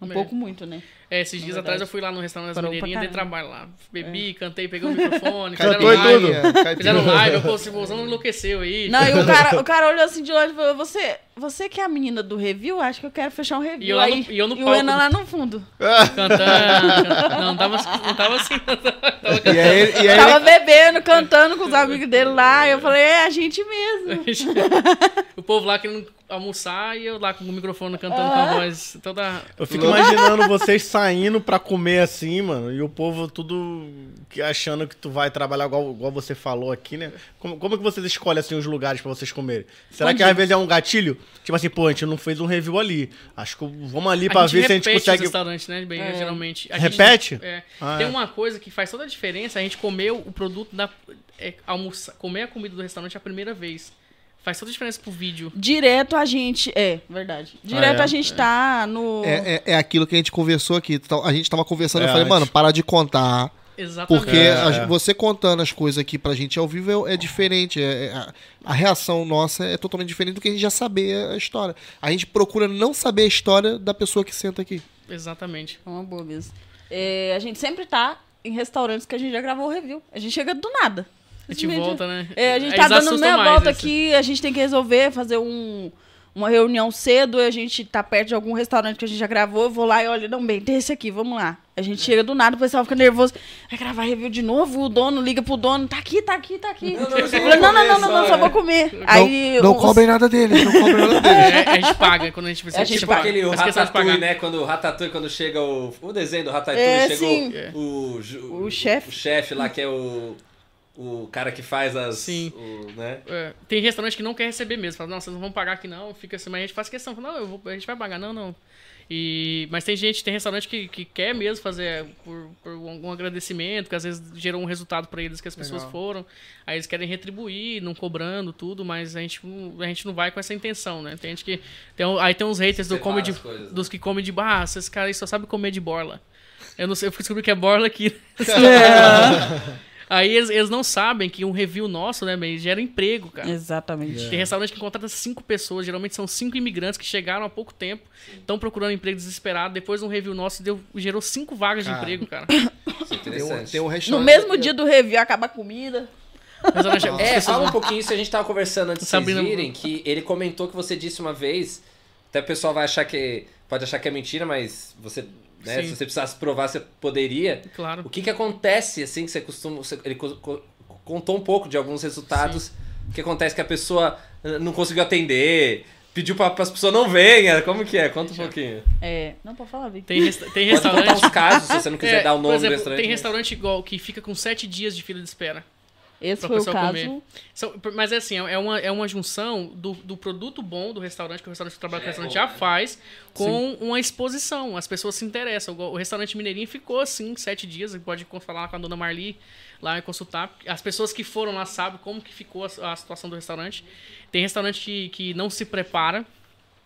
Um É. pouco muito, né? É, esses dias Na atrás eu fui lá no restaurante das Parou mineirinhas, dei trabalho lá. Bebi, cantei, peguei o microfone, fizeram e live. tudo? [laughs] Fizeram live, eu pô, esse bolsão enlouqueceu aí. Não, e o [laughs] cara, o cara olhou assim de longe e falou, você, você que é a menina do review, acho que eu quero fechar um review. E eu lá no- aí, e eu no o palco. Enan lá no fundo. Cantando. [laughs] cantando. Não, não tava, não tava assim. Não tava, tava E aí, e aí Tava bebendo, cantando com os amigos dele lá. E eu falei, é a gente mesmo. o povo lá querendo almoçar e eu lá com o microfone cantando com a voz toda. Eu fico imaginando vocês saindo pra comer assim, mano, e o povo tudo que- achando que tu vai trabalhar igual, igual você falou aqui, né? Como, como que vocês escolhem assim os lugares pra vocês comerem? Será que às vezes é um gatilho? Tipo assim, pô, a gente não fez um review ali. Acho que vamos ali pra a gente ver se a gente repete os consegue. restaurantes, né? Bem, É. geralmente. A gente- Repete? é. Ah, Tem é. uma coisa que faz toda a diferença, a gente comer o produto da. É, almoçar, comer a comida do restaurante a primeira vez. Faz toda a diferença pro vídeo. Direto a gente. É, verdade. Direto Ah, é? a gente tá no. É, é, é aquilo que a gente conversou aqui. Então, A gente tava conversando, eu É, falei, antes. mano, para de contar. Exatamente. Porque É, a- é. você contando as coisas aqui pra gente ao vivo é, é diferente. é- é- a, a reação nossa é totalmente diferente do que a gente já saber a história. A gente procura não saber a história da pessoa que senta aqui. Exatamente. É uma boa mesmo. É, a gente sempre tá em restaurantes que a gente já gravou o review. A gente chega do nada. A gente volta, né? É, a gente Eles tá dando meia mais, volta esse- aqui, a gente tem que resolver, fazer um, uma reunião cedo, a gente tá perto de algum restaurante que a gente já gravou, eu vou lá e olho, não, bem, tem esse aqui, vamos lá. A gente chega do nada, o pessoal fica nervoso, vai gravar review de novo, o dono liga pro dono, tá aqui, tá aqui, tá aqui. Não, não, não, não, não, não, só, não, só é. vou comer. Aí, não não os- cobrem nada dele, não cobrem nada dele. É, a gente paga quando a gente precisa. A gente Tipo paga. aquele o Ratatouille, né? Quando o Ratatouille, quando chega o... O desenho do Ratatouille, É, chegou sim. o... ju- O chefe. O chefe lá, que é o... O cara que faz as... Sim. o- né? É, tem restaurante que não quer receber mesmo. Fala, não, vocês não vão pagar aqui não. Fica assim, mas a gente faz questão. Fala, não, eu vou, a gente vai pagar. Não, não. E, mas tem gente, tem restaurante que, que quer mesmo fazer por, por algum agradecimento, que às vezes gerou um resultado pra eles que as pessoas Legal. foram. Aí eles querem retribuir, não cobrando tudo, mas a gente, não- a gente não vai com essa intenção, né? Tem gente que. Tem, aí tem uns haters do Separa come de, as coisas, né? dos que comem de barra, esses caras aí só sabem comer de borla. Eu não sei, eu fui descobrir que é borla aqui. [laughs] [laughs] Aí eles, eles não sabem que um review nosso, né, bem, gera emprego, cara. Exatamente. Tem restaurante que contrata cinco pessoas, geralmente são cinco imigrantes que chegaram há pouco tempo, estão procurando emprego desesperado. Depois um review nosso deu, gerou cinco vagas de Cara. emprego, cara. Isso é Tem um, interessante. tem um No mesmo dia do review, acaba a comida. É, pessoas fala um pouquinho isso, a gente tava conversando antes de vocês virem, que ele comentou que você disse uma vez, até o pessoal vai achar que, pode achar que é mentira, mas você, né, Sim. se você precisasse provar, você poderia. Claro. O que que acontece, assim, que você costuma, você- ele co- co- contou um pouco de alguns resultados, o que acontece que a pessoa eh, não conseguiu atender, pediu para as pessoas não venham, como que é? Conta um pouquinho. É, não, pode falar, Vic. Tem, resta- tem Pode contar restaurante. uns casos, se você não quiser É, dar o nome exemplo, do restaurante. Tem restaurante igual que fica com sete dias de fila de espera. Esse Pra foi o caso. comer. São- mas é assim, é uma, é uma junção do, do produto bom do restaurante, que o restaurante que trabalha com o É restaurante já né? faz, com uma exposição. As pessoas se interessam. O o restaurante Mineirinho ficou assim, sete dias. Você pode falar com a dona Marli lá e consultar. As pessoas que foram lá sabem como que ficou a, a situação do restaurante. Tem restaurante que, que não se prepara.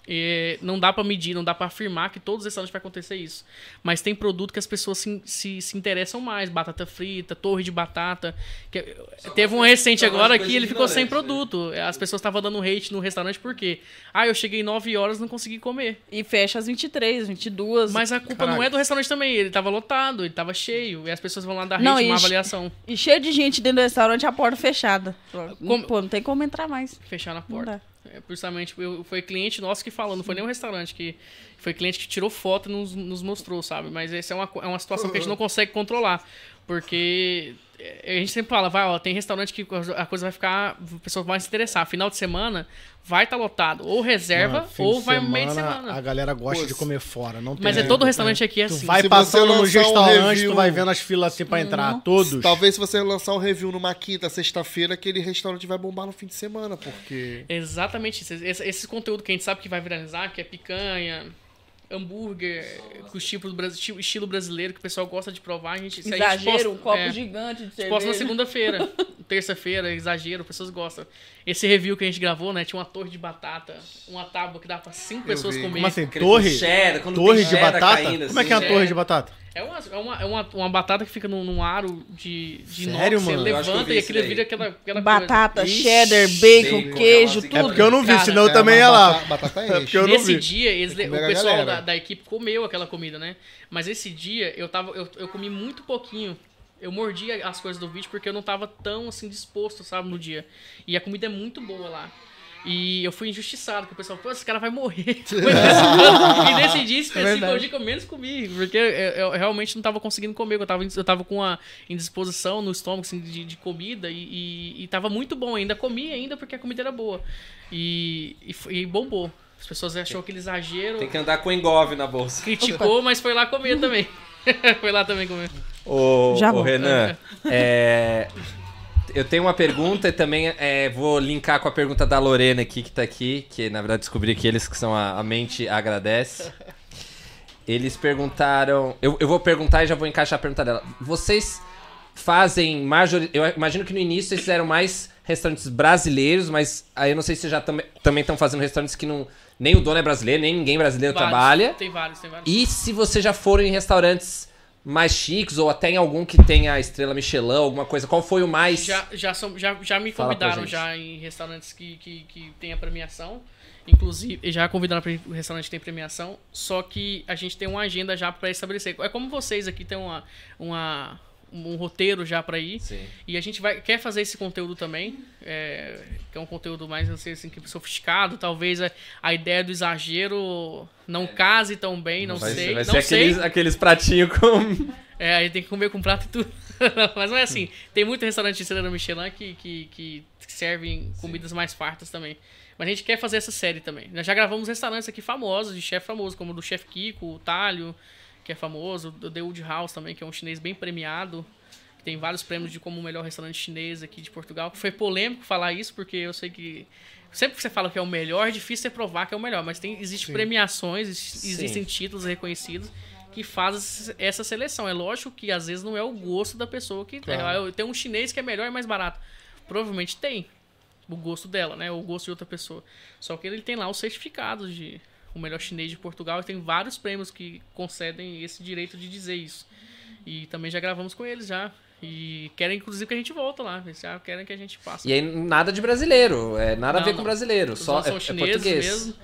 É, não dá pra medir, não dá pra afirmar que todos os restaurantes vai acontecer isso. Mas tem produto que as pessoas se, se, se interessam mais. Batata frita, torre de batata. Que, teve um recente agora que ele ficou sem né? produto. As pessoas estavam dando hate no restaurante por quê? Ah, eu cheguei 9 horas e não consegui comer. E fecha às 23, 22. Mas a culpa não é do restaurante também. Ele tava lotado, ele tava cheio. E as pessoas vão lá dar hate, Não, uma e- avaliação. E cheio de gente dentro do restaurante, a porta fechada. Como- Pô, não tem como entrar mais. Fechar na Não porta. É, justamente, eu- foi cliente nosso que falou, não foi nem um restaurante que. Foi cliente que tirou foto e nos, nos mostrou, sabe? Mas essa é uma, é uma situação que a gente não consegue controlar. Porque a gente sempre fala, vai, ó, tem restaurante que a coisa vai ficar. A pessoa vai se interessar. Final de semana vai estar lotado. Ou reserva, Mano, ou vai meio de semana, semana. A galera gosta Pô, de comer fora. Não tem Mas é todo restaurante aqui é Tu assim. vai Se passando nos lançar um review- tu vai vendo as filas assim pra entrar. Todos. Talvez se você lançar um review numa quinta, sexta-feira, aquele restaurante vai bombar no fim de semana, porque. Exatamente isso. Esse, esse conteúdo que a gente sabe que vai viralizar, que é picanha, hambúrguer, com do Brasil, estilo- estilo brasileiro que o pessoal gosta de provar, a gente se a gente Exagero, posta- um copo é, gigante de a gente cerveja. posta na segunda-feira, [laughs] terça-feira, exagero, pessoas gostam. Esse review que a gente gravou, né, tinha uma torre de batata, uma tábua que dá pra cinco pessoas vi. comer. Como assim? Torre? cheddar, Torre de batata? caindo, Como é que é assim, a né? torre de batata? É uma, é uma, é uma, uma batata que fica num, num aro de, de Sério, inox, mano? você levanta e aquilo vira aquela, aquela Batata, coisa. cheddar, bacon, bacon, queijo, tudo. É porque eu não vi, Cara, senão eu É, também ia lá. Batata, batata É [laughs] porque eu não Nesse vi. dia, eles, o pessoal da, da equipe comeu aquela comida, né? Mas esse dia eu tava. Eu, eu comi muito pouquinho. Eu mordi as coisas do vídeo porque eu não tava tão assim disposto, sabe, no dia. E a comida é muito boa lá. E eu fui injustiçado, porque o pessoal, pô, esse cara vai morrer. [laughs] e nesse dia [laughs] específico, verdade. é o dia que eu menos comi. Porque eu, eu realmente não tava conseguindo comer. Eu tava, eu tava com uma indisposição no estômago, assim, de, de comida. E, e, e tava muito bom. Ainda comi ainda porque a comida era boa. E, e, e bombou. As pessoas achou aquele exagero. Tem que andar com engove na bolsa. Criticou, mas foi lá comer também. [laughs] foi lá também comer. Ô, Já ô vou. Renan, [laughs] é, eu tenho uma pergunta e também é, vou linkar com a pergunta da Lorena aqui, que tá aqui, que na verdade descobri que eles que são a, a mente agradece. Eles perguntaram. Eu, eu vou perguntar e já vou encaixar a pergunta dela. Vocês fazem major... Eu imagino que no início vocês fizeram mais restaurantes brasileiros, mas aí eu não sei se já tam- também estão fazendo restaurantes que não. Nem o dono é brasileiro, nem ninguém brasileiro Vários. trabalha. Tem vários, tem vários. E se você já foram em restaurantes mais chiques, ou até em algum que tenha a estrela Michelin, alguma coisa, qual foi o mais. Já, já, são, já, já me convidaram já em restaurantes que, que, que tem a premiação. Inclusive, já convidaram para restaurante que tem premiação. Só que a gente tem uma agenda já para estabelecer. É como vocês aqui tem uma, uma, um roteiro já para ir. Sim. E a gente vai, quer fazer esse conteúdo também, é, que é um conteúdo mais, não sei assim, que sofisticado. Talvez a, a ideia do exagero não case tão bem, não É. vai sei. vai não ser sei. aqueles, aqueles pratinhos com. É, aí tem que comer com prato e tudo. [laughs] Mas não é assim. Tem muito restaurante de estrela Michelin que, que, que servem comidas mais fartas também. Mas a gente quer fazer essa série também. Nós já gravamos restaurantes aqui famosos, de chefe famoso, como o do Chef Kiko, o Talho, que é famoso, o The Wood House também, que é um chinês bem premiado. que Tem vários prêmios de como o melhor restaurante chinês aqui de Portugal. Foi polêmico falar isso, porque eu sei que. Sempre que você fala que é o melhor, é difícil você provar que é o melhor. Mas tem, existe premiações, exi- existem títulos reconhecidos que fazem essa seleção. É lógico que às vezes não é o gosto da pessoa que. Claro. É, tem um chinês que é melhor e mais barato. Provavelmente tem o gosto dela, né? O gosto de outra pessoa. Só que ele tem lá os certificados de o melhor chinês de Portugal e tem vários prêmios que concedem esse direito de dizer isso. E também já gravamos com eles já. E querem, inclusive, que a gente volta lá. Eles já querem que a gente passe. E aí nada de brasileiro, é nada a Não, ver não. com brasileiro, só é, são é chineses português. mesmo.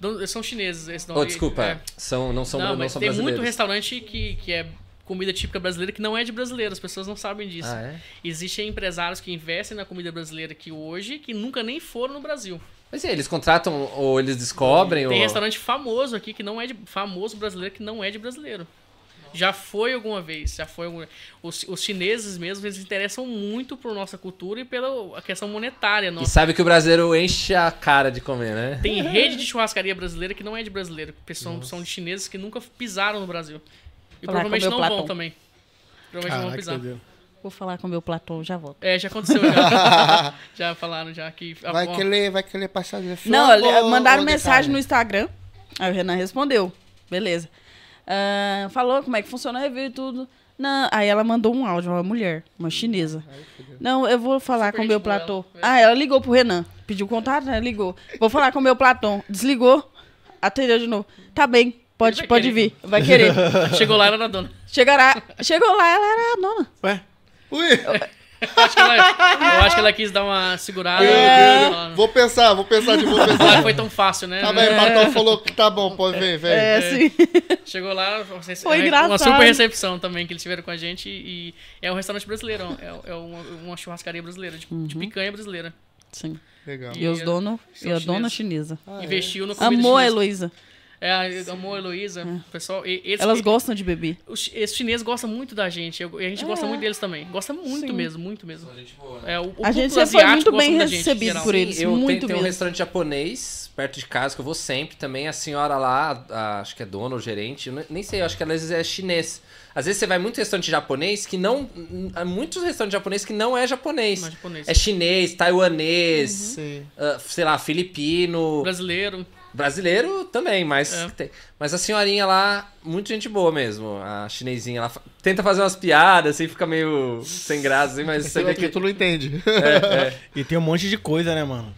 Não, são chineses. Esse Oh, nome. desculpa, É. são, não são, Não, não, mas são tem muito restaurante que, que é comida típica brasileira que não é de brasileiro. As pessoas não sabem disso. Ah, é? Existem empresários que investem na comida brasileira aqui hoje que nunca nem foram no Brasil. E eles contratam ou eles descobrem? Tem ou... restaurante famoso aqui que não é de famoso brasileiro que não é de brasileiro. Já foi alguma vez, já foi alguma... os, os chineses mesmo, eles se interessam muito por nossa cultura e pela a questão monetária E nossa. sabe que o brasileiro enche a cara de comer, né? Tem rede de churrascaria brasileira que não é de brasileiro, pessoas são de chineses que nunca pisaram no Brasil. E Falar provavelmente não meu vão Platão. também. Provavelmente não vão Caraca, pisar. Vou falar com o meu Platão, já volto. É, já aconteceu já. [laughs] já falaram já que Vai ó, querer, vai querer passar de Não, ele- ou- mandaram ou de mensagem no Instagram. Aí o Renan respondeu. Beleza. Ah, falou como é que funciona o review e tudo. Não, aí ela mandou um áudio, uma mulher, uma chinesa. Não, eu vou falar Super com o meu platô. ela. Ah, ela ligou pro Renan. Pediu contato, né? Ligou. Vou falar com o meu platô. Desligou. atendeu de novo. Tá bem, Ele pode, vai pode querer. vir, vai querer. [laughs] Chegou lá, ela era dona. Chegará, chegou lá, ela era a dona. Ué? Ui, Acho que ela, eu acho que ela quis dar uma segurada. É. Ela- vou pensar, vou pensar de vou pensar. foi tão fácil, né? Tá bem, o Patão falou que tá bom, pode vir, vem. É, sim. Chegou lá, Foi é, uma engraçado. super recepção também que eles tiveram com a gente. E é um restaurante brasileiro, é, é uma, uma churrascaria brasileira, de, de picanha brasileira. sim. Legal. E os donos, e a dona chineses. chinesa. Ah, é. Investiu no comida Amou a chinesa. Heloísa. É, amou a Heloísa. Pessoal, e, esse, Elas gostam de beber. Os, esses chineses gostam muito da gente. e a gente gosta É. muito deles também. Gosta muito Sim. mesmo, muito mesmo. Gente boa, né? É, o, o A gente público sempre foi asiático muito gosta bem gente, recebido geral. por eles. eu muito tenho, tem um restaurante japonês perto de casa que eu vou sempre também. A senhora lá, a- acho que é dona ou gerente, nem- sei, eu acho que às vezes é chinês. Às vezes você vai muito restaurante japonês que não. Há muitos restaurantes japoneses que não é japonês. Não é japonês. É chinês, taiwanês, Sim. ah, sei lá, filipino. Brasileiro. Brasileiro também, mas. É. tem- Mas a senhorinha lá, muito gente boa mesmo. A chinesinha, ela fa- tenta fazer umas piadas, assim, fica meio sem graça, assim, mas você vê Aqui que. tu não entende. É, é. E tem um monte de coisa, né, mano?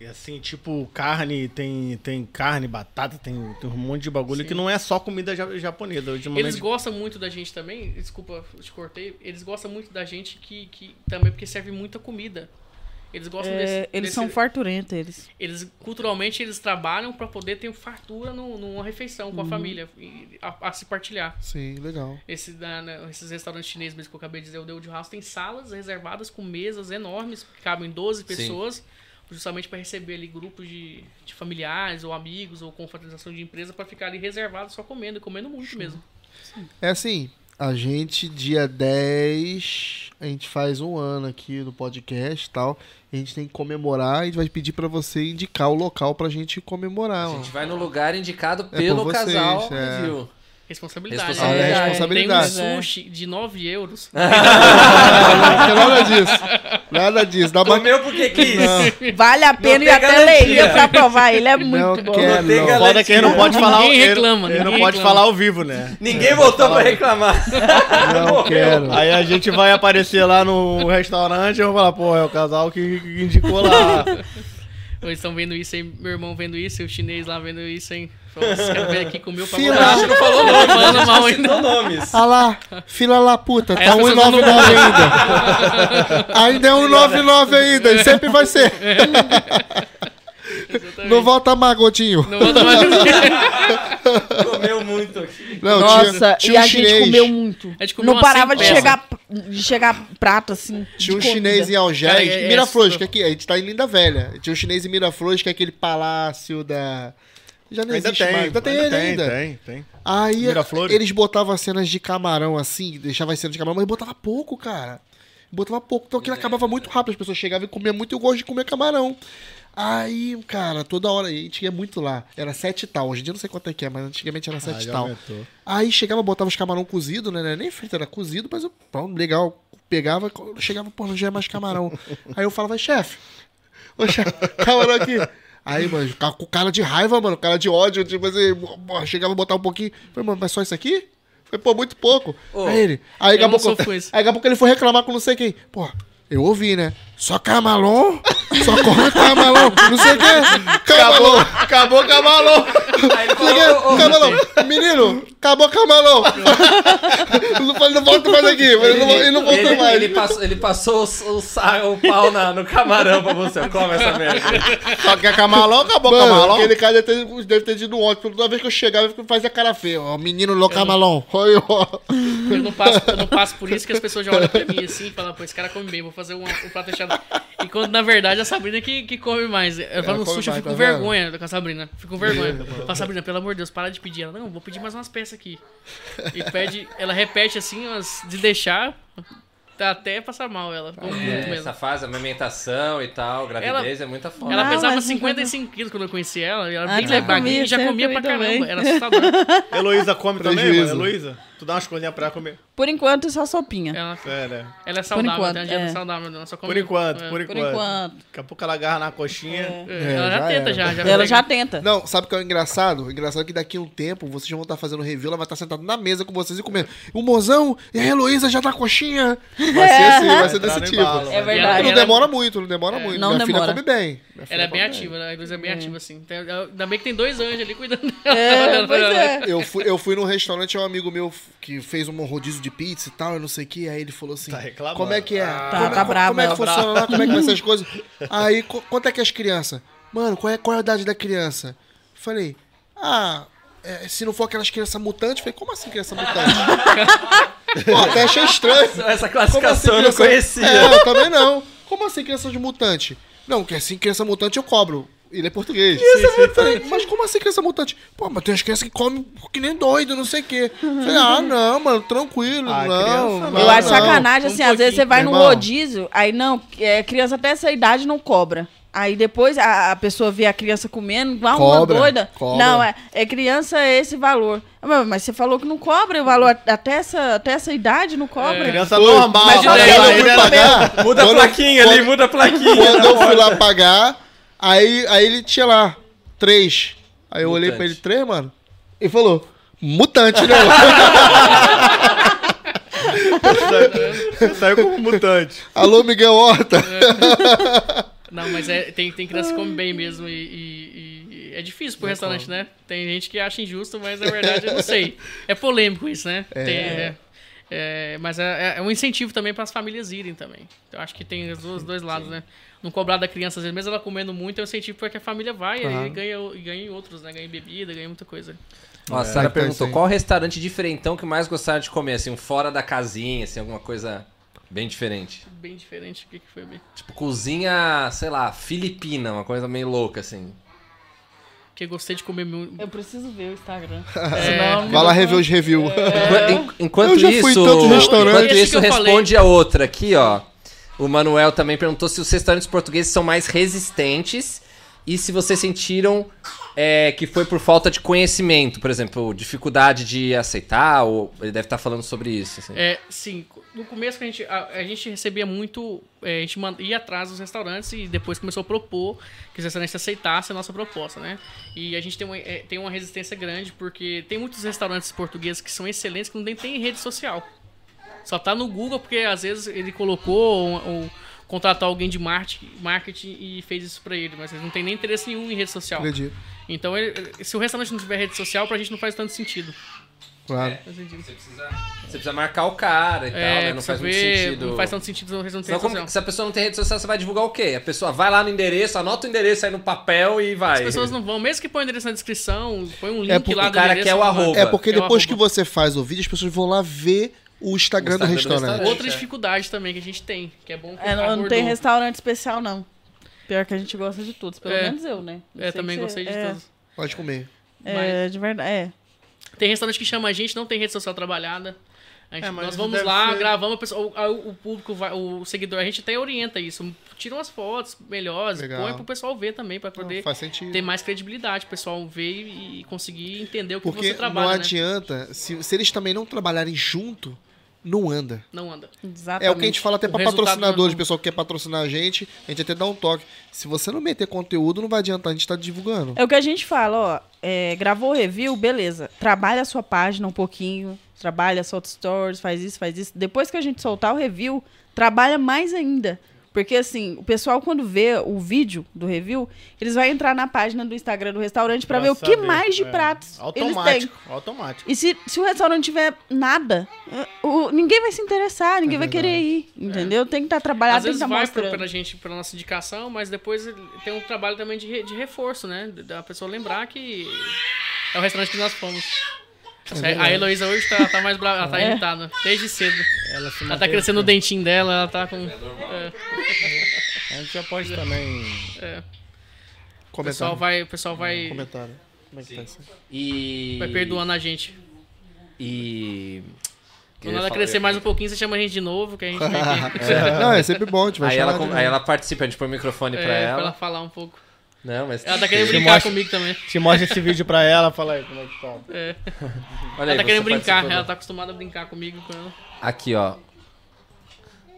E assim, tipo, carne, tem, tem carne, batata, tem, tem um monte de bagulho Sim. que não é só comida ja- japonesa. Ultimamente, Eles gostam muito da gente também. Desculpa, eu te cortei. Eles gostam muito da gente que, que também porque serve muita comida. Eles gostam É, desse, eles desse- são farturentos, eles. eles culturalmente eles trabalham para poder ter fartura no, numa refeição Uhum. com a família e a, a se partilhar. Sim, legal. Esse, da- né, esses restaurantes chineses mesmo que eu acabei de dizer, o Deu de House, tem salas reservadas com mesas enormes, que cabem 12 pessoas, justamente para receber ali grupos de, de familiares ou amigos ou confraternização de empresa para ficar ali reservados só comendo, e comendo muito mesmo. É assim, a gente, dia 10, a gente faz um ano aqui no podcast e tal. A gente tem que comemorar e a gente vai pedir pra você indicar o local pra gente comemorar. A gente vai no lugar indicado É pelo por vocês, casal é. review. Responsabilidade. Responsabilidade. É, Tem responsabilidade. um sushi de 9 euros. [laughs] Não tem nada disso. Nada disso. Dá uma... Comeu porque quis. Vale a pena tem ir até. Leiria pra provar. Ele é muito Não bom. quero, tem não. galera- Foda que ele não pode falar Ninguém reclama, Ele, não ninguém pode reclama. falar ao vivo, né? Ninguém voltou pra reclamar. Não quero. Aí a gente vai aparecer lá no restaurante e eu vou falar, pô, é o casal que, indicou lá. Eles estão vendo isso aí, meu irmão vendo isso, e o chinês lá vendo isso, hein? Fila. não falou nome, Falando mal ainda. nomes. Ah lá, fila lá puta, tá as pessoas 1,99 não- ainda. Ainda é 1,99 ainda, e sempre vai ser. Não volta mais, Godinho. Não vou tomar Comeu muito aqui. Não, Nossa, tinha, tinha e um a gente comeu muito. A gente comeu Não parava de peças. chegar, de chegar prato, assim. Tinha um comida. chinês em Algés, Cara, é- é- Miraflores, é- que aqui, a gente tá em Linda Velha. Tinha um chinês em Miraflores, que é aquele palácio da... Já não Ainda existe tem, mais. Ainda tem ele tem, ainda. tem, tem. Aí Miraflores? eles botavam as cenas de camarão assim, deixavam as cenas de camarão, mas botava pouco, cara. Botava pouco, então aquilo acabava muito rápido, as pessoas chegavam e comiam muito, e eu gosto de comer camarão. Aí, cara, toda hora, a gente ia muito lá. Era sete tal, hoje em dia eu não sei quanto é que é, mas antigamente era Ah, sete já tal. aumentou. Aí chegava, botava os camarão cozido, né? Nem frito, era cozido, mas eu, pronto, legal. Pegava, chegava, pô, não já é mais camarão. [laughs] Aí eu falava, chefe, ô chefe, camarão aqui. Aí, mano, ficava com cara de raiva, mano, cara de ódio, tipo assim, chegava a botar um pouquinho. Falei, mano, mas só isso aqui? Falei, pô, muito pouco. Ô, aí ele, aí daqui aí daqui a pouco ele foi reclamar com não sei quem. Pô, eu ouvi, né? Só camalon? Só come camalon? Não sei o quê. Camalon. Acabou, camalão. Aí ele Não sei o quê. falou, ô, ô, Camalon. Menino, acabou camalon. não, falei, não volta mais aqui. Ele não, ele não voltou ele, mais. ele passou, ele passou o, o, o pau na- no camarão pra você. Come essa merda. Só que é camalão, acabou Mano, camalão. aquele cara deve ter, deve ter tido ódio. Toda vez que eu chegava, eu fazia cara feia. Ó, menino louco camalon. Oi, ó. Eu não, passo, eu não passo por isso que as pessoas já olham pra mim assim e falam, pô, esse cara come bem, vou fazer um, um prato E quando na verdade a Sabrina que, que come mais. Eu falo no sushi, eu fico com tá vendo? vergonha com a Sabrina. Fico com vergonha. Fala, Sabrina, pelo amor de Deus, para de pedir. Ela, não, vou pedir mais umas peças aqui. E pede, ela repete assim, umas de deixar, tá até passar mal ela. Ficou muito É, mesmo. essa fase, amamentação e tal, gravidez é muita foda. Ela Ah, pesava mas 55 quilos quando eu conheci ela. E ela Ah, bem já baguinha comia, e já comia pra caramba. também. Era assustador. [laughs] Heloísa come também, Prejuízo. mano? Heloísa? Tu dá umas coisinhas pra ela comer. Por enquanto, é só sopinha. Ela, É, né? ela é saudável, enquanto, tem uma dieta é. saudável, ela só come... Por enquanto, é. por Por enquanto. enquanto. Daqui a pouco ela agarra na coxinha. É, ela já, já tenta, já. já Ela já tenta. Não, sabe o que é o engraçado? O engraçado é que daqui a um tempo vocês vão estar fazendo review, ela vai estar sentada na mesa com vocês e comendo. O mozão e a Heloísa já tá coxinha. Vai ser assim, vai ser [laughs] desse tipo. embalo, É vai. verdade. Não Ela- demora muito, não demora É, muito. não Minha demora. filha come bem. Minha Ela é bem ativa, a Luísa é bem ativa, assim. Ainda bem que tem dois anjos ali cuidando [laughs] dela. É, pois é. Eu fui, eu fui num restaurante, um amigo meu que fez um rodízio de pizza e tal, eu não sei o que, aí ele falou assim, Tá reclamando. como é que é? Tá, como, tá como- bravo, Como é que tá funciona lá? Como é que vai ser as [laughs] coisas? Aí, qu- quanto é que é as crianças? Mano, qual é, qual é a idade da criança? Falei, ah, é, se não for aquelas crianças mutantes, falei, como assim criança mutante? [laughs] Pô, até achei estranho. Essa Como assim, classificação eu não criança- conhecia. É, eu também não. Como assim criança de mutante? Não, que assim, criança mutante eu cobro. Ele é português. Falei, mas como assim criança mutante? Pô, mas tem as crianças que comem que nem doido, não sei o quê. Falei, ah, não, mano, tranquilo, Ah, não. criança não, Eu acho não. sacanagem, Um assim, às vezes você vai no irmão. rodízio, aí não, é, criança até essa idade não cobra. Aí depois a, a pessoa vê a criança comendo, igual Cobra, uma doida. cobra. Não, é, é criança é esse valor. Mas, mas você falou que não cobra o valor, até essa, até essa idade não cobra. Criança Foi. normal. Mas mas eu aí, fui né? pagar, Muda a quando- plaquinha ali, quando- muda a plaquinha. Quando eu fui lá pagar, aí, aí ele tinha lá, três. Aí eu olhei pra ele, Mutante. três, mano? E falou, mutante, né? Saiu como mutante. Alô, Miguel Horta. Não, mas é, tem, tem criança que come bem mesmo e, e- e é difícil pro restaurante, né? Tem gente que acha injusto, mas na verdade eu não sei. É polêmico isso, né? Tem- é, é, mas é, é um incentivo também para as famílias irem também. Eu acho que tem os dois, dois lados, né? Não cobrar da criança, às vezes, mesmo ela comendo muito, é um incentivo para que a família vai Claro. e ganha, e ganha em outros, né? Ganha em bebida, ganha muita coisa. Ó, a É, Sara perguntou sim. qual restaurante diferentão que mais gostaram de comer, assim, um fora da casinha, assim, alguma coisa bem diferente. Bem diferente. O que, que foi bem? Tipo, cozinha, sei lá, filipina, uma coisa meio louca, assim. Que eu gostei de comer muito. Eu preciso ver o Instagram. É, Vai lá me rever os reviews. Enqu- en- Enquanto Eu já fui isso, tantos restaurantes. enquanto isso eu falei. responde a outra aqui, ó. O Manuel também perguntou se os restaurantes portugueses são mais resistentes e se vocês sentiram é, que foi por falta de conhecimento, por exemplo, dificuldade de aceitar, ou ele deve estar falando sobre isso. assim. É, sim. No começo a gente, a, a gente recebia muito, é, a gente ia atrás dos restaurantes e depois começou a propor que os restaurantes aceitassem a nossa proposta, né? E a gente tem uma, é, tem uma resistência grande porque tem muitos restaurantes portugueses que são excelentes que não tem, tem rede social. Só tá no Google porque às vezes ele colocou ou, ou contratou alguém de marketing, marketing e fez isso pra ele, mas ele não tem nem interesse nenhum em rede social. Acredito. Então, ele- se o restaurante não tiver rede social, pra gente não faz tanto sentido. Claro. Faz sentido. Você, precisa, você precisa marcar o cara e tal, É, né? Não faz muito ver, sentido. Não faz tanto sentido não rede como- social. se a pessoa não tem rede social, você vai divulgar o quê? A pessoa vai lá no endereço, anota o endereço aí no papel e vai. As pessoas não vão, mesmo que põe o endereço na descrição, põe um link É porque lá o do cara endereço. quer o arroba. É porque É depois que você faz o vídeo, as pessoas vão lá ver o Instagram, O do Instagram do restaurante. restaurante. Outra É. dificuldade também que a gente tem, que é bom que É, não, não tem restaurante especial, não. Pior que a gente gosta de todos, pelo É. menos eu, né? Não É, também que gostei de é, todos. Pode comer. É, de verdade. É. Tem restaurante que chama a gente, não tem rede social trabalhada. A gente- É, mas nós vamos lá, ser- gravamos, a pessoa- o, o público, vai, o seguidor, a gente até orienta isso. Tira umas fotos melhores, Legal. põe pro pessoal ver também, pra Não, poder ter mais credibilidade, o pessoal ver e conseguir entender o que Porque você trabalha, não né? adianta, se, se eles também não trabalharem junto, não anda. Não anda. Exatamente. É o que a gente fala até resultado patrocinadores, não- pessoal que quer patrocinar a gente, a gente até dá um toque. Se você não meter conteúdo, não vai adiantar, a gente tá divulgando. É o que a gente fala, ó. é, gravou o review, beleza. Trabalha a sua página um pouquinho. Trabalha, solta stories, faz isso, faz isso. Depois que a gente soltar o review, trabalha mais ainda. Porque, assim, o pessoal, quando vê o vídeo do review, eles vão entrar na página do Instagram do restaurante pra, Pra ver o que saber, mais de é. pratos eles têm. Automático, automático. E se, se o restaurante tiver nada, o- ninguém vai se interessar, ninguém vai verdade. querer ir, entendeu? Tem que estar trabalhado, Às tem que estar vai pra, mostrando. pra gente, pela nossa indicação, mas depois tem um trabalho também de, de reforço, né? Da pessoa lembrar que é o restaurante que nós fomos. A Heloísa hoje tá, tá mais brava, ela tá É. irritada, desde cedo. Ela, Ela tá crescendo o dentinho dela, ela tá com. é, A gente já pode também. é. O pessoal vai, o pessoal vai, Comentário. Como é que tá isso? E. vai perdoando a gente. E. Quando ela crescer mais um pouquinho, você chama a gente de novo, que a gente vem [laughs] aqui. Não, é sempre bom, a gente vai Aí chamar ela, de com- novo. aí ela participa, a gente põe o microfone É, pra pra ela. ela falar um pouco. Não, mas. Ela tá querendo Te brincar mostra- comigo também. Te mostra esse vídeo pra ela, fala aí como é que tá. É. Ela aí, tá querendo brincar, ela tá acostumada a brincar comigo com ela. Aqui, ó.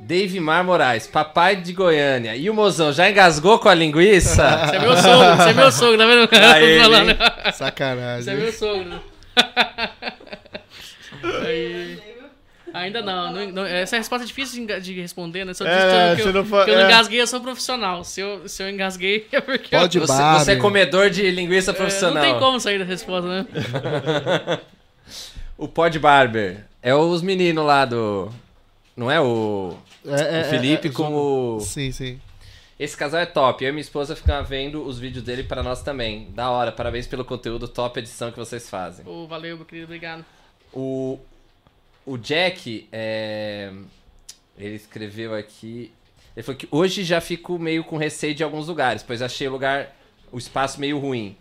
Dave Mar Moraes, papai de Goiânia. E o mozão, já engasgou com a linguiça? [laughs] Você é meu sogro, você é meu sogro, tá vendo? [laughs] Hein? Sacanagem. Você é meu sogro. [laughs] Aí- Ainda não, não- não- Essa resposta é difícil de responder, né? Se eu É, que eu- você não fa- que eu é. engasguei, eu sou profissional. Se eu, se eu engasguei, [laughs] é porque Pode eu, Você, Barber. você é comedor de linguiça é, profissional. Não tem como sair da resposta, né? [laughs] O Pod Barber. É os meninos lá do. Não é o. É, é, o Felipe é, é, com o. Sim, sim. Esse casal é top. Eu e minha esposa ficamos vendo os vídeos dele pra nós também. Da hora, parabéns pelo conteúdo, top edição que vocês fazem. Ô, valeu, meu querido, obrigado. O, o Jack, é, ele escreveu aqui. Ele falou que hoje já fico meio com receio de alguns lugares, pois achei o lugar, o espaço meio ruim.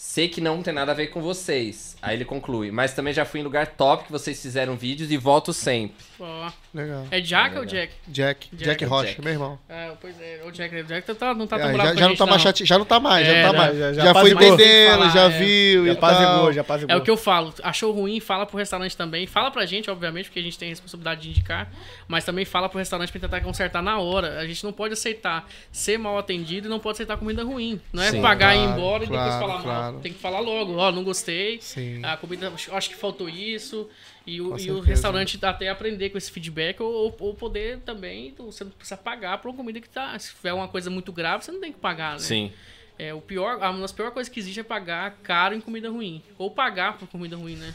Sei que não tem nada a ver com vocês. Aí ele conclui. Mas também já fui em lugar top que vocês fizeram vídeos e volto sempre. Ó, Legal. é Jack É ou Jack? Jack, Jack, Jack. Rocha, Jack. meu irmão. Ah, pois é, o Jack, o Jack tá, não tá É, tão já, bravo a já não tá mais chate... já não tá mais, já É, não tá já- mais. já- Já, já foi entendendo, já é. viu Já e tal. apazigou, já apazigou. É o que eu falo. Achou ruim, fala pro restaurante também. Fala pra gente, obviamente, porque a gente tem a responsabilidade de indicar. Mas também fala pro restaurante pra tentar consertar na hora. A gente não pode aceitar ser mal atendido e não pode aceitar comida ruim. Não é Sim, pagar e ir claro, embora e depois claro, falar claro. mal. Tem que falar logo. Ó, não gostei. Sim. A comida, acho que faltou isso. E o, e o restaurante até aprender com esse feedback ou, ou- ou poder também. Você não precisa pagar por uma comida que tá. Se tiver uma coisa muito grave, você não tem que pagar, né? Sim. É, o pior, uma das piores coisas que existe é pagar caro em comida ruim. Ou pagar por comida ruim, né?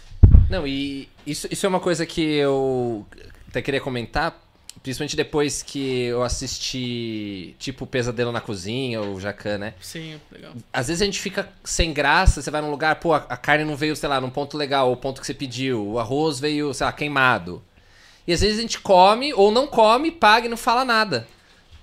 Não, e isso, isso é uma coisa que eu até queria comentar, principalmente depois que eu assisti, tipo, Pesadelo na Cozinha, ou Jacan, né? Sim, legal. Às vezes a gente fica sem graça, você vai num lugar, pô, a, a carne não veio, sei lá, num ponto legal, ou o ponto que você pediu, o arroz veio, sei lá, queimado. E às vezes a gente come, ou não come, paga e não fala nada.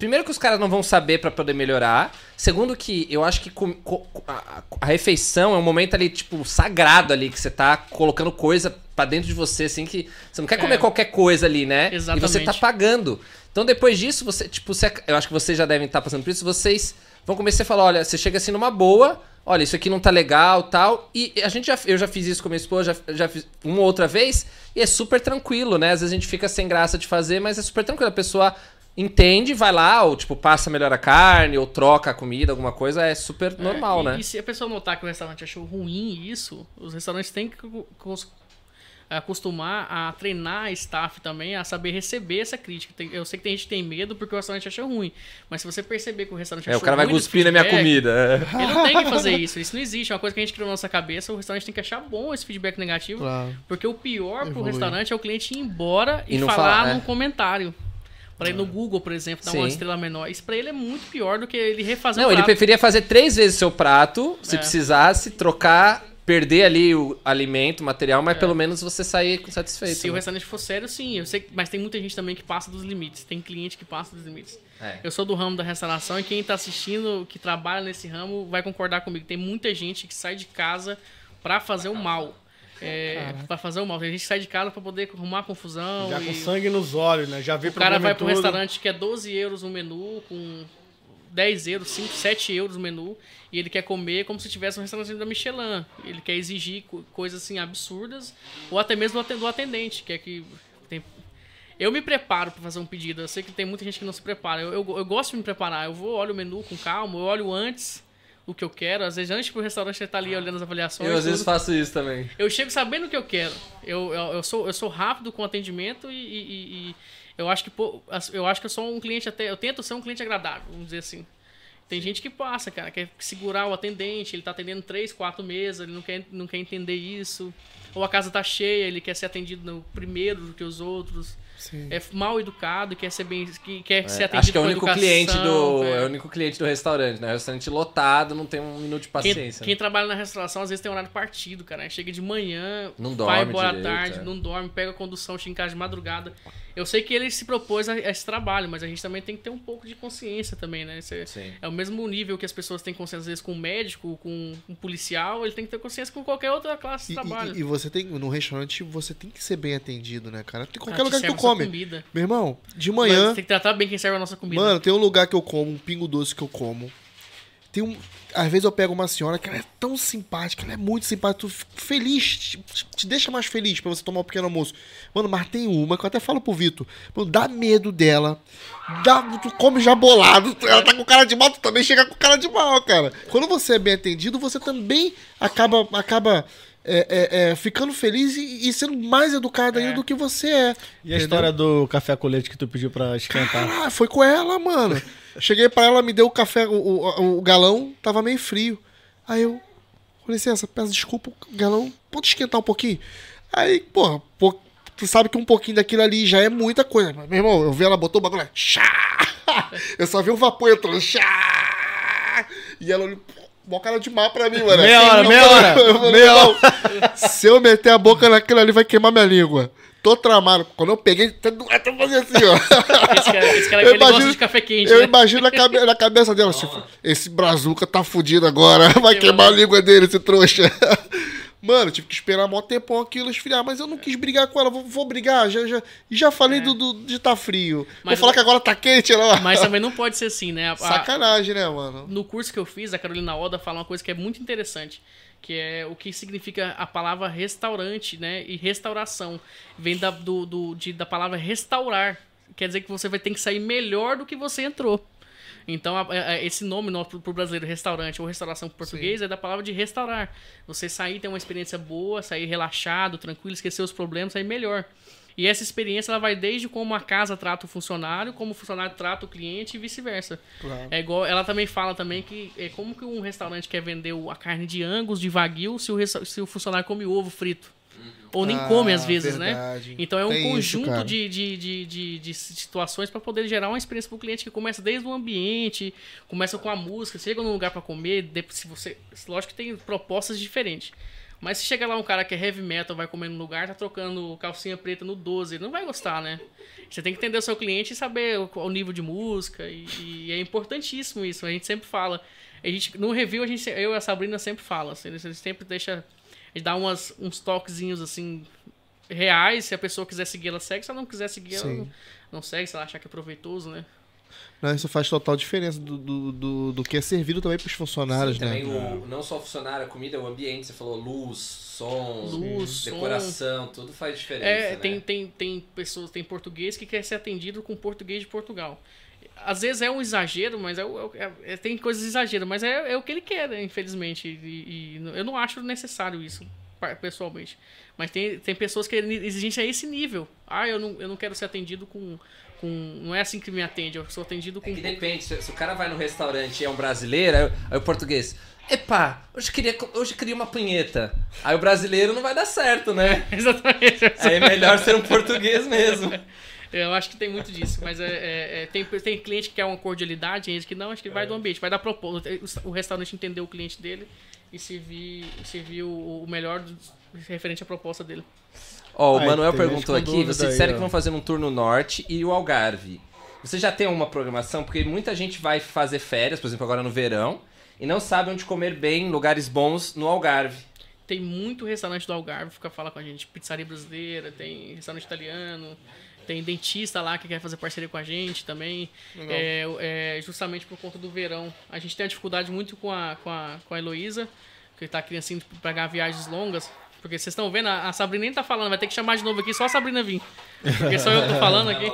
Primeiro que os caras não vão saber pra poder melhorar. Segundo que eu acho que com- co- a, a refeição é um momento ali, tipo, sagrado ali, que você tá colocando coisa pra dentro de você, assim, que você não quer comer É. qualquer coisa ali, né? E você tá Exatamente. pagando. Então depois disso, você, tipo, você, eu acho que vocês já devem estar passando por isso, vocês vão começar a falar, olha, você chega assim numa boa, olha, isso aqui não tá legal, tal, e a gente já, eu já fiz isso com minha esposa, já, já fiz uma outra vez, e é super tranquilo, né? Às vezes a gente fica sem graça de fazer, mas é super tranquilo, a pessoa entende, vai lá, ou tipo, passa melhor a carne, ou troca a comida, alguma coisa, é super normal, e, né? E se a pessoa notar que o restaurante achou ruim isso, os restaurantes têm que cos- acostumar a treinar a staff também a saber receber essa crítica. Tem- eu sei que tem gente que tem medo porque o restaurante achou ruim, mas se você perceber que o restaurante É, achou o cara vai ruim cuspir na minha comida. é. Ele não tem que [laughs] fazer isso, isso não existe. É uma coisa que a gente criou na nossa cabeça. O restaurante tem que achar bom esse feedback negativo. Claro. Porque o pior pro Evoluir. restaurante é o cliente ir embora e, E não falar falar, num é. comentário. Pra ele no Google, por exemplo, dar uma Sim. estrela menor. Isso pra ele é muito pior do que ele refazer Não, o ele prato. preferia fazer três vezes seu prato, se É. precisasse, trocar, perder ali o alimento, o material, mas pelo menos você sair satisfeito. Se o né? restaurante for sério, sim. Eu sei, mas tem muita gente também que passa dos limites. Tem cliente que passa dos limites. É. Eu sou do ramo da restauração e quem tá assistindo, que trabalha nesse ramo, vai concordar comigo. Tem muita gente que sai de casa pra fazer o mal. É, pra fazer o mal. Tem gente que sai de casa pra poder arrumar confusão. Já e com sangue nos olhos, né? Já vi o cara vai pro tudo. restaurante que é 12 euros um menu, com 10 euros, 5, 7 euros o menu, e ele quer comer como se tivesse um restaurante da Michelin. Ele quer exigir co- coisas assim absurdas, ou até mesmo do atendente, que é que tem... Eu me preparo para fazer um pedido. Eu sei que tem muita gente que não se prepara. Eu, eu, eu gosto de me preparar. Eu vou, olho o menu com calma, eu olho antes o que eu quero. Às vezes, antes pro restaurante estar ali olhando as avaliações. Eu às vezes faço isso também. Eu chego sabendo o que eu quero. Eu, eu, eu sou, eu sou rápido com o atendimento e, e- e- eu acho que eu acho que eu sou um cliente até. Eu tento ser um cliente agradável, vamos dizer assim. Tem gente que passa, cara, quer segurar o atendente, ele tá atendendo três, quatro mesas, ele não quer, não quer entender isso. Ou a casa tá cheia, ele quer ser atendido no primeiro do que os outros. Sim. É mal educado, quer ser bem. que- Quer ser É, atendido acho que é o com único educação, cliente do. é. É o único cliente do restaurante, né? O restaurante lotado, não tem um minuto de Quem, paciência. quem trabalha na restauração às vezes tem horário partido, cara. Chega de manhã, Não vai dorme embora direito, à tarde, é. não dorme, pega a condução, chega em casa de madrugada. Eu sei que ele se propôs a, a esse trabalho, mas a gente também tem que ter um pouco de consciência também, né? Esse- Sim. é o mesmo nível que as pessoas têm consciência, às vezes, com um médico, com um policial, ele tem que ter consciência com qualquer outra classe de E, trabalho. e- e você tem, no restaurante, você tem que ser bem atendido, né, cara? Tem Ah, qualquer lugar que tu come. Comida. Meu irmão, de Mas manhã. tem que tratar bem quem serve a nossa comida. Mano, tem um lugar que eu como, um pingo doce que eu como. Tem um. Às vezes eu pego uma senhora que ela é tão simpática, ela é muito simpática, tu feliz, te, te deixa mais feliz pra você tomar um pequeno almoço. Mano, mas tem uma que eu até falo pro Vitor, mano, dá medo dela. Dá, tu come já bolado, ela tá com cara de mal, tu também chega com cara de mal, cara. Quando você é bem atendido, você também acaba, acaba é, é, é, ficando feliz e, e sendo mais educado ainda do que você é. E a entendeu? história do café colete que tu pediu pra esquentar? Ah, foi com ela, mano. [laughs] Cheguei pra ela, me deu o café, o, o, o galão, tava meio frio. Aí eu, com licença, peço desculpa, galão, pode esquentar um pouquinho? Aí, porra, pô, tu sabe que um pouquinho daquilo ali já é muita coisa. Mas, meu irmão, eu vi ela botou o bagulho, chá! [laughs] Eu só vi o vapor entrando, chá! [laughs] E ela olhou, mó cara de mal pra mim, mano. Meia hora, eu meia hora, eu meia "Não, Se eu meter a boca naquilo ali, vai queimar minha língua. Tô tramado. Quando eu peguei, até fazer assim, ó. Esse cara, esse cara [laughs] Eu ele gosta imagino- de café quente, Eu né? imagino na, cabe- na cabeça dela, assim, esse brazuca tá fudido agora, [laughs] vai queimar a língua dele, esse trouxa. Mano, tive que esperar mó tempão aquilo esfriar, mas eu não quis brigar com ela, vou, vou brigar, já, já, já falei do, do- de tá frio. Mas vou falar que agora tá quente, ela Mas também não pode ser assim, né? A- Sacanagem, né, mano? no curso que eu fiz, a Carolina Oda fala uma coisa que é muito interessante, que é o que significa a palavra restaurante, né? E restauração. Vem da, do, do- de, da palavra restaurar. Quer dizer que você vai ter que sair melhor do que você entrou. Então, a- a- esse nome no, pro, pro brasileiro, restaurante ou restauração pro português, é da palavra de restaurar. Você sair, ter uma experiência boa, sair relaxado, tranquilo, esquecer os problemas, sair melhor. E essa experiência ela vai desde como a casa trata o funcionário, como o funcionário trata o cliente e vice-versa. É igual, ela também fala também que é como que um restaurante quer vender o- a carne de angus, de wagyu, se o, se o funcionário come ovo frito. Ou nem Ah, come às vezes, verdade. né? Então é um Tem isso, conjunto cara. de, de, de, de, de situações para poder gerar uma experiência para o cliente que começa desde o ambiente, começa com a música, chega num lugar para comer, depois, se você, lógico que tem propostas diferentes. Mas se chega lá um cara que é heavy metal, vai comer num lugar, tá trocando calcinha preta no 12, ele não vai gostar, né? Você tem que entender o seu cliente e saber o, o nível de música, e, e é importantíssimo isso, a gente sempre fala. A gente, no review, a gente, eu e a Sabrina sempre fala, assim, eles sempre deixa, a gente dá umas, uns toquezinhos assim, reais, se a pessoa quiser seguir, ela segue, se ela não quiser seguir, ela Sim. não, não segue, se ela achar que é proveitoso, né? Não, isso faz total diferença do, do, do, do que é servido também pros funcionários, Sim, né? também o, não só o funcionário, a comida, o ambiente, você falou luz, som, Luz, som. decoração, tudo faz diferença. É, né? tem, tem, tem pessoas, tem português que quer ser atendido com português de Portugal. Às vezes é um exagero, mas é, o- é- é- tem coisas exagero, mas é, é o que ele quer, né, infelizmente. E, e eu não acho necessário isso, pessoalmente. Mas tem, tem pessoas que exigem a esse nível. Ah, eu não, eu não quero ser atendido com, com. Não é assim que me atende, eu sou atendido com. É que depende, se, se o cara vai no restaurante e é um brasileiro, aí, aí o português. Epá, hoje queria, hoje queria uma punheta. Aí o brasileiro não vai dar certo, né? [laughs] Exatamente. Aí é melhor ser um português mesmo. [laughs] Eu acho que tem muito disso, mas é, é- é- tem, tem cliente que quer uma cordialidade, tem gente que não, acho que vai do ambiente, vai dar proposta. O restaurante entender o cliente dele e servir, servir o, o melhor do- referente à proposta dele. Ó, o Ai, Manuel perguntou aqui, vocês disseram que vão fazer um tour no Norte e o Algarve. Você já tem uma programação? Porque muita gente vai fazer férias, por exemplo, agora no verão, e não sabe onde comer bem, em lugares bons no Algarve. Tem muito restaurante do Algarve, fica fala com a gente, pizzaria brasileira, tem restaurante italiano, tem dentista lá que quer fazer parceria com a gente também. É, é, justamente por conta do verão. A gente tem uma dificuldade muito com a, com a, com a Heloísa, que tá querendo assim pagar viagens longas. Porque vocês estão vendo, a Sabrina nem tá falando, vai ter que chamar de novo aqui, só a Sabrina vir. Porque só eu tô falando aqui.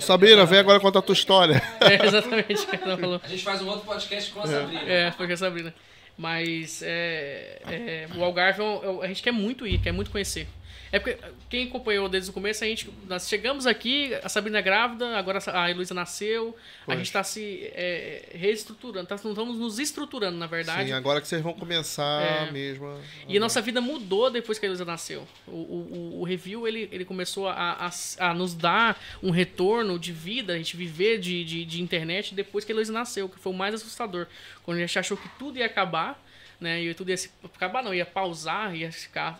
Sabrina, vem agora contar a tua história. [laughs] É exatamente o que ela falou. A gente faz um outro podcast com a Sabrina. É, foi com a Sabrina. Mas é, é, o Algarve é é a gente quer muito ir, quer muito conhecer. É porque quem acompanhou desde o começo, a gente, nós chegamos aqui, a Sabrina é grávida, agora a Heloísa nasceu, a gente está se é, reestruturando, tá, estamos nos estruturando, na verdade. Sim, agora que vocês vão começar É. mesmo. a- E a nossa vida mudou depois que a Heloísa nasceu. O, o, o- o review, ele, ele começou a, a, a nos dar um retorno de vida, a gente viver de, de, de internet depois que a Heloísa nasceu, que foi o mais assustador. Quando a gente achou que tudo ia acabar, né? E tudo ia se, acabar não, ia pausar, ia ficar...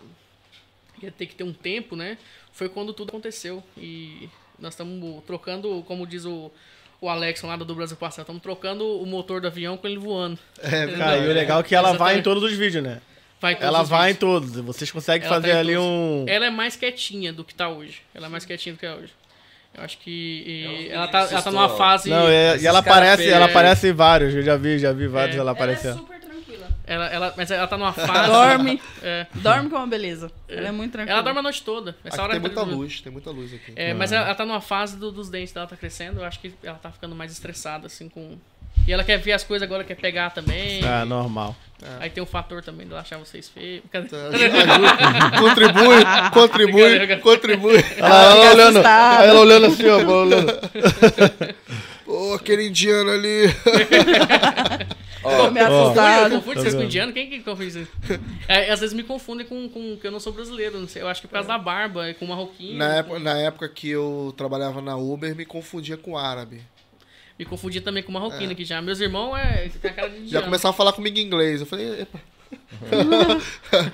Ia ter que ter um tempo, né? Foi quando tudo aconteceu. E nós estamos trocando, como diz o... O Alex lá do Brasil Passado, estamos trocando o motor do avião com ele voando. É Cara, e o legal é que ela vai em Exatamente. todos os vídeos, né? Vai Ela vai em vídeos. todos. Vocês conseguem Ela fazer tá em ali todos. um. Ela é mais quietinha do que tá hoje. Ela é mais quietinha do que é hoje. Eu acho que e vi ela, tá, ela tá numa fase. Não, é, Esses e ela aparece, ela é. aparece em vários, eu já vi, já vi vários É. ela Ela é aparecendo. super. Ela, ela, mas ela tá numa fase. Dorme. É. Dorme com uma beleza. Ela é muito tranquila. Ela dorme a noite toda. Essa Aqui hora tem tá muita luz, tem muita luz aqui. É, mas ela, ela tá numa fase do- dos dentes dela tá crescendo. Eu acho que ela tá ficando mais estressada, assim, com. E ela quer ver as coisas agora, quer pegar também. Ah, normal. Aí tem o fator também dela achar vocês feios. Cadê? Tá, ajuda, contribui, contribui, contribui. [laughs] Ela, ela olhando, ela olhando assim, ó, olhando. Pô, aquele indiano ali. [laughs] Me assustado. confunde Tá vocês com indiano? Quem que confunde isso? É, às vezes me confundem com, com que eu não sou brasileiro. Não sei, eu acho que é por causa da barba, com marroquino. Na com- época, na época que eu trabalhava na Uber, me confundia com árabe. Me confundia também com marroquino aqui já. Meus irmãos é, tem a cara de Já indiano. começava a falar comigo em inglês. Eu falei, epa.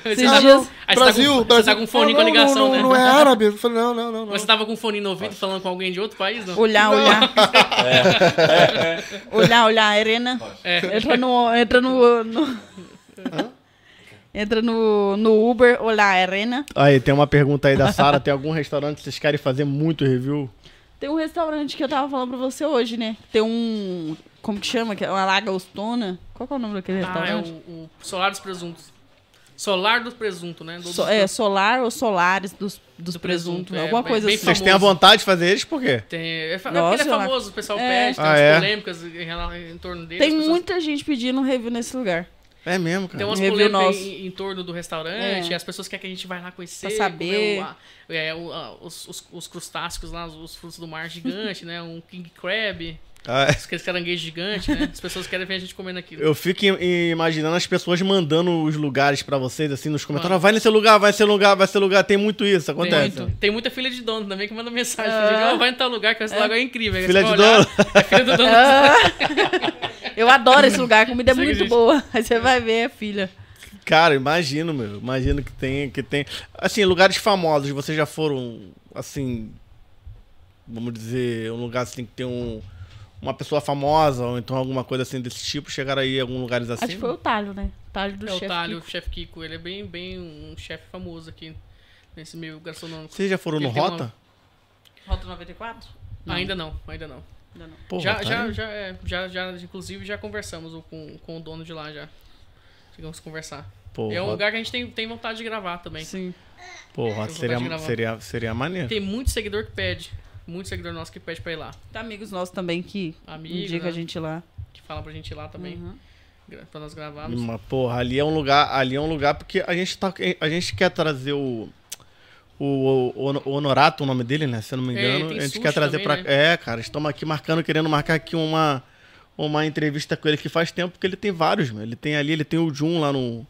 Esses Ah, dias- não, Aí você tá Brasil, com- você Brasil. tá com fone Ah, com não, ligação, não, né? Não, não é árabe. Eu falei, não, não, não. não. Mas você tava com fone no ouvido falando com alguém de outro país, não? Olhar, [laughs] olhar. olhar, olhar, Arena. É. Entra no. Entra no. no- entra no, no Uber, olhar, Arena. Aí, tem uma pergunta aí da Sara. Tem algum restaurante que vocês querem fazer muito review? Tem um restaurante que eu tava falando pra você hoje, né? Tem um. Como que chama? Que é uma Lagostona. Qual que é o nome daquele Ah, é o, restaurante? o Solar dos Presuntos. Solar dos Presuntos, né? Do- So- é, Solar ou Solares dos, dos Do presuntos. presunto, é, alguma bem- coisa bem assim. Vocês têm a vontade de fazer eles por quê? Tem, é, Nossa, porque ele é eu famoso, o pessoal É. pede, tem Ah, umas é? polêmicas em, em torno dele. Tem as pessoas- muita gente pedindo review nesse lugar. É mesmo, Tem cara. umas Review polêmicas nosso. em, em torno do restaurante, É. as pessoas querem que a gente vá lá conhecer, Pra saber. comer o- a- é, o- a- os, os, os crustáceos lá, os, os frutos do mar gigante, [laughs] né? Um king crab, Ah, é. aqueles caranguejos gigantes, né? As pessoas querem ver a gente comendo aquilo. Eu fico im- imaginando as pessoas mandando os lugares pra vocês, assim, nos comentários. "Ah, Vai nesse lugar, vai nesse lugar, vai nesse lugar. Tem muito isso, Tem, acontece. muito- tem muita filha de dono também que manda mensagem. Ah. pra gente, "Ó, vai em tal lugar, que esse lugar é incrível. Filha de olhar, dono. É filha do dono. Eu adoro esse lugar, a comida é Segue, muito boa. Aí você vai ver, filha. Cara, imagino, meu. Imagino que tem, que tem. Assim, lugares famosos, vocês já foram, assim. Vamos dizer, um lugar assim que tem um, uma pessoa famosa, ou então alguma coisa assim desse tipo, chegaram aí em alguns lugares assim? Acho que foi o talho, né? Talho do É o chefe. Talho, Kiko. o chefe Kiko. Ele é bem, bem um chefe famoso aqui nesse meio gastronômico. Vocês já foram no Ele tem uma- Rota? Rota 94? Ainda não, ainda não. Ainda não. Porra, já, tá já, já, é, já, já, inclusive, já conversamos com, com o dono de lá já. Chegamos a conversar. Pô, é um Rota- lugar que a gente tem, tem vontade de gravar também. Sim. Rota de seria, seria, seria maneiro. Tem muito seguidor que pede. Muito seguidor nosso que pede pra ir lá. Tem amigos nossos também que Amigos, indicam né? a gente lá. Que fala pra gente ir lá também. Uhum. Pra nós gravarmos. Mas, porra, ali é um lugar, ali é um lugar porque a gente tá, a gente quer trazer o o, o, o Honorato, o nome dele, né? Se eu não me É, engano, tem a gente quer trazer também, pra. né? É, cara, estamos aqui marcando, querendo marcar aqui uma uma entrevista com ele que faz tempo, porque ele tem vários, meu. Ele tem ali, ele tem o Jun lá no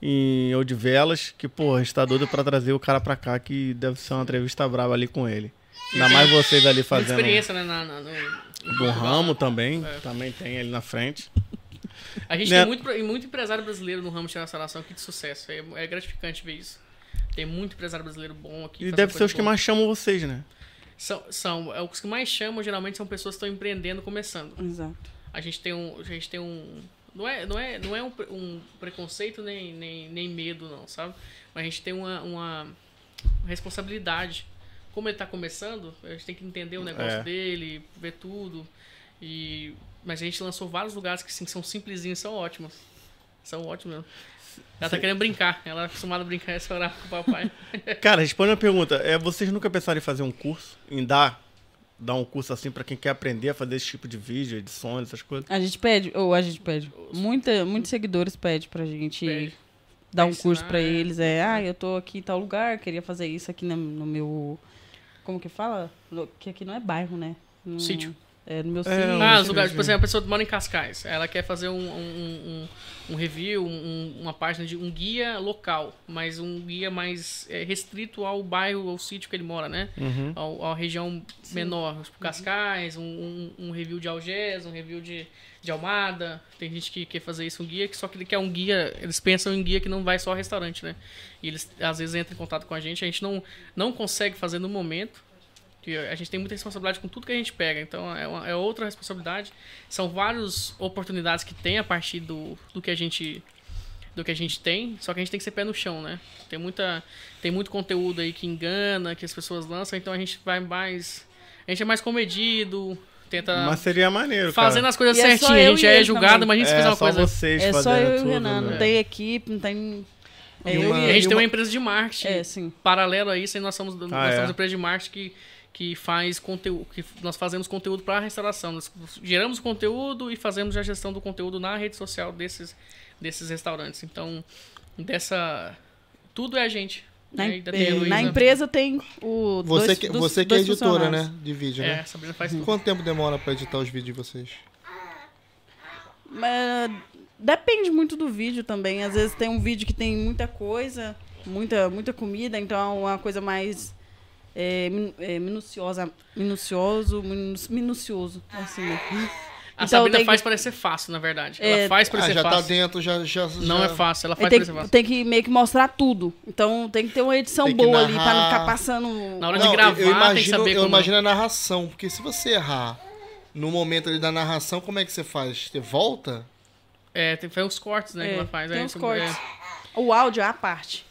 em Odivelas, que, pô, a gente tá doido pra trazer o cara pra cá, que deve ser uma entrevista brava ali com ele. Ainda mais vocês ali fazendo experiência, né? Na, na- no, do ramo também, É. também tem ali na frente. A gente Né? tem muito, muito empresário brasileiro no ramo de restauração aqui de sucesso. É, é gratificante ver isso. Tem muito empresário brasileiro bom aqui. E deve ser os que boa. mais chamam vocês, né? São, são é, os que mais chamam, geralmente, são pessoas que estão empreendendo, começando. Exato. A gente tem um. A gente tem um. Não é, não é, não é um, um preconceito nem, nem, nem medo, não, sabe? Mas a gente tem uma, uma responsabilidade. Como ele tá começando, a gente tem que entender o negócio É. dele, ver tudo. E, mas a gente lançou vários lugares que sim, são simplesinhos, são ótimos. São ótimos mesmo. Ela tá querendo brincar, ela é acostumada a brincar esse horário com o papai. [laughs] Cara, responde uma pergunta. É, vocês nunca pensaram em fazer um curso? Em dar, dar um curso assim pra quem quer aprender a fazer esse tipo de vídeo, edições, essas coisas? A gente pede, ou a gente pede. Muita, muitos seguidores pedem pra gente Pede. dar um Pra curso ensinar, pra é. eles. É, ah, eu tô aqui em tal lugar, queria fazer isso aqui no, no meu. Como que fala? Que aqui não é bairro, né? Sítio. É, no meu É, sítio. Ah, os sim, lugares, sim. tipo assim, a pessoa mora em Cascais, ela quer fazer um, um, um, um review, um- uma página de um guia local, mas um guia mais é, restrito ao bairro, ao sítio que ele mora, né? Uhum. Ao, à região menor, tipo Cascais, um, um, um review de Algés, um review de, de Almada. Tem gente que quer fazer isso um guia, que só que ele quer um guia, eles pensam em guia que não vai só ao restaurante, né? E eles às vezes entram em contato com a gente, a gente não, não consegue fazer no momento. Que A gente tem muita responsabilidade com tudo que a gente pega, então é, uma- é outra responsabilidade. São várias oportunidades que tem a partir do, do que a gente do que a gente tem, só que a gente tem que ser pé no chão, né? Tem muita tem muito conteúdo aí que engana, que as pessoas lançam, então a gente vai mais A gente é mais comedido, tenta. Mas seria maneiro, Fazendo cara. as coisas E é certinho. a eu gente já é julgado, também. mas a gente faz É, uma só coisa. vocês É só fazendo eu e o tudo, Renan, né? não tem equipe, não tem. É uma- a gente E tem uma- uma empresa de marketing. É, sim. Paralelo a isso, aí nós somos, nós Ah, é? somos uma empresa de marketing que, que faz conteúdo, que nós fazemos conteúdo para restauração. Nós geramos conteúdo e fazemos a gestão do conteúdo na rede social desses, desses restaurantes. Então, dessa. Tudo é a gente. Na, né? A na empresa tem o. Você dois- que, dos- você que é editora, né? De vídeo, É, né? a Sabrina faz tudo. Quanto tempo demora pra editar os vídeos de vocês? Mas depende muito do vídeo também. Às vezes tem um vídeo que tem muita coisa, muita, muita comida, então é uma coisa mais é, é, minuciosa, minucioso, minu- minucioso, assim, né? A Então Sabrina faz que- parecer fácil, na verdade. É, Ela faz Ah, parecer já tá fácil. dentro, já. já Não já- é fácil, ela faz tem, parecer fácil. tem que meio que mostrar tudo. Então tem que ter uma edição que boa ali pra não narrar. ficar passando. Na hora Não, de gravar, eu imagino, tem que saber eu como... imagino a narração, porque se você errar no momento ali da narração, como é que você faz? Você volta? É, tem, foi os cortes, né, É, que ela faz. tem é, os cortes. é. O áudio é a parte.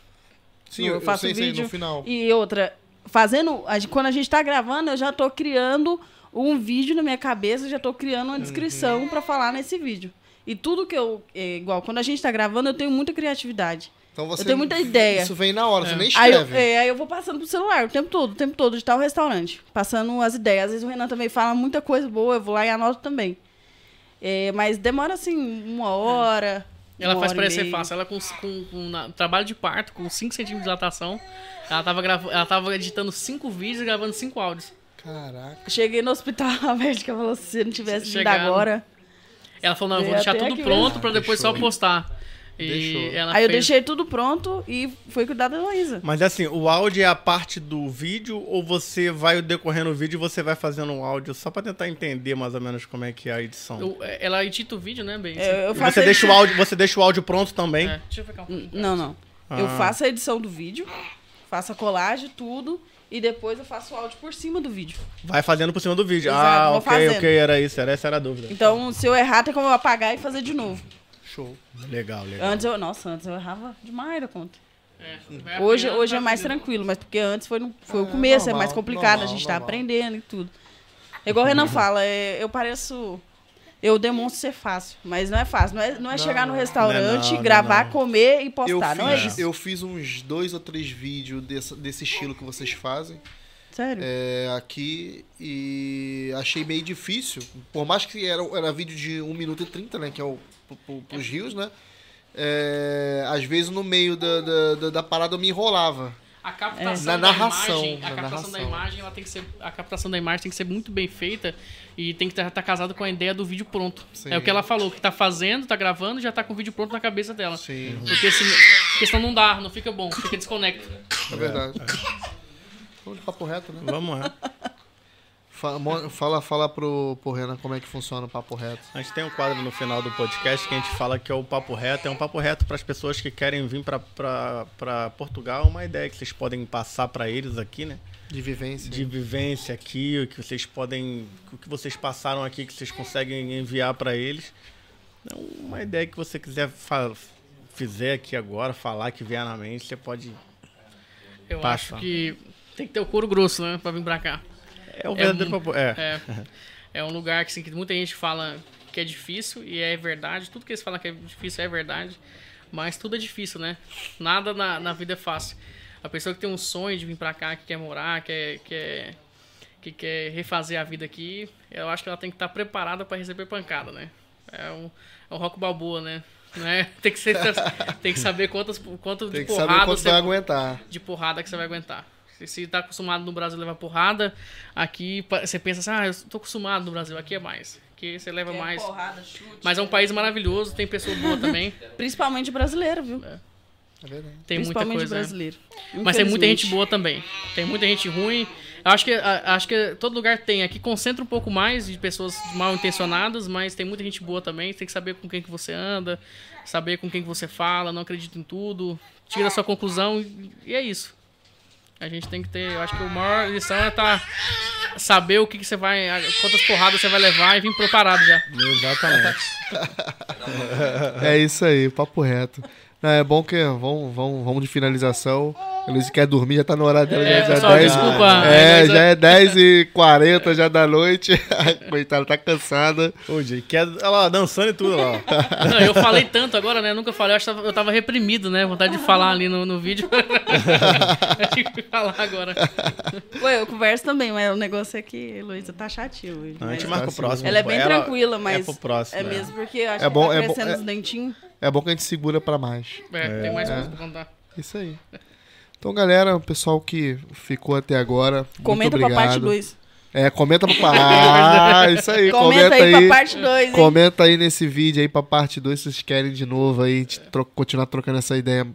Sim, Eu eu, faço sei, sei, vídeo no final. E outra, fazendo. a gente- Quando a gente tá gravando, eu já tô criando um vídeo na minha cabeça, já tô criando uma descrição Uhum. pra falar nesse vídeo. E tudo que eu. É igual, quando a gente tá gravando, eu tenho muita criatividade. Então você, eu tenho muita ideia. Isso vem na hora, você nem Aí eu, escreve. é, aí eu vou passando pro celular o tempo todo, o tempo todo, de tal restaurante. Passando as ideias. Às vezes o Renan também fala muita coisa boa, eu vou lá e anoto também. É, mas demora assim, uma hora. Ela faz e parecer fácil. Ela com, com, com na- trabalho de parto, com 5 centímetros de dilatação, ela tava, grava, ela tava editando 5 vídeos e gravando 5 áudios. Caraca. Cheguei no hospital, [laughs] a médica falou: se você não tivesse vindo agora. Ela falou, não, eu vou deixar tudo pronto mesmo. pra depois só postar. E Aí eu fez- deixei tudo pronto e foi cuidar da Heloísa. Mas assim, o áudio é a parte do vídeo ou você vai decorrendo o vídeo e você vai fazendo um áudio só pra tentar entender mais ou menos como é que é a edição? Eu- ela edita o vídeo, né, bem? É, eu faço você deixa o áudio, você deixa o áudio pronto também? É, deixa eu ficar um pouquinho. Não, não. Eu Ah. faço a edição do vídeo, faço a colagem, tudo, e depois eu faço o áudio por cima do vídeo. Vai fazendo por cima do vídeo. Exato, ah, vou ok, fazendo. ok, era isso, era essa era a dúvida. Então, se eu errar, tem como eu apagar e fazer de novo. Show. Legal, legal. Antes eu. Nossa, antes eu errava demais da conta. É, Hoje, hoje é mais tranquilo, mas porque antes foi, no- foi o É, começo, é normal, mais complicado, a normal, gente tá normal. aprendendo e tudo. É igual o Renan fala, é, eu pareço. Eu demonstro ser fácil, mas não é fácil. Não é, não é chegar no não. restaurante, Não, não, gravar, não. comer e Eu postar. não é fiz, isso. eu fiz uns dois ou três vídeos desse, desse estilo que vocês fazem Sério? é, aqui e achei meio difícil. Por mais que era, era vídeo de 1 minuto e 30, né? Que é o pro, pro, pros rios, né? É, às vezes no meio da, da, da, da parada eu me enrolava. A captação Na da narração, imagem, a na captação da imagem, ela tem que ser, a captação da imagem tem que ser muito bem feita e tem que estar casado com a ideia do vídeo pronto. Sim. É o que ela falou, que tá fazendo, tá gravando, já tá com o vídeo pronto na cabeça dela. Sim, Porque se, porque senão não dá, não fica bom, fica desconecta. é verdade. Vamos de papo reto, né? Vamos lá. Fala, fala pro, pro Renan como é que funciona o papo reto. A gente tem um quadro no final do podcast que a gente fala que é o papo reto. É um papo reto para as pessoas que querem vir para Portugal. Uma ideia que vocês podem passar para eles aqui, né? De vivência. De vivência aqui, o que vocês podem, o que vocês passaram aqui, que vocês conseguem enviar para eles. É uma ideia que você quiser fa- fizer aqui agora, falar que vier na mente, você pode. Eu Passa. acho que tem que ter o couro grosso, né, pra vir pra cá. É o verdadeiro um- papo. É. É, é um lugar que, assim, que muita gente fala que é difícil e é verdade. Tudo que eles falam que é difícil é verdade. Mas tudo é difícil, né? Nada na, na vida é fácil. A pessoa que tem um sonho de vir pra cá, que quer morar, quer, quer, que quer refazer a vida aqui, eu acho que ela tem que estar preparada para receber pancada, né? É um, é um rock balboa, né? né? Tem, que ser, [laughs] tem que saber quantas, quanto Tem de que saber porrada quanto você vai aguentar. de porrada que você vai aguentar. Se, tá acostumado no Brasil a levar porrada, aqui você pensa assim, ah, eu tô acostumado no Brasil, aqui é mais. Aqui você leva mais. Porrada, chute. Mas é um país maravilhoso, tem pessoa boa também. [laughs] Principalmente brasileiro, viu? É verdade. Tem muita coisa. né? brasileiro. Mas tem muita gente boa também. Tem muita gente ruim. Eu acho que, acho que todo lugar tem. Aqui concentra um pouco mais de pessoas mal intencionadas, mas tem muita gente boa também. Você tem que saber com quem que você anda, saber com quem que você fala, não acredita em tudo, tira a sua conclusão e, e é isso. A gente tem que ter. Eu acho que a maior lição é tá, saber o que, que você vai. quantas porradas você vai levar e vir preparado já. Exatamente. É isso aí, papo reto. Não, é bom que vamos, vamos, vamos de finalização. A Luiz quer dormir, já tá no horário dela. É, já, pessoal, 10, desculpa, É, já é 10 e 40 já da noite. [laughs] Coitada, tá cansada. Ô, Jay, quer ela dançando e tudo lá. [laughs] Não, eu falei tanto agora, né? Nunca falei, eu, acho que tava- eu tava reprimido, né? Vontade de falar ali no, no vídeo. [laughs] eu tive que falar agora. Ué, eu converso também, mas o negócio é que a Heloísa tá chatinha hoje. A gente marca o próximo. Ela é bem tranquila, É mas pro próximo. é né? mesmo porque eu acho É que bom- tá é bom- crescendo é- os dentinhos. É bom que a gente segura pra mais. É, tem mais coisa pra contar. Isso aí. Então, galera, o pessoal que ficou até agora, Comenta muito pra parte obrigado. 2. É, comenta pra [laughs] Ah, isso aí. Comenta, aí, pra parte 2, hein? Comenta aí nesse vídeo aí pra parte 2 se vocês querem de novo aí tro- continuar trocando essa ideia,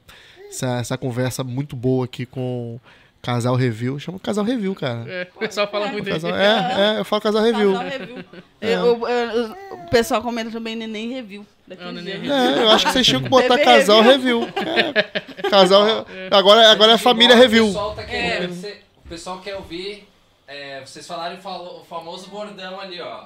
essa, essa conversa muito boa aqui com o Casal Review. Chama Casal Review, cara. É, o pessoal fala muito aí. Casal, é, é, eu falo Casal Review. Casal review. Eu- eu- o pessoal comenta também Neném Review. Daquele É, o. É, eu acho que vocês tinham que [laughs] botar Bebê Casal Review. É, casal Agora, agora é Família O Review. pessoal, tá querendo, você- o pessoal quer ouvir. é, vocês falaram o o famoso bordão ali, ó.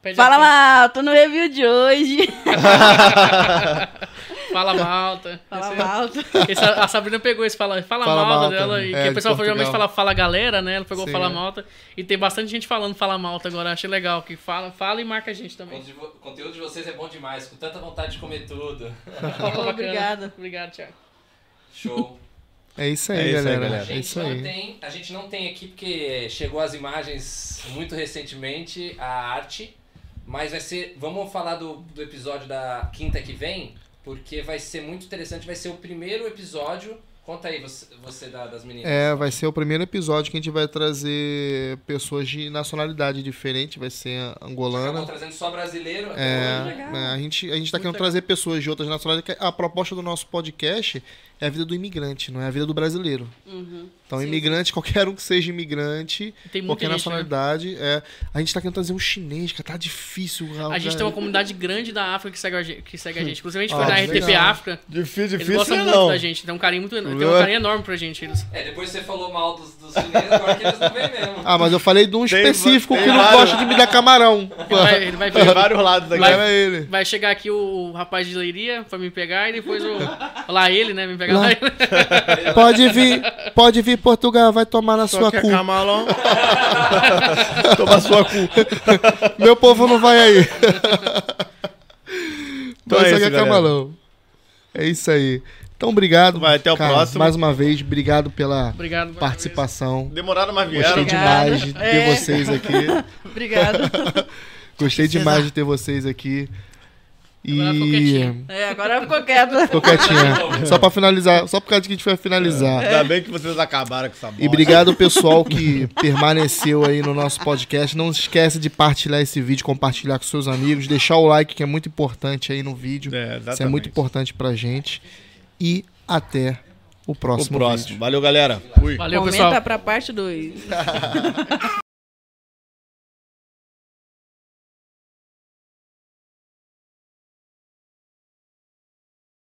Pede Fala aqui. mal, tô no review de hoje. [laughs] Fala malta. Fala Esse- mal. esse- a Sabrina pegou esse fala, fala, Fala malta, malta, dela. E é, que o de pessoal geralmente fala fala galera, né? Ela pegou Sim, fala é. malta. E tem bastante gente falando fala malta agora. Achei legal. Que fala, fala e marca a gente O também. conteúdo- o conteúdo de vocês é bom demais, com tanta vontade de comer tudo. [laughs] Bacana. Obrigada. Obrigado, Thiago. Show. É isso aí, É isso aí, galera. galera. A É gente, isso não aí. tem, a gente não tem aqui porque chegou as imagens muito recentemente, a arte. Mas vai ser. Vamos falar do, do episódio da quinta que vem, porque vai ser muito interessante. Vai ser o primeiro episódio. Conta aí você, você da- das meninas. É, vai ser o primeiro episódio que a gente vai trazer pessoas de nacionalidade diferente, vai ser angolana. trazendo só brasileiro. É, é, a gente, a gente tá querendo trazer pessoas de outras nacionalidades. A proposta do nosso podcast é a vida do imigrante, não é a vida do brasileiro. Então, Sim, imigrante, [laughs] qualquer um que seja imigrante, qualquer gente, né? nacionalidade, é, a gente tá querendo trazer um chinês, cara, tá difícil. A gente tem uma comunidade grande da África que segue a gente. Que segue a gente. Inclusive, a gente Ah, foi na RTP legal. África. Difícil, Eles difícil gostam não. muito da gente. Tem um carinho muito. Tem um carinho enorme pra gente. Eles. É, depois você falou mal dos, dos chineses, agora que eles não vêm mesmo. Ah, mas eu falei de um específico tem que não vários. gosta de me dar camarão. Ele vai, ele vai [laughs] Tem vir. vários lados daqui. Vai é ele. Vai chegar aqui o, o rapaz de Leiria pra me pegar e depois o. [laughs] Lá ele, né? Me pegar Lá. lá. ele. Pode vir, pode vir Portugal, vai tomar na Só sua cu. camalão. [laughs] Toma sua cu. [laughs] Meu povo não vai aí. Então Então é isso é camalão. É isso aí. Então, obrigado. Vai, até o cara, próximo. Mais uma vez, obrigado pela Obrigado. participação. Demoraram, mas Gostei vieram. Obrigada. demais de ter É. vocês aqui. [laughs] Obrigada. Gostei demais de ter vocês aqui. Agora ficou E. quietinho. É, agora ficou quieta. Ficou quietinha. [laughs] Só pra finalizar, só por causa que a gente vai finalizar. Ainda bem que vocês acabaram com essa bosta. E obrigado pessoal que permaneceu aí no nosso podcast. Não esquece de partilhar esse vídeo, compartilhar com seus amigos, deixar o like que é muito importante aí no vídeo. É, Isso é muito importante pra gente. E até o O próximo, próximo. vídeo. Valeu, galera. Fui. Valeu, Comenta pessoal. pra parte 2. [laughs]